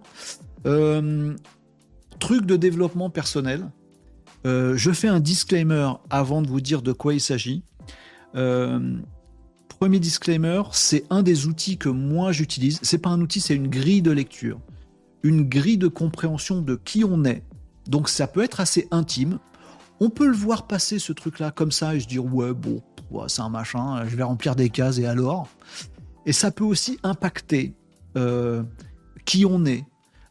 Euh, truc de développement personnel. Euh, je fais un disclaimer avant de vous dire de quoi il s'agit. Euh, premier disclaimer, c'est un des outils que moi j'utilise. C'est pas un outil, c'est une grille de lecture, une grille de compréhension de qui on est. Donc ça peut être assez intime. On peut le voir passer ce truc-là comme ça et se dire ouais bon, c'est un machin, je vais remplir des cases et alors? Et ça peut aussi impacter euh, qui on est,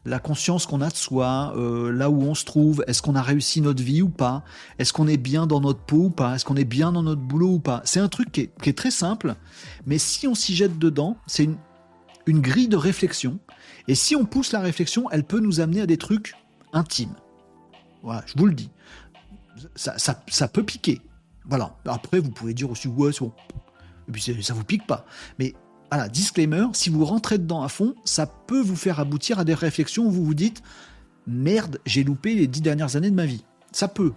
la conscience qu'on a de soi, euh, là où on se trouve, est-ce qu'on a réussi notre vie ou pas, est-ce qu'on est bien dans notre peau ou pas, est-ce qu'on est bien dans notre boulot ou pas. C'est un truc qui est, très simple, mais si on s'y jette dedans, c'est une, grille de réflexion. Et si on pousse la réflexion, elle peut nous amener à des trucs intimes. Voilà, je vous le dis. Ça, peut piquer. Voilà. Après, vous pouvez dire aussi, ouais, c'est bon. Et puis ça vous pique pas. Mais voilà, disclaimer, si vous rentrez dedans à fond, ça peut vous faire aboutir à des réflexions où vous vous dites Merde, j'ai loupé les dix dernières années de ma vie. Ça peut.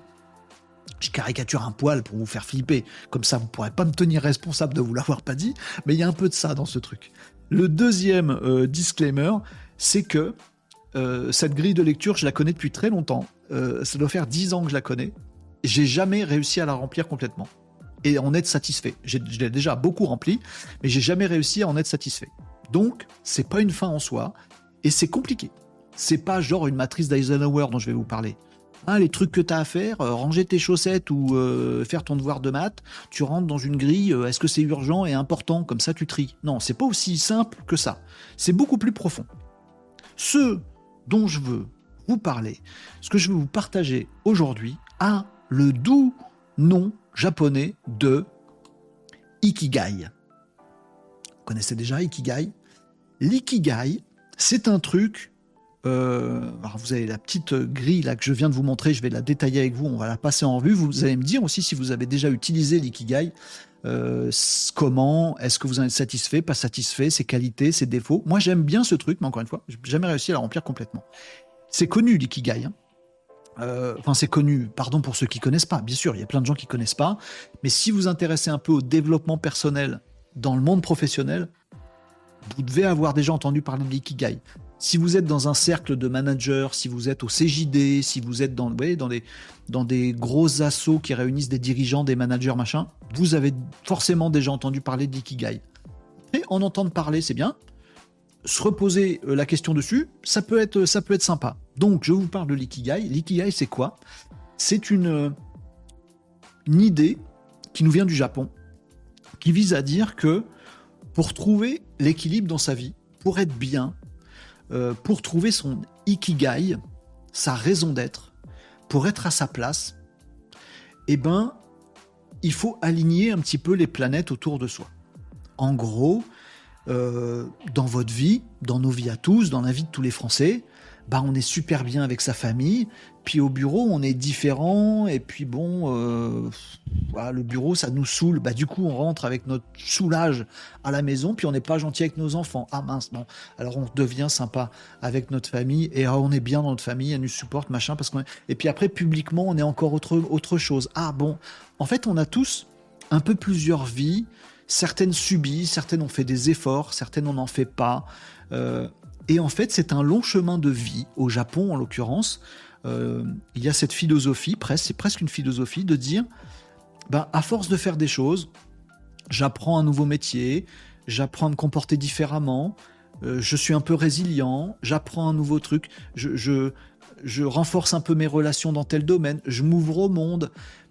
Je caricature un poil pour vous faire flipper, comme ça vous pourrez pas me tenir responsable de vous l'avoir pas dit, mais il y a un peu de ça dans ce truc. Le deuxième euh, disclaimer, c'est que euh, cette grille de lecture, je la connais depuis très longtemps. Euh, ça doit faire dix ans que je la connais. J'ai jamais réussi à la remplir complètement et en être satisfait. Je l'ai déjà beaucoup rempli, mais j'ai jamais réussi à en être satisfait. Donc, c'est pas une fin en soi, et c'est compliqué. C'est pas genre une matrice d'Eisenhower dont je vais vous parler. Hein, les trucs que tu as à faire, euh, ranger tes chaussettes ou euh, faire ton devoir de maths, tu rentres dans une grille, euh, est-ce que c'est urgent et important, comme ça tu tries. Non, c'est pas aussi simple que ça. C'est beaucoup plus profond. Ce dont je veux vous parler, ce que je veux vous partager aujourd'hui, a le doux nom japonais de Ikigai. Vous connaissez déjà Ikigai? L'ikigai, c'est un truc. Euh, vous avez la petite grille là que je viens de vous montrer, je vais la détailler avec vous, on va la passer en revue. Vous allez me dire aussi si vous avez déjà utilisé l'ikigai. Euh, comment Est-ce que vous en êtes satisfait Pas satisfait Ses qualités, ses défauts? Moi, j'aime bien ce truc, mais encore une fois, j'ai jamais réussi à la remplir complètement. C'est connu l'ikigai. Hein. Euh, enfin, c'est connu. Pardon pour ceux qui connaissent pas. Bien sûr, il y a plein de gens qui connaissent pas. Mais si vous intéressez un peu au développement personnel dans le monde professionnel, vous devez avoir déjà entendu parler de. Si vous êtes dans un cercle de managers, si vous êtes au CJD, si vous êtes dans, dans, des, dans des gros assauts qui réunissent des dirigeants, des managers, machin, vous avez forcément déjà entendu parler de l'ikigai. Et en entendre parler, c'est bien. Se reposer euh, la question dessus, ça peut être, ça peut être sympa. Donc, je vous parle de l'ikigai. L'ikigai, c'est quoi? C'est une, une idée qui nous vient du Japon, qui vise à dire que pour trouver l'équilibre dans sa vie, pour être bien, euh, pour trouver son ikigai, sa raison d'être, pour être à sa place, eh ben, il faut aligner un petit peu les planètes autour de soi. En gros, euh, dans votre vie, dans nos vies à tous, dans la vie de tous les Français, bah on est super bien avec sa famille, puis au bureau on est différent, et puis bon, euh, le bureau ça nous saoule, bah du coup on rentre avec notre soulage à la maison, puis on n'est pas gentil avec nos enfants. Ah mince, non. Alors on devient sympa avec notre famille, et ah, on est bien dans notre famille, elle nous supporte, machin, parce qu'on Et puis après, publiquement, on est encore autre, autre chose. Ah bon, en fait on a tous un peu plusieurs vies, certaines subies, certaines ont fait des efforts, certaines on n'en fait pas. Euh, et en fait, c'est un long chemin de vie, au Japon en l'occurrence. Euh, il y a cette philosophie, presque, c'est presque une philosophie, de dire, ben, à force de faire des choses, j'apprends un nouveau métier, j'apprends à me comporter différemment, euh, je suis un peu résilient, j'apprends un nouveau truc, je, je, renforce un peu mes relations dans tel domaine, je m'ouvre au monde.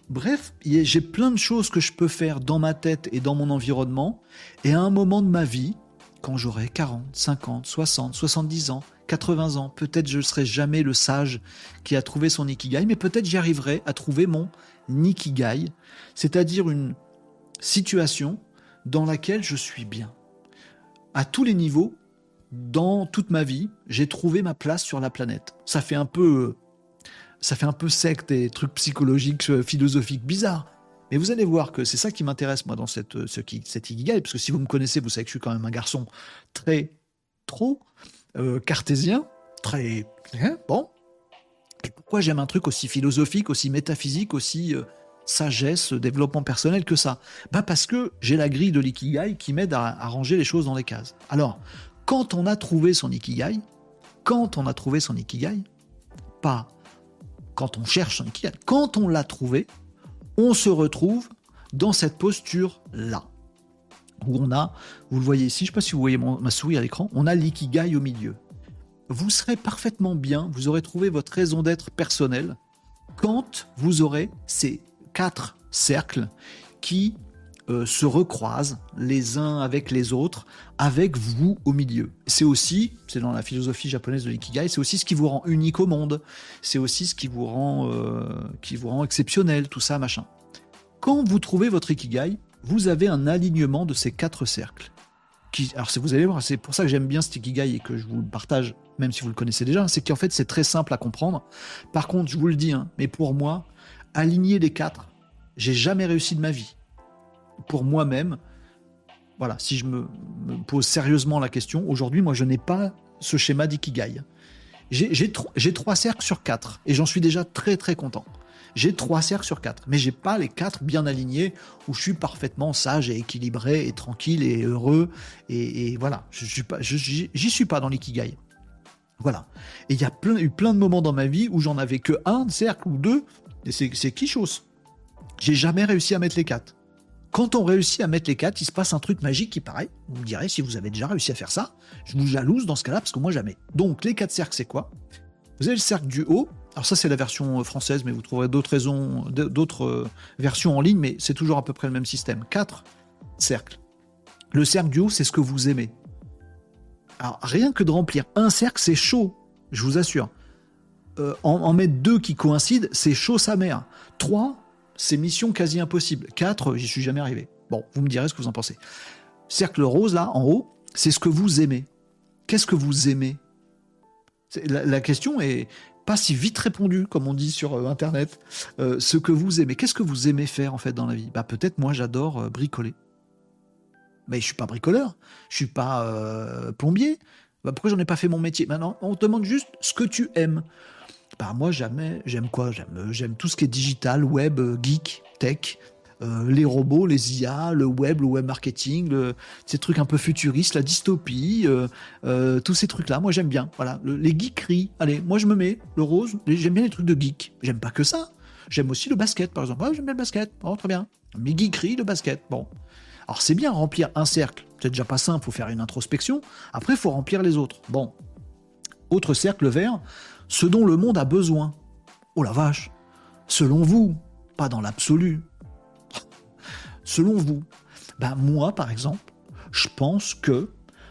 Bref, j'ai plein de choses que je peux faire dans ma tête et dans mon environnement. Et à un moment de ma vie, quand j'aurai 40, 50, 60, 70 ans, 80 ans, peut-être je ne serai jamais le sage qui a trouvé son ikigai, mais peut-être j'y arriverai à trouver mon nikigai, c'est-à-dire une situation dans laquelle je suis bien. À tous les niveaux, dans toute ma vie, j'ai trouvé ma place sur la planète. Ça fait un peu ça fait un peu secte et trucs psychologiques, euh, philosophiques bizarres. Mais vous allez voir que c'est ça qui m'intéresse, moi, dans cette, euh, ce qui, cette Ikigai, parce que si vous me connaissez, vous savez que je suis quand même un garçon très, trop euh, cartésien, très. Hein, bon. Et pourquoi j'aime un truc aussi philosophique, aussi métaphysique, aussi sagesse, développement personnel que ça? Bah Parce que j'ai la grille de l'ikigai qui m'aide à ranger les choses dans les cases. Alors, quand on a trouvé son ikigai, quand on a trouvé son ikigai, pas quand on cherche son ikigai, quand on l'a trouvé, on se retrouve dans cette posture-là. Où on a, vous le voyez ici, je ne sais pas si vous voyez ma souris à l'écran, on a l'ikigai au milieu. Vous serez parfaitement bien, vous aurez trouvé votre raison d'être personnelle quand vous aurez ces quatre cercles qui euh, se recroisent les uns avec les autres, avec vous au milieu. C'est aussi, c'est dans la philosophie japonaise de l'ikigai, c'est aussi ce qui vous rend unique au monde. C'est aussi ce qui vous rend, euh, qui vous rend exceptionnel, tout ça, machin. Quand vous trouvez votre ikigai, vous avez un alignement de ces quatre cercles. Qui, alors vous allez voir, c'est pour ça que j'aime bien cet ikigai et que je vous le partage, même si vous le connaissez déjà, c'est qu'en fait c'est très simple à comprendre. Par contre, je vous le dis, hein, mais pour moi, aligner les quatre, j'ai jamais réussi de ma vie pour moi-même, voilà, si je me, pose sérieusement la question, aujourd'hui, moi, je n'ai pas ce schéma d'ikigai. J'ai trois cercles sur quatre, et j'en suis déjà très très content. J'ai trois cercles sur quatre, mais j'ai pas les quatre bien alignés où je suis parfaitement sage et équilibré et tranquille et heureux et, voilà. Je suis pas, j'y suis pas dans l'ikigai. Voilà. Et il y a eu plein de moments dans ma vie où j'en avais que un cercle ou deux, et c'est qui chose. J'ai jamais réussi à mettre les quatre. Quand on réussit à mettre les quatre, il se passe un truc magique qui paraît. Vous me direz si vous avez déjà réussi à faire ça. Je vous jalouse dans ce cas-là parce que moi jamais. Donc les quatre cercles, c'est quoi? Vous avez le cercle du haut. Alors ça c'est la version euh, française, mais vous trouverez d'autres raisons, d'autres euh, versions en ligne, mais c'est toujours à peu près le même système. Quatre cercles. Le cercle du haut, c'est ce que vous aimez. Alors rien que de remplir un cercle, c'est chaud. je vous assure. Euh, en, en, mettre deux qui coïncident, c'est chaud sa mère. Trois, c'est mission quasi impossible. Quatre, j'y suis jamais arrivé. Bon, vous me direz ce que vous en pensez. Cercle rose, là, en haut, c'est ce que vous aimez. Qu'est-ce que vous aimez? La, question est pas si vite répondue, comme on dit sur euh, Internet. Euh, ce que vous aimez. Qu'est-ce que vous aimez faire, en fait, dans la vie? Bah, peut-être, moi, j'adore euh, bricoler. Mais je suis pas bricoleur. Je suis pas plombier. Bah, pourquoi j'en ai pas fait mon métier? Maintenant, on te demande juste ce que tu aimes. Moi, jamais. J'aime quoi? J'aime, j'aime tout ce qui est digital, web, geek, tech. Euh, les robots, les IA, le web, le web marketing, ces trucs un peu futuristes, la dystopie, euh, euh, tous ces trucs-là. Moi, j'aime bien. Voilà, le, les geekeries. Allez, moi, je me mets le rose. J'aime bien les trucs de geek. J'aime pas que ça. J'aime aussi le basket, par exemple. Ah, j'aime bien le basket. Oh, très bien. Mais geekeries, le basket. Bon. Alors, c'est bien remplir un cercle. C'est déjà pas simple. Faut faire une introspection. Après, faut remplir les autres. Bon. Autre cercle vert. Ce dont le monde a besoin. Oh la vache. Selon vous, pas dans l'absolu. Selon vous, ben moi par exemple, je pense que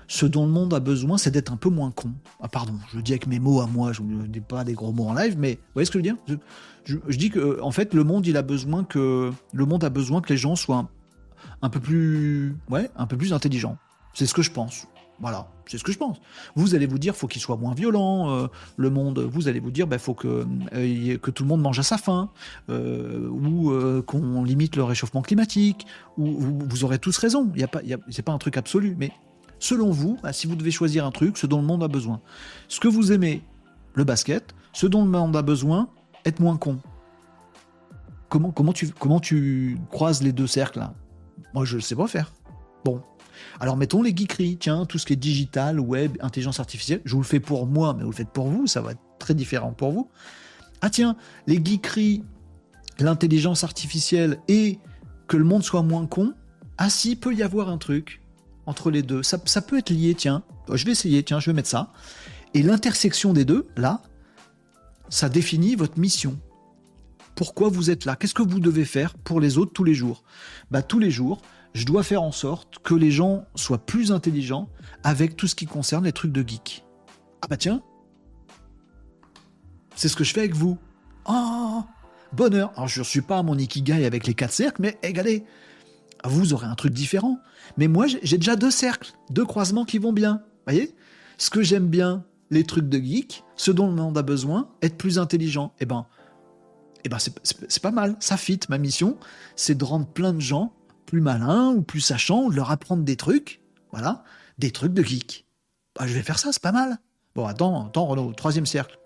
ce dont le monde a besoin, c'est d'être un peu moins con. Ah pardon, je dis avec mes mots à moi, je ne dis pas des gros mots en live, mais vous voyez ce que je veux dire? Je, dis que en fait le monde il a besoin que le monde a besoin que les gens soient peu plus ouais, un peu plus intelligents. C'est ce que je pense. Voilà, c'est ce que je pense. Vous allez vous dire, faut qu'il soit moins violent, euh, le monde. Vous allez vous dire, bah, faut que, euh, que tout le monde mange à sa faim, euh, ou qu'on limite le réchauffement climatique. Ou vous, aurez tous raison. Il y a pas, c'est pas un truc absolu, mais selon vous, bah, si vous devez choisir un truc, ce dont le monde a besoin, ce que vous aimez, le basket, ce dont le monde a besoin, être moins con. Comment, comment tu, comment tu croises les deux cercles là? Moi, je ne sais pas faire. Bon, alors mettons les geekeries, tiens, tout ce qui est digital, web, intelligence artificielle, je vous le fais pour moi, mais vous le faites pour vous, ça va être très différent pour vous. Ah tiens, les geekeries, l'intelligence artificielle et que le monde soit moins con, ah si, peut y avoir un truc entre les deux. Ça, ça peut être lié, tiens. Je vais essayer, tiens, je vais mettre ça. Et l'intersection des deux, là, ça définit votre mission. Pourquoi vous êtes là? Qu'est-ce que vous devez faire pour les autres tous les jours? Bah tous les jours, je dois faire en sorte que les gens soient plus intelligents avec tout ce qui concerne les trucs de geek. Ah bah tiens, c'est ce que je fais avec vous. Oh, bonheur. Alors je ne suis pas mon ikigai avec les quatre cercles, mais égalez. Vous aurez un truc différent. Mais moi, j'ai déjà deux cercles, deux croisements qui vont bien. Voyez? Ce que j'aime bien, les trucs de geek, ce dont le monde a besoin, être plus intelligent. Eh ben, eh ben c'est pas mal. Ça fit. Ma mission, c'est de rendre plein de gens plus malins ou plus sachants, de leur apprendre des trucs, voilà, des trucs de geek. Bah, je vais faire ça, c'est pas mal. Bon, attends, attends, Renaud, troisième cercle.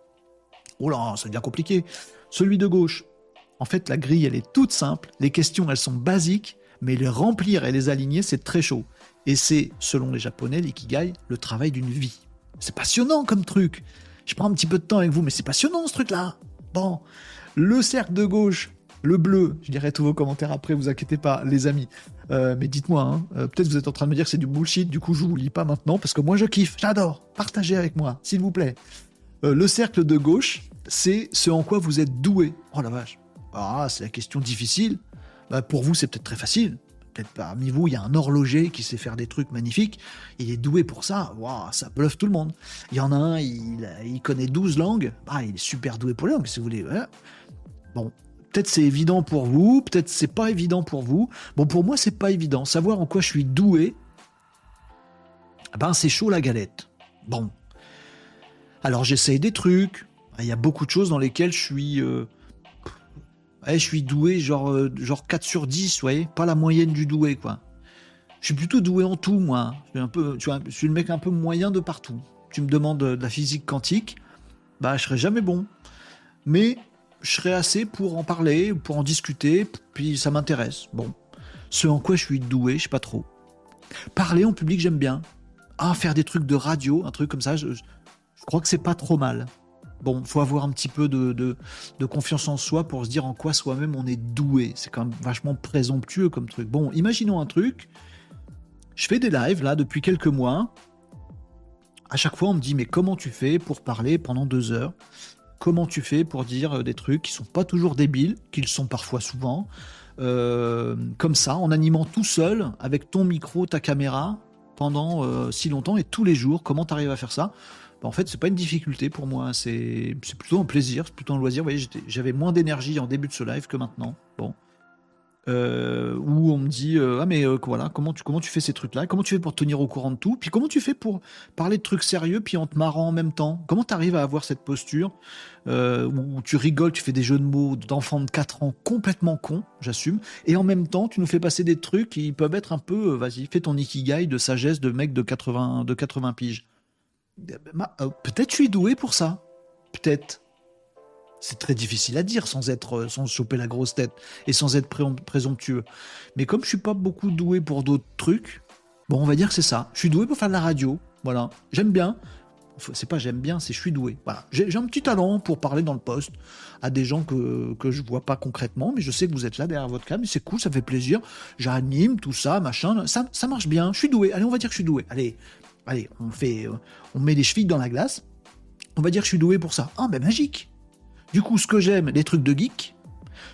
Oh là, ça devient compliqué. Celui de gauche. En fait, la grille, elle est toute simple. Les questions, elles sont basiques, mais les remplir et les aligner, c'est très chaud. Et c'est, selon les Japonais, l'ikigai, le travail d'une vie. C'est passionnant comme truc. Je prends un petit peu de temps avec vous, mais c'est passionnant ce truc-là. Bon, le cercle de gauche, le bleu, je dirai tous vos commentaires après, vous inquiétez pas, les amis. Euh, mais dites-moi, hein, euh, peut-être vous êtes en train de me dire que c'est du bullshit, du coup je vous lis pas maintenant, parce que moi je kiffe, j'adore. Partagez avec moi, s'il vous plaît. Euh, le cercle de gauche, c'est ce en quoi vous êtes doué. Oh la vache. Ah, c'est la question difficile. Bah, pour vous, c'est peut-être très facile. Peut-être parmi vous, il y a un horloger qui sait faire des trucs magnifiques. Il est doué pour ça. Waouh, ça bluffe tout le monde. Il y en a un, il, connaît 12 langues. Ah, il est super doué pour les langues, si vous voulez. Bon, peut-être c'est évident pour vous, peut-être c'est pas évident pour vous. Bon, pour moi, c'est pas évident. Savoir en quoi je suis doué, ben c'est chaud la galette. Bon. Alors j'essaye des trucs. Il y a beaucoup de choses dans lesquelles je suis. Euh... Je suis doué, genre, euh, genre 4 sur 10, vous voyez Pas la moyenne du doué, quoi. Je suis plutôt doué en tout, moi. Je suis, un peu, je suis le mec un peu moyen de partout. Tu me demandes de la physique quantique, bah je serai jamais bon. Mais je serais assez pour en parler, pour en discuter, puis ça m'intéresse. Bon. Ce en quoi je suis doué, je sais pas trop. Parler en public, j'aime bien. Ah, faire des trucs de radio, un truc comme ça, je, crois que c'est pas trop mal. Bon, faut avoir un petit peu de, de, de, confiance en soi pour se dire en quoi soi-même on est doué. C'est quand même vachement présomptueux comme truc. Bon, imaginons un truc. Je fais des lives là depuis quelques mois. À chaque fois, on me dit mais comment tu fais pour parler pendant deux heures? Comment tu fais pour dire des trucs qui sont pas toujours débiles, qu'ils sont parfois souvent, euh, comme ça, en animant tout seul, avec ton micro, ta caméra, pendant euh, si longtemps et tous les jours, comment tu arrives à faire ça? Bah, en fait, c'est pas une difficulté pour moi. C'est plutôt un plaisir, c'est plutôt un loisir. Vous voyez, j'avais moins d'énergie en début de ce live que maintenant. Bon. Euh, où on me dit euh, ah mais euh, voilà comment tu comment tu fais ces trucs là comment tu fais pour tenir au courant de tout? Puis comment tu fais pour parler de trucs sérieux puis en te marrant en même temps? Comment tu arrives à avoir cette posture où tu rigoles tu fais des jeux de mots d'enfants de 4 ans complètement cons j'assume et en même temps tu nous fais passer des trucs qui peuvent être un peu vas-y fais ton ikigai de sagesse de mec de 80 de 80 piges. Peut-être je suis doué pour ça. Peut-être c'est très difficile à dire sans être, euh, sans choper la grosse tête et sans être présomptueux. Mais comme je suis pas beaucoup doué pour d'autres trucs, bon, on va dire que c'est ça. Je suis doué pour faire de la radio. Voilà. J'aime bien. C'est pas j'aime bien, c'est je suis doué. J'ai un petit talent pour parler dans le poste à des gens que, que je vois pas concrètement, mais je sais que vous êtes là derrière votre cam, c'est cool, ça fait plaisir. J'anime, tout ça, machin. Ça, ça marche bien. Je suis doué. Allez, on va dire que je suis doué. Allez, allez, on fait, euh, on met les chevilles dans la glace. On va dire que je suis doué pour ça. Ah, ben magique. Du coup, ce que j'aime, les trucs de geek,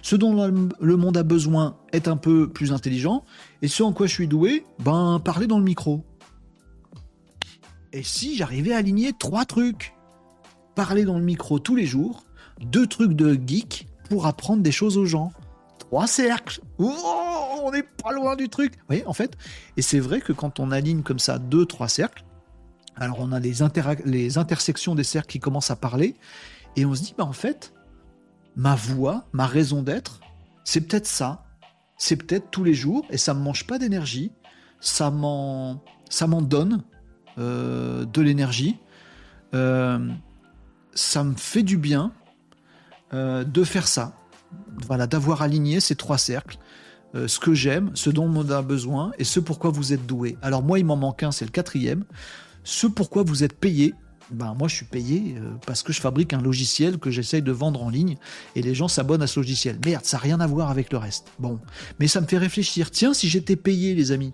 ce dont le monde a besoin est un peu plus intelligent, et ce en quoi je suis doué, ben parler dans le micro. Et si j'arrivais à aligner trois trucs? Parler dans le micro tous les jours, deux trucs de geek pour apprendre des choses aux gens. Trois cercles. Oh, on n'est pas loin du truc. Vous voyez, en fait, et c'est vrai que quand on aligne comme ça deux, trois cercles, alors on a les intersections des cercles qui commencent à parler, et on se dit, bah en fait, ma voix, ma raison d'être, c'est peut-être ça. C'est peut-être tous les jours, et ça ne me mange pas d'énergie, ça m'en, donne euh, de l'énergie, euh, ça me fait du bien euh, de faire ça. Voilà, d'avoir aligné ces trois cercles, ce que j'aime, ce dont on a besoin, et ce pourquoi vous êtes doué. Alors moi, il m'en manque un, c'est le quatrième. Ce pourquoi vous êtes payé, ben moi je suis payé euh, parce que je fabrique un logiciel que j'essaye de vendre en ligne et les gens s'abonnent à ce logiciel. Merde, ça n'a rien à voir avec le reste. Bon, mais ça me fait réfléchir. Tiens, si j'étais payé, les amis,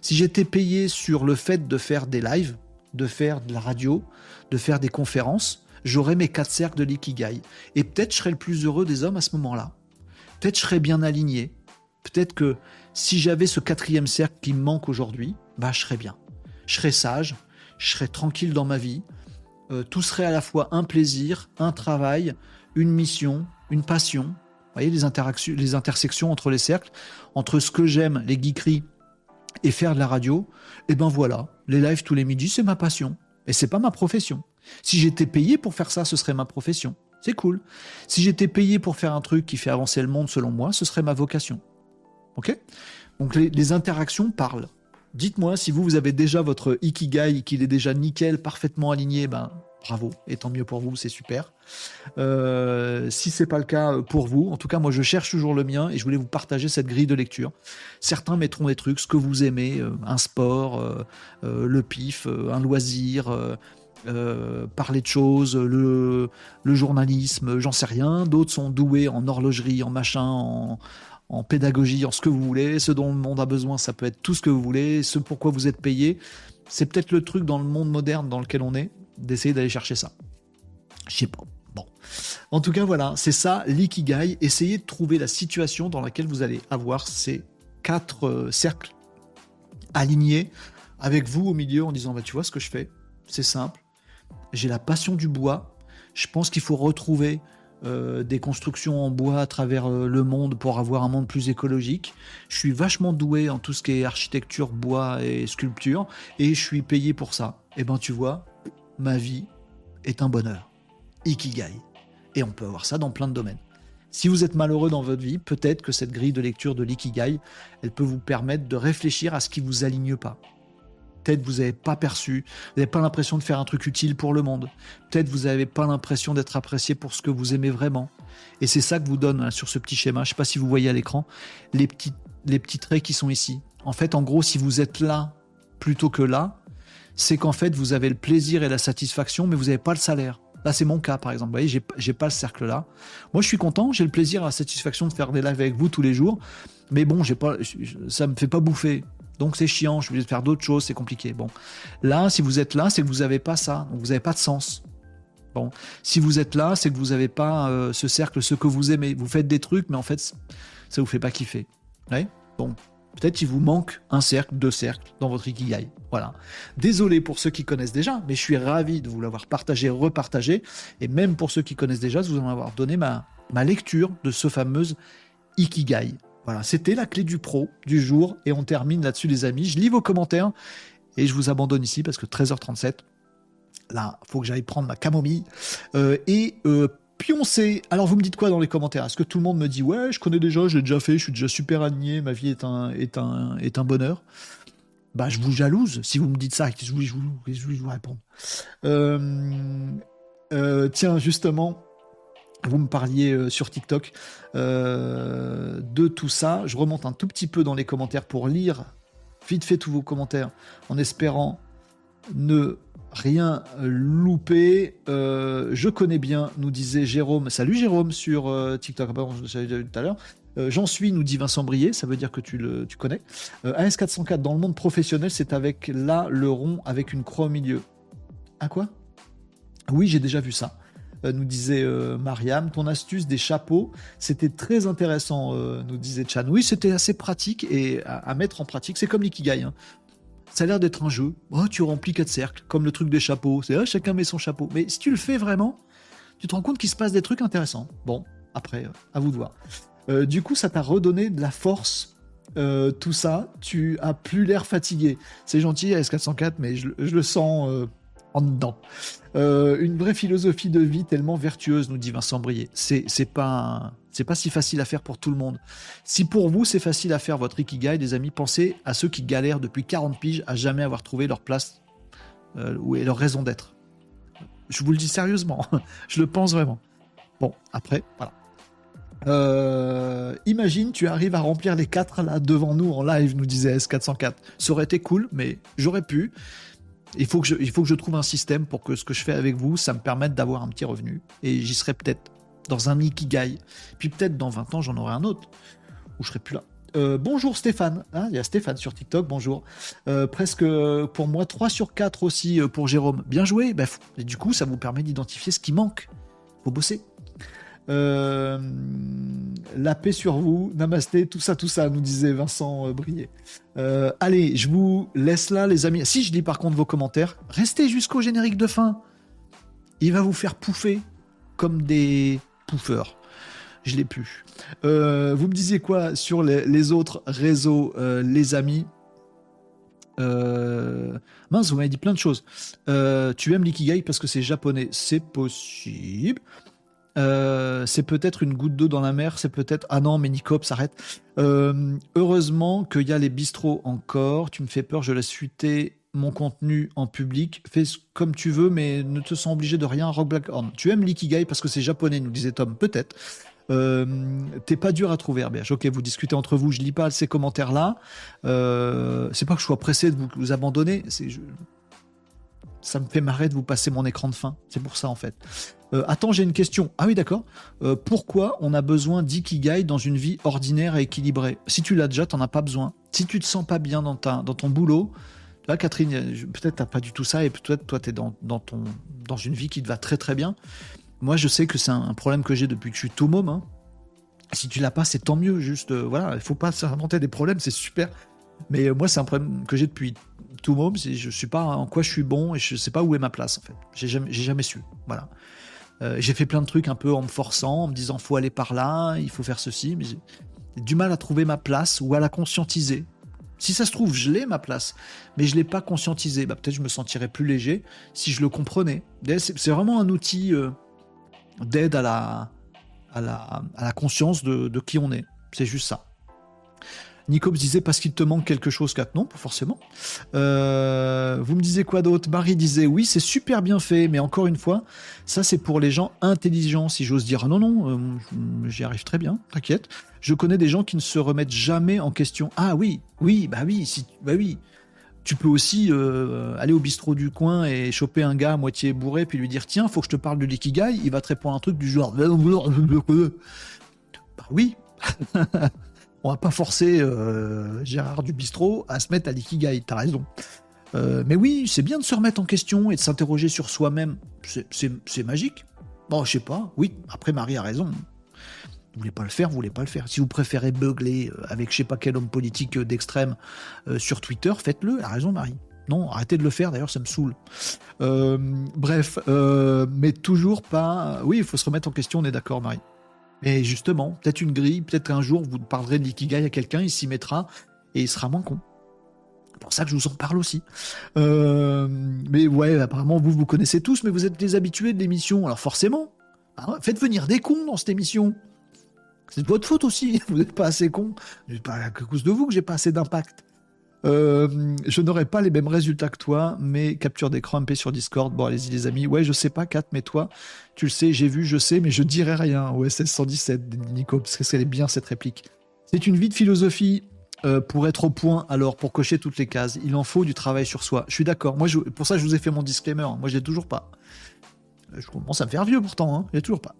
si j'étais payé sur le fait de faire des lives, de faire de la radio, de faire des conférences, j'aurais mes quatre cercles de l'ikigai. Et peut-être je serais le plus heureux des hommes à ce moment-là. Peut-être je serais bien aligné. Peut-être que si j'avais ce quatrième cercle qui me manque aujourd'hui, bah je serais bien. Je serais sage, je serais tranquille dans ma vie. Euh, tout serait à la fois un plaisir, un travail, une mission, une passion. Vous voyez les, intersections entre les cercles, entre ce que j'aime, les geekeries, et faire de la radio. Et eh ben voilà, les lives tous les midis, c'est ma passion. Et c'est pas ma profession. Si j'étais payé pour faire ça, ce serait ma profession. C'est cool. Si j'étais payé pour faire un truc qui fait avancer le monde selon moi, ce serait ma vocation. Ok? Donc les interactions parlent. Dites-moi si vous, vous avez déjà votre Ikigai, qu'il est déjà nickel, parfaitement aligné, ben bravo, et tant mieux pour vous, c'est super. Euh, si c'est pas le cas euh, pour vous, en tout cas moi je cherche toujours le mien et je voulais vous partager cette grille de lecture. Certains mettront des trucs, ce que vous aimez, euh, un sport, le pif, un loisir. parler de choses, le, le journalisme, j'en sais rien. D'autres sont doués en horlogerie, en machin, en, en pédagogie, en ce que vous voulez. Ce dont le monde a besoin, ça peut être tout ce que vous voulez. Ce pourquoi vous êtes payé, c'est peut-être le truc dans le monde moderne dans lequel on est, d'essayer d'aller chercher ça. Je sais pas. Bon. En tout cas, voilà, c'est ça l'ikigai. Essayez de trouver la situation dans laquelle vous allez avoir ces quatre euh, cercles alignés avec vous au milieu en disant bah, Tu vois ce que je fais? C'est simple. J'ai la passion du bois. Je pense qu'il faut retrouver euh, des constructions en bois à travers euh, le monde pour avoir un monde plus écologique. Je suis vachement doué en tout ce qui est architecture, bois et sculpture, et je suis payé pour ça. Et eh ben tu vois, ma vie est un bonheur. Ikigai. Et on peut avoir ça dans plein de domaines. Si vous êtes malheureux dans votre vie, peut-être que cette grille de lecture de l'ikigai, elle peut vous permettre de réfléchir à ce qui vous aligne pas. Peut-être vous n'avez pas perçu, vous n'avez pas l'impression de faire un truc utile pour le monde. Peut-être vous n'avez pas l'impression d'être apprécié pour ce que vous aimez vraiment. Et c'est ça que vous donne hein, sur ce petit schéma. Je ne sais pas si vous voyez à l'écran les petits, traits qui sont ici. En fait, en gros, si vous êtes là plutôt que là, c'est qu'en fait, vous avez le plaisir et la satisfaction, mais vous n'avez pas le salaire. Là, c'est mon cas, par exemple. Vous voyez, j'ai pas le cercle là. Moi, je suis content, j'ai le plaisir et la satisfaction de faire des lives avec vous tous les jours. Mais bon, j'ai pas, ça me fait pas bouffer. Donc c'est chiant, je vais faire d'autres choses, c'est compliqué. Bon, là, si vous êtes là, c'est que vous n'avez pas ça, donc vous n'avez pas de sens. Bon, si vous êtes là, c'est que vous n'avez pas euh, ce cercle, ce que vous aimez. Vous faites des trucs, mais en fait, ça vous fait pas kiffer. Ouais bon, Peut-être qu'il vous manque un cercle, deux cercles dans votre Ikigai. Voilà. Désolé pour ceux qui connaissent déjà, mais je suis ravi de vous l'avoir partagé, repartagé. Et même pour ceux qui connaissent déjà, de vous en avoir donné ma, ma lecture de ce fameux Ikigai. Voilà, c'était la clé du pro du jour. Et on termine là-dessus, les amis. Je lis vos commentaires et je vous abandonne ici parce que 13h37, là, il faut que j'aille prendre ma camomille. Euh, et euh, pioncer. Alors, vous me dites quoi dans les commentaires? Est-ce que tout le monde me dit Ouais, je connais déjà, je l'ai déjà fait, je suis déjà super aligné, ma vie est un, bonheur? Bah, je vous jalouse si vous me dites ça. Je vous, je vous. Euh, euh, tiens, justement, vous me parliez euh, sur TikTok de tout ça. Je remonte un tout petit peu dans les commentaires pour lire vite fait tous vos commentaires en espérant ne rien louper. je connais bien, nous disait Jérôme. Salut Jérôme sur TikTok. Je tout à l'heure. Euh, j'en suis, nous dit Vincent Brier, ça veut dire que tu, le, tu connais. Euh, AS404, dans le monde professionnel, c'est avec là le rond avec une croix au milieu. À quoi? Oui, j'ai déjà vu ça. Euh, nous disait Mariam, ton astuce des chapeaux, c'était très intéressant, nous disait Chan. Oui, c'était assez pratique et à, mettre en pratique. C'est comme l'ikigai. Hein. Ça a l'air d'être un jeu. Oh, tu remplis quatre cercles, comme le truc des chapeaux. C'est ah, chacun met son chapeau. Mais si tu le fais vraiment, tu te rends compte qu'il se passe des trucs intéressants. Bon, après, à vous de voir. Euh, du coup, ça t'a redonné de la force, euh, tout ça. Tu as plus l'air fatigué. C'est gentil, S404, mais je, le sens euh, en dedans. une vraie philosophie de vie tellement vertueuse, nous dit Vincent Brier. C'est, pas. C'est pas si facile à faire pour tout le monde. Si pour vous c'est facile à faire votre Ikigai, des amis, pensez à ceux qui galèrent depuis 40 piges à jamais avoir trouvé leur place ou leur raison d'être. Je vous le dis sérieusement, je le pense vraiment. Bon, après, voilà. Euh, imagine, tu arrives à remplir les quatre là devant nous en live, nous disait S404. Ça aurait été cool, mais j'aurais pu. Il faut, que je, trouve un système pour que ce que je fais avec vous, ça me permette d'avoir un petit revenu. Et j'y serai peut-être dans un Ikigai. Puis peut-être dans 20 ans, j'en aurai un autre, où je serai plus là. Euh, bonjour Stéphane, ah, il y a Stéphane sur TikTok, bonjour. Euh, presque pour moi 3 sur 4 aussi pour Jérôme. Bien joué, bah, et du coup ça vous permet d'identifier ce qui manque. Faut bosser. Euh, la paix sur vous, namasté, tout ça, tout ça, nous disait Vincent euh, Brier. Euh, allez, je vous laisse là, les amis. Si je lis par contre vos commentaires, restez jusqu'au générique de fin. Il va vous faire pouffer comme des pouffeurs. Je l'ai plus. vous me disiez quoi sur les, autres réseaux, les amis? Mince, vous m'avez dit plein de choses. tu aimes l'ikigai parce que c'est japonais. C'est possible. Euh, c'est peut-être une goutte d'eau dans la mer, c'est peut-être ah non mais Nicop s'arrête. Euh, heureusement qu'il y a les bistrots encore. Tu me fais peur, je laisse fuiter mon contenu en public. Fais comme tu veux, mais ne te sens obligé de rien. Rock Black Horn. Tu aimes l'ikigai parce que c'est japonais, nous disait Tom. Peut-être. Euh, t'es pas dur à trouver, RBH. Ok, vous discutez entre vous. Je lis pas ces commentaires-là. c'est pas que je sois pressé de vous, vous abandonner. C'est ça me fait marrer de vous passer mon écran de fin. C'est pour ça en fait. Euh, attends, j'ai une question. Ah oui, d'accord. Euh, pourquoi on a besoin d'ikigai dans une vie ordinaire et équilibrée? Si tu l'as déjà, t'en as pas besoin. Si tu te sens pas bien dans, ta, dans ton boulot, là, Catherine, peut-être t'as pas du tout ça et peut-être toi, tu es dans, dans, ton, dans une vie qui te va très très bien. Moi, je sais que c'est un, problème que j'ai depuis que je suis tout môme. Hein. Si tu l'as pas, c'est tant mieux. Juste, euh, voilà, il faut pas s'inventer des problèmes, c'est super. Mais moi, c'est un problème que j'ai depuis tout môme. Je sais pas en quoi je suis bon et je sais pas où est ma place en fait. J'ai jamais, jamais su. Voilà. Euh, j'ai fait plein de trucs un peu en me forçant, en me disant faut aller par là, il faut faire ceci, mais j'ai du mal à trouver ma place ou à la conscientiser. Si ça se trouve, je l'ai ma place, mais je l'ai pas conscientisé. Bah, peut-être je me sentirais plus léger si je le comprenais. C'est vraiment un outil euh, d'aide à la, à, la, à la conscience de, de qui on est. C'est juste ça. Nico disait parce qu'il te manque quelque chose, Kat. Non, pas forcément. Euh, vous me disiez quoi d'autre? Marie disait oui, c'est super bien fait, mais encore une fois, ça c'est pour les gens intelligents, si j'ose dire. Non, non, euh, j'y arrive très bien, t'inquiète. Je connais des gens qui ne se remettent jamais en question. Ah oui, oui, bah oui, si, bah oui. Tu peux aussi euh, aller au bistrot du coin et choper un gars à moitié bourré, puis lui dire tiens, faut que je te parle de l'ikigai. Il va te répondre un truc du genre. Bah oui. on va pas forcer euh, Gérard du bistrot à se mettre à l'ikigai, t'as raison. Euh, mais oui, c'est bien de se remettre en question et de s'interroger sur soi-même. C'est magique. Bon, je sais pas. Oui, après Marie a raison. Vous voulez pas le faire, vous voulez pas le faire. Si vous préférez beugler euh, avec je sais pas quel homme politique d'extrême sur Twitter, faites-le. A raison, Marie. Non, arrêtez de le faire, d'ailleurs, ça me saoule. bref, mais toujours pas. Oui, il faut se remettre en question, on est d'accord, Marie. Mais justement, peut-être une grille, peut-être un jour, vous parlerez de l'ikigai à quelqu'un, il s'y mettra et il sera moins con. C'est pour ça que je vous en parle aussi. mais ouais, apparemment, vous, vous connaissez tous, mais vous êtes des habitués de l'émission. Alors forcément, hein, faites venir des cons dans cette émission. C'est de votre faute aussi, vous n'êtes pas assez con. C'est pas à cause de vous que j'ai pas assez d'impact. Euh, je n'aurai pas les mêmes résultats que toi, mais capture d'écran MP sur Discord. Bon, allez-y les amis. Ouais, je sais pas, Kat, mais toi, tu le sais, j'ai vu, je sais, mais je dirai rien. OSS 117, Nico, parce que c'est bien cette réplique. C'est une vie de philosophie euh, pour être au point, alors pour cocher toutes les cases. Il en faut du travail sur soi. Je suis d'accord. Moi, pour ça, je vous ai fait mon disclaimer. Moi, je l'ai toujours pas. Je commence à me faire vieux pourtant. Hein. Je l'ai toujours pas.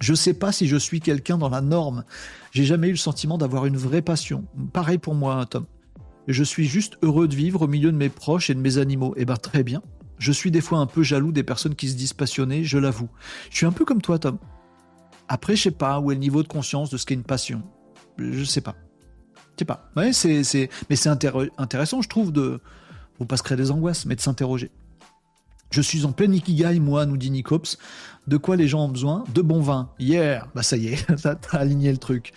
Je sais pas si je suis quelqu'un dans la norme. J'ai jamais eu le sentiment d'avoir une vraie passion. Pareil pour moi, Tom. Je suis juste heureux de vivre au milieu de mes proches et de mes animaux. Eh ben très bien. Je suis des fois un peu jaloux des personnes qui se disent passionnées, je l'avoue. Je suis un peu comme toi, Tom. Après, je sais pas où est le niveau de conscience de ce qu'est une passion. Je sais pas. Je sais pas. Ouais, c'est. Mais c'est intéressant, je trouve, de. Faut pas se créer des angoisses, mais de s'interroger. Je suis en plein ikigai, moi, nous dit Nicops. De quoi les gens ont besoin? De bon vin. Yeah Bah ça y est, t'as aligné le truc.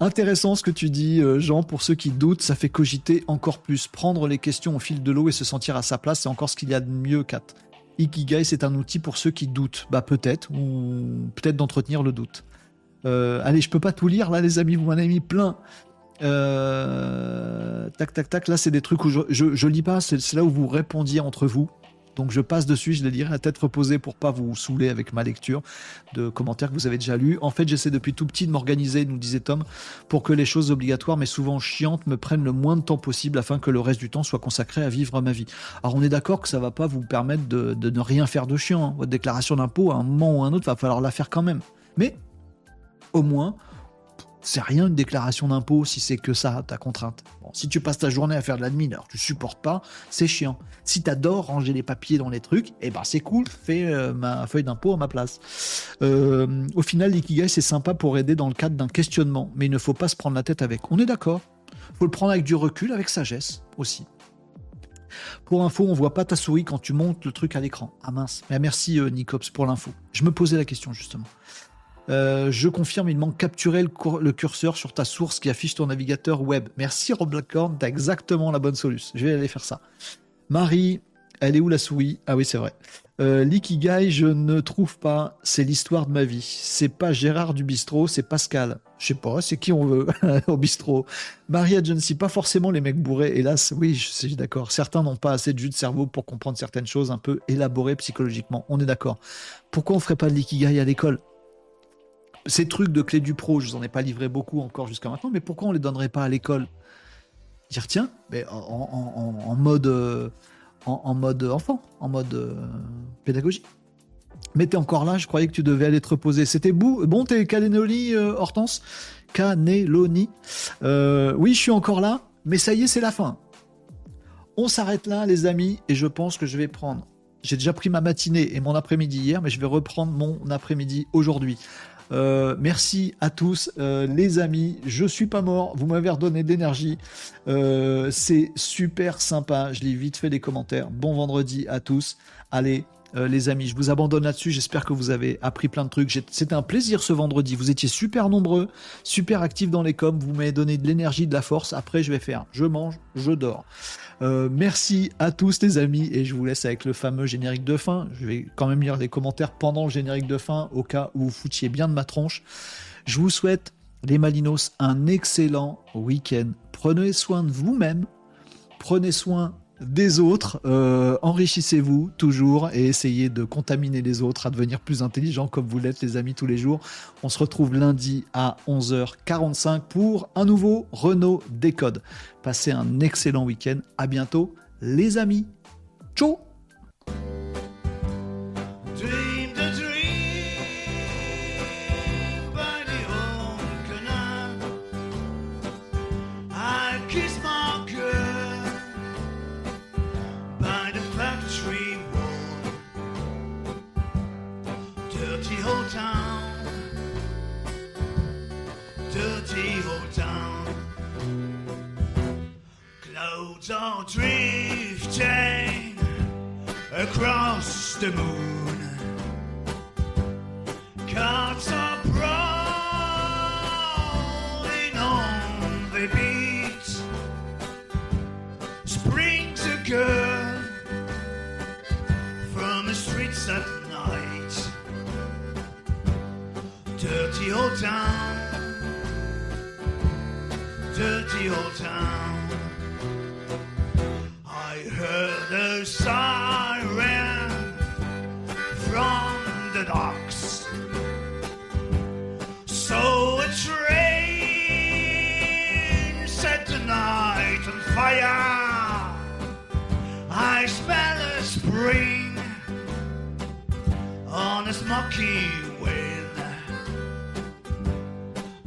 Intéressant ce que tu dis, euh, Jean. Pour ceux qui doutent, ça fait cogiter encore plus. Prendre les questions au fil de l'eau et se sentir à sa place, c'est encore ce qu'il y a de mieux, Kat. Ikigai, c'est un outil pour ceux qui doutent. Bah peut-être, peut-être d'entretenir le doute. Euh, allez, je peux pas tout lire là, les amis, vous m'en avez mis plein. Euh, tac, tac, tac. Là, c'est des trucs où je, je lis pas. C'est là où vous répondiez entre vous. Donc je passe dessus, je les lirai à tête reposée pour pas vous saouler avec ma lecture de commentaires que vous avez déjà lus. En fait, j'essaie depuis tout petit de m'organiser, nous disait Tom, pour que les choses obligatoires mais souvent chiantes me prennent le moins de temps possible afin que le reste du temps soit consacré à vivre ma vie. Alors on est d'accord que ça va pas vous permettre de, ne rien faire de chiant. Hein. Votre déclaration d'impôt, à un moment ou à un autre, va falloir la faire quand même. Mais au moins, c'est rien une déclaration d'impôt si c'est que ça, ta contrainte. si tu passes ta journée à faire de l'admin, alors tu supportes pas, c'est chiant. Si tu adores ranger les papiers dans les trucs, eh ben c'est cool, fais euh, ma feuille d'impôt à ma place. Euh, au final, l'ikigai, c'est sympa pour aider dans le cadre d'un questionnement, mais il ne faut pas se prendre la tête avec. On est d'accord faut le prendre avec du recul, avec sagesse aussi. Pour info, on voit pas ta souris quand tu montes le truc à l'écran. Ah mince. Mais merci euh, Nicops pour l'info. Je me posais la question justement. Euh, je confirme, il manque capturer le, curseur sur ta source qui affiche ton navigateur web. Merci Rob Blackhorn, t'as exactement la bonne solution. Je vais aller faire ça. Marie, elle est où la souris? Ah oui, c'est vrai. Euh, L'ikigai, je ne trouve pas. C'est l'histoire de ma vie. C'est pas Gérard du bistrot, c'est Pascal. Je sais pas, c'est qui on veut au bistrot. Marie Agency, pas forcément les mecs bourrés, hélas. Oui, je suis d'accord. Certains n'ont pas assez de jus de cerveau pour comprendre certaines choses un peu élaborées psychologiquement. On est d'accord. Pourquoi on ferait pas de l'ikigai à l'école? Ces trucs de clé du pro, je vous en ai pas livré beaucoup encore jusqu'à maintenant, mais pourquoi on les donnerait pas à l'école? Dire tiens, mais en, mode en, mode enfant, en mode euh, pédagogie. Mais t'es encore là, je croyais que tu devais aller te reposer. C'était bon, t'es Caneloni, euh, Hortense Caneloni. Euh, oui, je suis encore là, mais ça y est, c'est la fin. On s'arrête là, les amis, et je pense que je vais prendre. J'ai déjà pris ma matinée et mon après-midi hier, mais je vais reprendre mon après-midi aujourd'hui. Euh, merci à tous, euh, les amis. Je suis pas mort. Vous m'avez redonné d'énergie. Euh, c'est super sympa. Je lis vite fait les commentaires. Bon vendredi à tous. Allez, les amis, je vous abandonne là-dessus. J'espère que vous avez appris plein de trucs. C'était un plaisir ce vendredi. Vous étiez super nombreux, super actifs dans les coms. Vous m'avez donné de l'énergie, de la force. Après, je vais faire je mange, je dors. Euh, merci à tous les amis et je vous laisse avec le fameux générique de fin. Je vais quand même lire les commentaires pendant le générique de fin au cas où vous foutiez bien de ma tronche. Je vous souhaite les Malinos un excellent week-end. Prenez soin de vous-même. Prenez soin des autres, euh, enrichissez-vous toujours et essayez de contaminer les autres à devenir plus intelligents comme vous l'êtes les amis tous les jours. On se retrouve lundi à 11h45 pour un nouveau Renault Décode. Passez un excellent week-end, à bientôt les amis. Ciao Boats are drifting across the moon. Cats are prowling on the beach. Springs a girl from the streets at night. Dirty old town, dirty old town. A siren from the docks. So a train set the night on fire. I smell a spring on a smoky wind.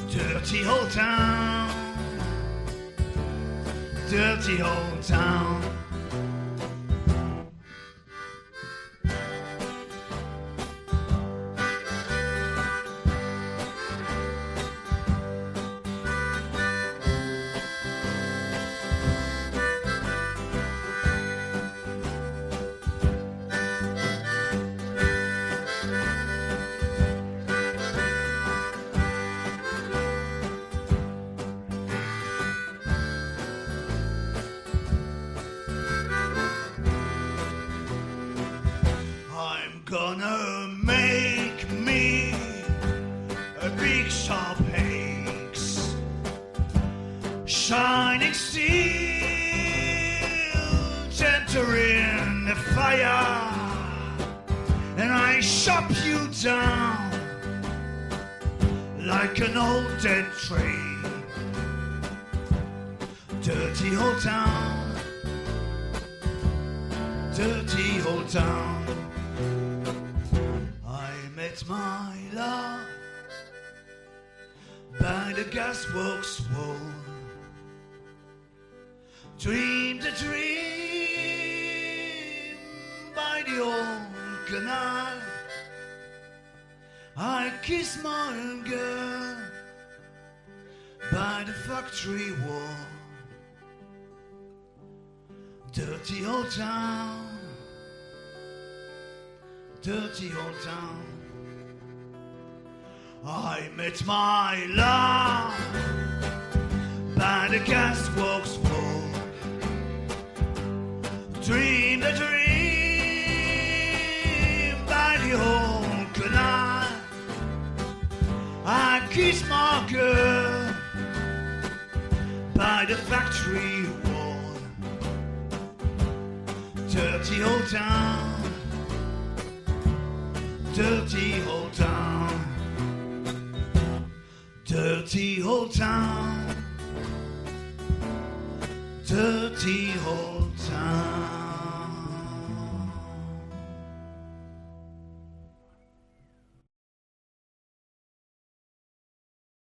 Dirty old town, dirty old town. Town dirty old town. I met my love by the gasworks wall. Dreamed a dream by the old canal. I kissed my girl by the factory Dirty old town. Dirty old town, dirty old town, dirty old town.